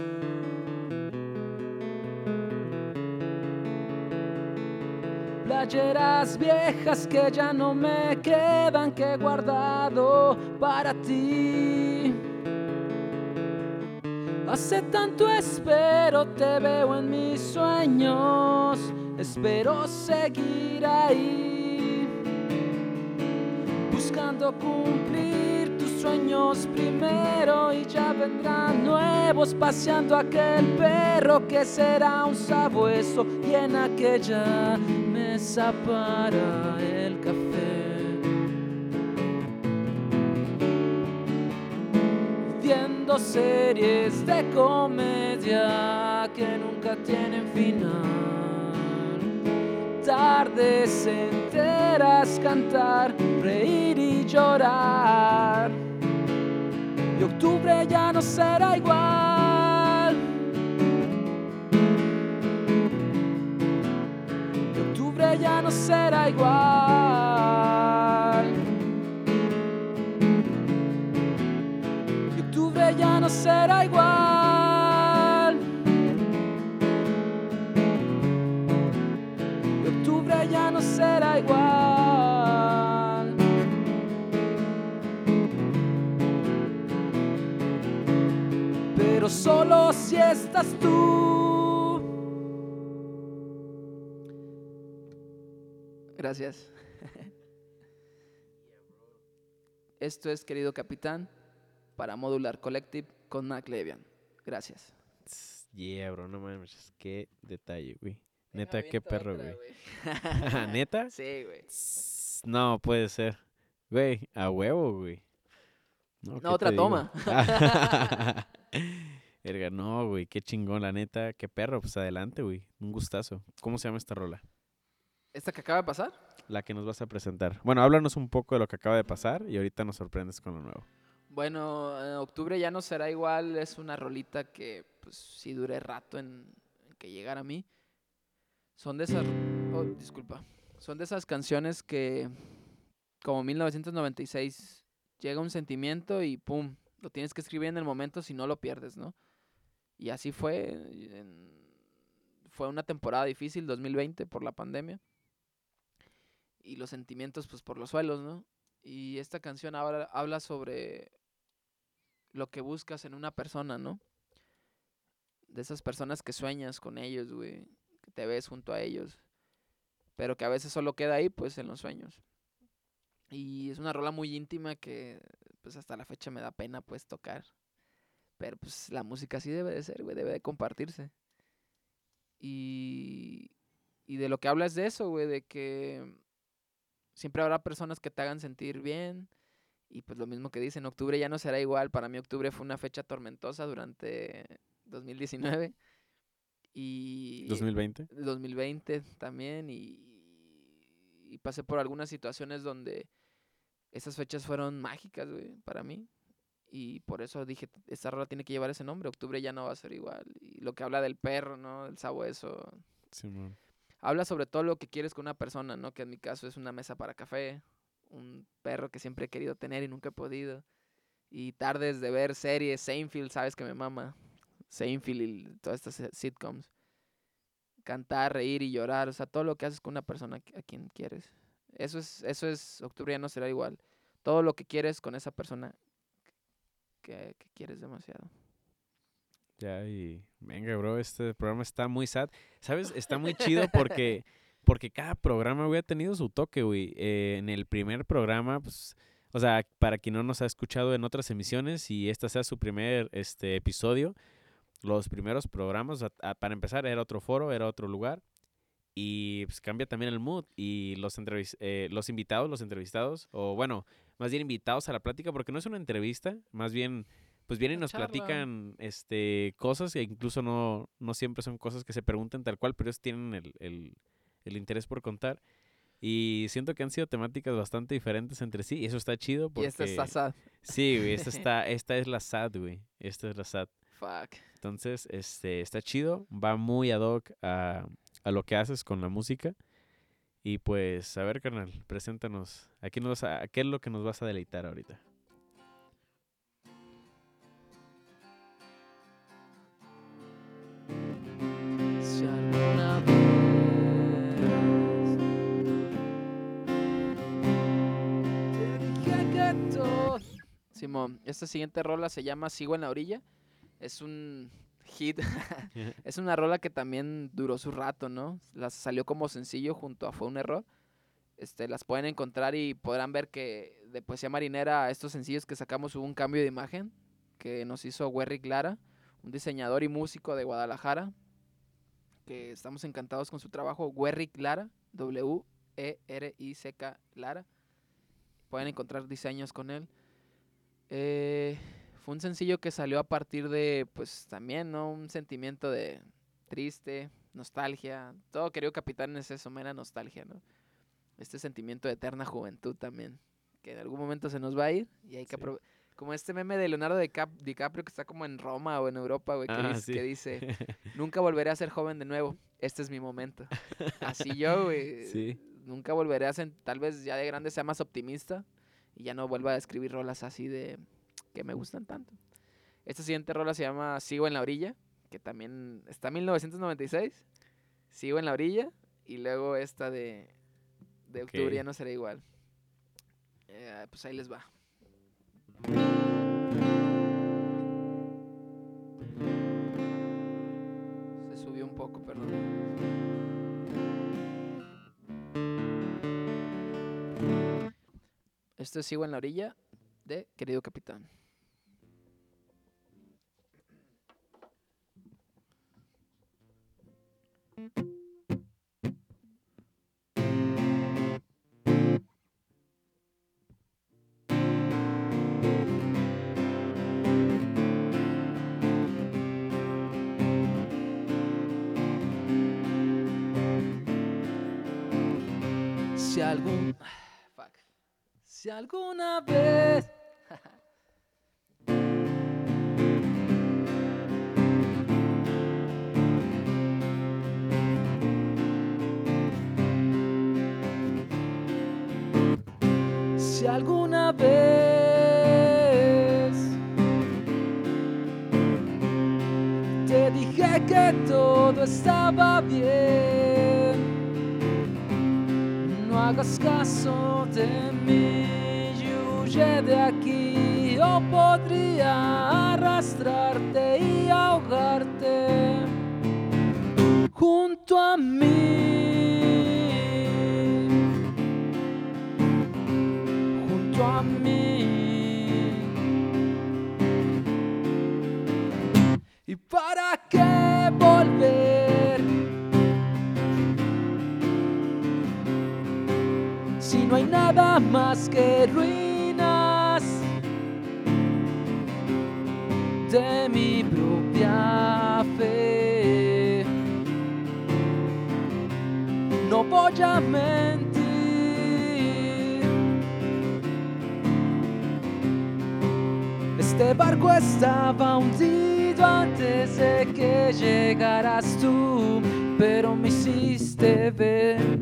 Speaker 3: playeras viejas que ya no me quedan que he guardado para ti. Hace tanto espero, te veo en mis sueños, espero seguir ahí, buscando cumplir tus sueños primero y ya vendrán nuevos paseando aquel perro que será un sabueso y en aquella mesa para el café. Viendo series de comedia que nunca tienen final. Tardes enteras cantar, reír y llorar. Y octubre ya no será igual. Y octubre ya no será igual. Y octubre ya no será igual. Si estás tú. Gracias. *laughs* Esto es, querido capitán, para Modular Collective con Mac Levian. Gracias.
Speaker 2: Yeah, bro, no mames, qué detalle, güey. Neta, qué perro, güey. *laughs* ¿Neta?
Speaker 3: Sí, güey.
Speaker 2: No, puede ser. Güey, a huevo, güey. No, ¿qué
Speaker 3: No, otra toma. *laughs*
Speaker 2: Verga, no, güey, qué chingón, la neta, qué perro, pues adelante, güey, un gustazo. ¿Cómo se llama esta rola?
Speaker 3: ¿Esta que acaba de pasar?
Speaker 2: La que nos vas a presentar. Bueno, háblanos un poco de lo que acaba de pasar y ahorita nos sorprendes con lo nuevo.
Speaker 3: Bueno, en octubre ya no será igual. Es una rolita que, pues, sí duré rato en, en que llegara a mí. Son de esas. oh, disculpa. Son de esas canciones que, como 1996, llega un sentimiento y pum, lo tienes que escribir en el momento si no lo pierdes, ¿no? Y así fue. fue una temporada difícil, 2020, por la pandemia. Y los sentimientos, pues, por los suelos, ¿no? Y esta canción habla, habla sobre lo que buscas en una persona, ¿no? De esas personas que sueñas con ellos, güey, que te ves junto a ellos, pero que a veces solo queda ahí, pues, en los sueños. Y es una rola muy íntima que, pues, hasta la fecha me da pena, pues, tocar. Pero, pues, la música así debe de ser, güey, debe de compartirse. Y, y de lo que habla es de eso, güey, de que siempre habrá personas que te hagan sentir bien, y pues lo mismo que dicen, octubre ya no será igual. Para mí octubre fue una fecha tormentosa durante 2019 y
Speaker 2: 2020.
Speaker 3: 2020 también y, y pasé por algunas situaciones donde esas fechas fueron mágicas, güey, para mí. Y por eso dije, esta rola tiene que llevar ese nombre, octubre ya no va a ser igual. Y lo que habla del perro, ¿no? El sabueso.
Speaker 2: Simón.
Speaker 3: Habla sobre todo lo que quieres con una persona, ¿no? Que en mi caso es una mesa para café, un perro que siempre he querido tener y nunca he podido. Y tardes de ver series, Seinfeld, sabes que me mama. Seinfeld y todas estas eh, sitcoms. Cantar, reír y llorar, o sea, todo lo que haces con una persona a quien quieres. Eso es, eso es, octubre ya no será igual. Todo lo que quieres con esa persona que, que quieres demasiado.
Speaker 2: Ya, y venga, bro, este programa está muy sad. ¿Sabes? Está muy chido *laughs* porque, porque cada programa, güey, ha tenido su toque, güey. Eh, en el primer programa, pues, o sea, para quien no nos ha escuchado en otras emisiones y este sea su primer este, episodio, los primeros programas, a- a- para empezar, era otro foro, era otro lugar. Y pues cambia también el mood. Y los, eh, los invitados, los entrevistados, o bueno, más bien invitados a la plática, porque no es una entrevista, más bien, pues vienen y nos
Speaker 3: charla.
Speaker 2: platican este, cosas que incluso no, no siempre son cosas que se preguntan tal cual, pero ellos tienen el, el, el interés por contar. Y siento que han sido temáticas bastante diferentes entre sí, y eso está chido
Speaker 3: Y
Speaker 2: porque...
Speaker 3: esta está sad.
Speaker 2: Sí, güey, esta, *laughs* está, esta es la SAD, güey. Esta es la SAD.
Speaker 3: Fuck.
Speaker 2: Entonces, este, está chido, va muy ad hoc a, a lo que haces con la música. Y pues, a ver, carnal, preséntanos. ¿A qué, nos a, a qué es lo que nos vas a deleitar ahorita?
Speaker 4: Simón, esta siguiente rola se llama Sigo en la orilla. Es un hit. *laughs* es una rola que también duró su rato, ¿no? Las salió como sencillo junto a Fue un error. Este, las pueden encontrar y podrán ver que de Poesía Marinera, estos sencillos que sacamos hubo un cambio de imagen que nos hizo Werrick Lara, un diseñador y músico de Guadalajara, que estamos encantados con su trabajo. Werrick Lara, W-E-R-I-C-K Lara. Pueden encontrar diseños con él. Eh, fue un sencillo que salió a partir de, pues también, ¿no? Un sentimiento de triste, nostalgia. Todo querido capitán es eso, mera nostalgia, ¿no? Este sentimiento de eterna juventud también, que en algún momento se nos va a ir y hay que Como este meme de Leonardo DiCaprio que está como en Roma o en Europa, güey, que, ah, dice, que dice, *laughs* nunca volveré a ser joven de nuevo, este es mi momento. Así yo, güey, *laughs* sí. nunca volveré a ser, tal vez ya de grande sea más optimista, y ya no vuelva a escribir rolas así de que me gustan tanto. Esta siguiente rola se llama Sigo en la orilla, que también está en 1996. Sigo en la orilla y luego esta de, de octubre ya no será igual. Eh, pues ahí les va. Se subió un poco, perdón. Esto es Sigo en la orilla de Querido Capitán. Si algún *sighs* si alguna vez Si alguna vez te dije que todo estaba bien, no hagas caso de mí de aquí nada más que ruido de mi propia fe. No voy a mentir. Este barco estaba hundido antes de que llegaras tú, pero me hiciste ver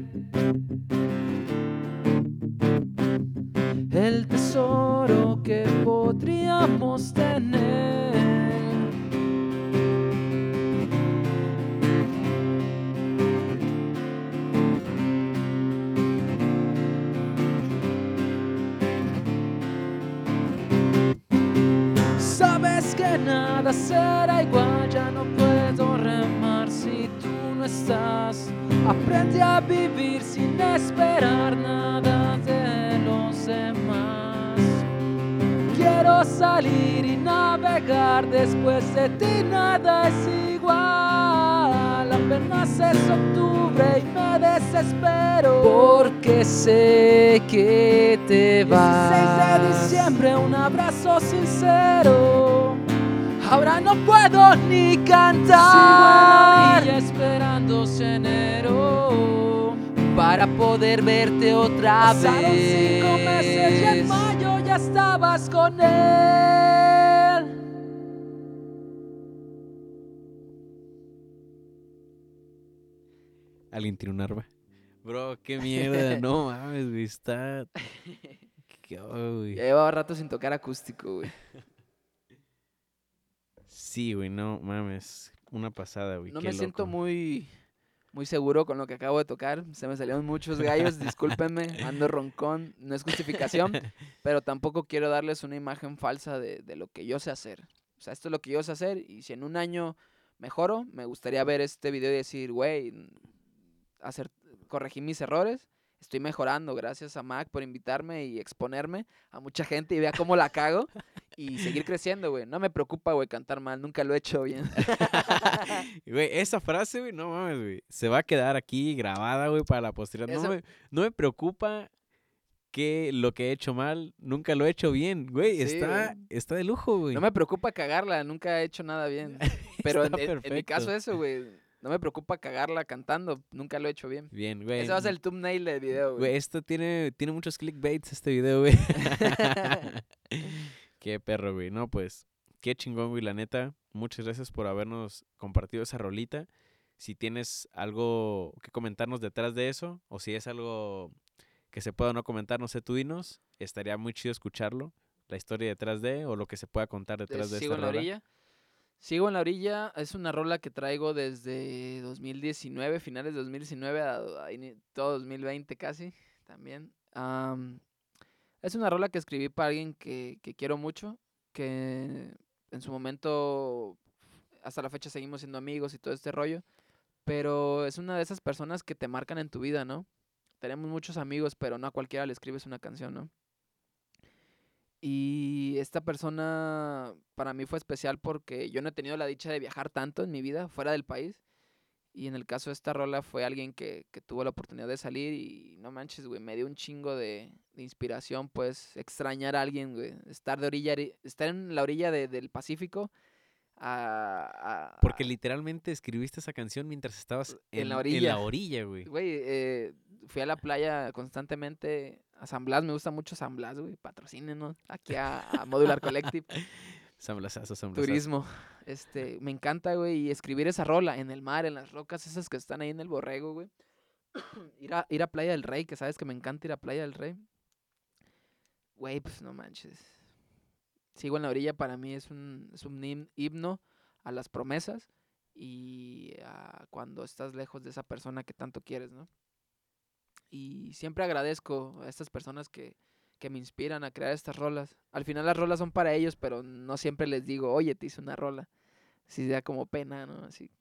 Speaker 4: nada será igual, ya no puedo remar si tú no estás. Aprende a vivir sin esperar nada de los demás. Quiero salir y navegar, después de ti nada es igual. Apenas es octubre y me desespero porque sé que te vas. 16 de diciembre, un abrazo sincero. Ahora no puedo ni cantar. Sigo esperando enero para poder verte otra Pasaron vez. cinco meses y en mayo ya estabas con él.
Speaker 2: Alguien tiene un arma. Bro, qué mierda, *laughs* no mames, güey, está... *laughs*
Speaker 4: Ya llevaba rato sin tocar acústico, güey.
Speaker 2: Sí, güey, no mames. Una pasada, güey.
Speaker 4: No me siento muy,
Speaker 3: muy seguro con lo que acabo de tocar. Se me salieron muchos gallos, discúlpenme, *laughs* ando roncón, no es justificación, *laughs* pero tampoco quiero darles una imagen falsa de, de, lo que yo sé hacer. O sea, esto es lo que yo sé hacer y si en un año mejoro, me gustaría ver este video y decir, güey, hacer, corregí mis errores estoy mejorando. Gracias a Mac por invitarme y exponerme a mucha gente y vea cómo la cago y seguir creciendo, güey. No me preocupa, güey, cantar mal. Nunca lo he hecho bien. *laughs*
Speaker 2: Güey, esa frase, güey, no mames, güey. Se va a quedar aquí grabada, güey, para la posteridad. No, me, no me preocupa que lo que he hecho mal, nunca lo he hecho bien, güey. está, está de lujo, güey.
Speaker 3: No me preocupa cagarla, nunca he hecho nada bien. *laughs* Pero en, en, mi caso eso, güey. No me preocupa cagarla cantando, nunca lo he hecho bien.
Speaker 2: Bien, güey.
Speaker 3: Ese va a ser el thumbnail del video,
Speaker 2: güey. Güey, esto tiene, tiene muchos clickbaits este video, güey. *laughs* qué perro, güey. No, pues, qué chingón, güey, la neta. Muchas gracias por habernos compartido esa rolita. Si tienes algo que comentarnos detrás de eso, o si es algo que se pueda no comentar, no sé, tú dinos. Estaría muy chido escucharlo. La historia detrás de, o lo que se pueda contar detrás de,
Speaker 3: ¿Sigo en la orilla? Sigo en la orilla, es una rola que traigo desde 2019, finales de 2019 a, todo 2020 casi, también. es una rola que escribí para alguien que, que, quiero mucho, que en su momento, hasta la fecha seguimos siendo amigos y todo este rollo, pero es una de esas personas que te marcan en tu vida, ¿no? Tenemos muchos amigos, pero no a cualquiera le escribes una canción, ¿no? Y esta persona para mí fue especial porque yo no he tenido la dicha de viajar tanto en mi vida fuera del país. Y en el caso de esta rola fue alguien que, que tuvo la oportunidad de salir y no manches, güey, me dio un chingo de, inspiración, pues, extrañar a alguien, güey, estar de orilla, estar en la orilla de, del Pacífico. A,
Speaker 2: Porque literalmente escribiste esa canción mientras estabas en, la orilla. En la orilla, güey.
Speaker 3: Güey, eh, fui a la playa constantemente a San Blas, me gusta mucho San Blas, güey, patrocínenos aquí a, Modular Collective. *laughs*
Speaker 2: San Blasazo, San
Speaker 3: Turismo. Este, me encanta, güey, y escribir esa rola en el mar, en las rocas esas que están ahí en el borrego, güey. *clears throat* ir, a, ir a Playa del Rey, que sabes que me encanta ir a Playa del Rey. Güey, pues no manches. Sigo en la orilla, para mí es un, es un himno a las promesas y a cuando estás lejos de esa persona que tanto quieres, ¿no? Y siempre agradezco a estas personas que, que me inspiran a crear estas rolas. Al final las rolas son para ellos, pero no siempre les digo, oye, te hice una rola. Si da como pena, ¿no? Así,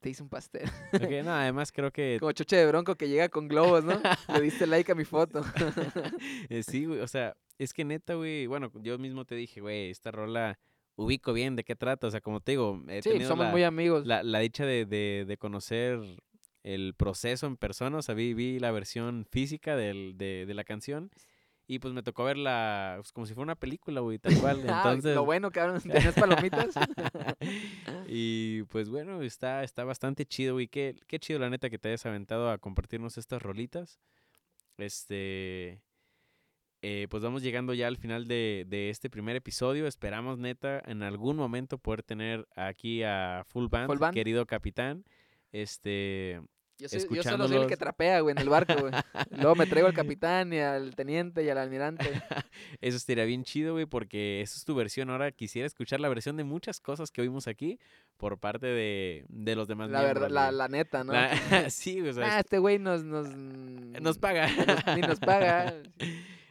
Speaker 3: te hice un pastel.
Speaker 2: Okay, no, además creo que...
Speaker 3: Como choche de bronco que llega con globos, ¿no? Le diste like a mi foto. *laughs*
Speaker 2: Eh, sí, güey, o sea, es que neta, güey, bueno, yo mismo te dije, güey, esta rola ubico bien de qué trata, o sea, como te digo, he
Speaker 3: sí, somos muy amigos.
Speaker 2: La, la dicha de, de, de conocer el proceso en persona, o sea, vi, la versión física del, de, de, la canción y pues me tocó verla pues, como si fuera una película, güey, tal *laughs* cual.
Speaker 3: Ah, Entonces... Lo bueno, cabrón, ¿tenías *laughs* palomitas? *laughs*
Speaker 2: y pues bueno, está, está bastante chido, güey. Qué, qué chido, la neta, que te hayas aventado a compartirnos estas rolitas. Este... Eh, pues vamos llegando ya al final de, de, este primer episodio. Esperamos, neta, en algún momento poder tener aquí a Full Band, Full Band. querido capitán. Este.
Speaker 3: Yo, soy, yo solo soy el que trapea, güey, en el barco, güey. *laughs* Luego me traigo al capitán y al teniente y al almirante. *laughs*
Speaker 2: Eso estaría bien chido, güey, porque esa es tu versión. Ahora quisiera escuchar la versión de muchas cosas que oímos aquí por parte de, de los demás
Speaker 3: La verdad, la, la, neta, ¿no? *laughs*
Speaker 2: sí, güey.
Speaker 3: ah, este güey nos, nos...
Speaker 2: Nos paga.
Speaker 3: ni nos paga.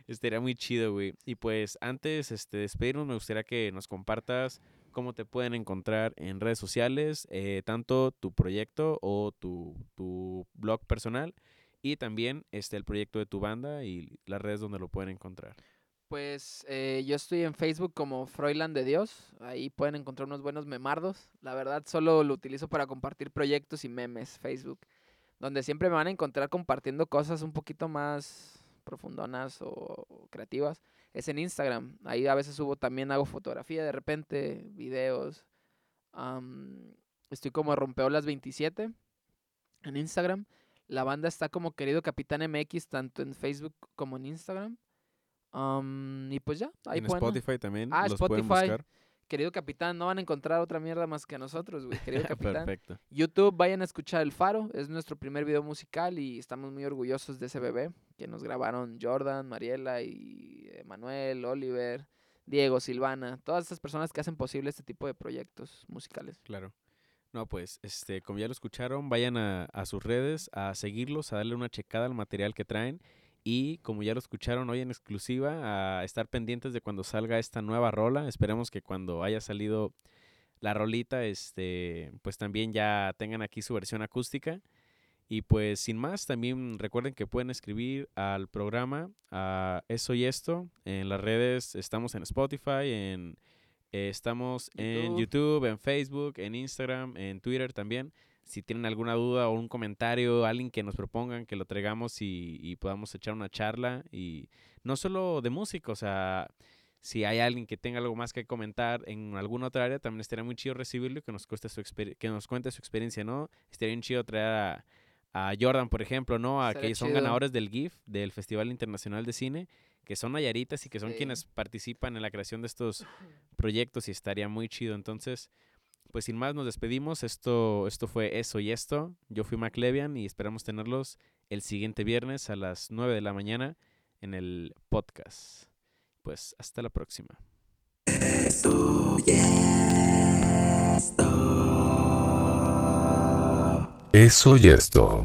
Speaker 2: Estaría muy chido, güey. Y pues antes este, de despedirnos, me gustaría que nos compartas cómo te pueden encontrar en redes sociales, eh, tanto tu proyecto o tu, tu, blog personal y también este, el proyecto de tu banda y las redes donde lo pueden encontrar.
Speaker 3: Pues eh, yo estoy en Facebook como Froiland de Dios. Ahí pueden encontrar unos buenos memardos. La verdad, solo lo utilizo para compartir proyectos y memes, Facebook. Donde siempre me van a encontrar compartiendo cosas un poquito más profundonas o creativas es en Instagram. Ahí a veces subo también, hago fotografía de repente, videos. estoy como Rompeolas 27 en Instagram. La banda está como Querido Capitán MX, tanto en Facebook como en Instagram. y pues ya,
Speaker 2: ahí En Spotify también. Ah, Spotify.
Speaker 3: Querido Capitán, no van a encontrar otra mierda más que a nosotros, güey. Querido *laughs* Capitán. Perfecto. YouTube, vayan a escuchar El Faro. Es nuestro primer video musical y estamos muy orgullosos de ese bebé que nos grabaron Jordan, Mariela y Manuel, Oliver, Diego, Silvana. Todas estas personas que hacen posible este tipo de proyectos musicales.
Speaker 2: Claro. No, pues, este, como ya lo escucharon, vayan a, a sus redes a seguirlos, a darle una checada al material que traen. Y como ya lo escucharon hoy en exclusiva, a estar pendientes de cuando salga esta nueva rola. Esperemos que cuando haya salido la rolita, este, pues también ya tengan aquí su versión acústica. Y pues sin más, también recuerden que pueden escribir al programa a Eso y Esto. En las redes estamos en Spotify, en, eh, estamos en YouTube, en Facebook, en Instagram, en Twitter también. Si tienen alguna duda o un comentario, alguien que nos propongan que lo traigamos y, y podamos echar una charla. Y no solo de música, o sea, si hay alguien que tenga algo más que comentar en alguna otra área, también estaría muy chido recibirlo y que nos, cueste su que nos cuente su experiencia, ¿no? Estaría bien chido traer a a Jordan, por ejemplo, ¿no? A que son ganadores del GIF, del Festival Internacional de Cine, que son ayaritas y que son quienes participan en la creación de estos proyectos y estaría muy chido. Entonces, pues sin más nos despedimos. Esto, esto fue eso y esto. Yo fui MacLevian y esperamos tenerlos el siguiente viernes a las 9 de la mañana en el podcast. Pues hasta la próxima. Eso y esto.
Speaker 1: Eso y esto.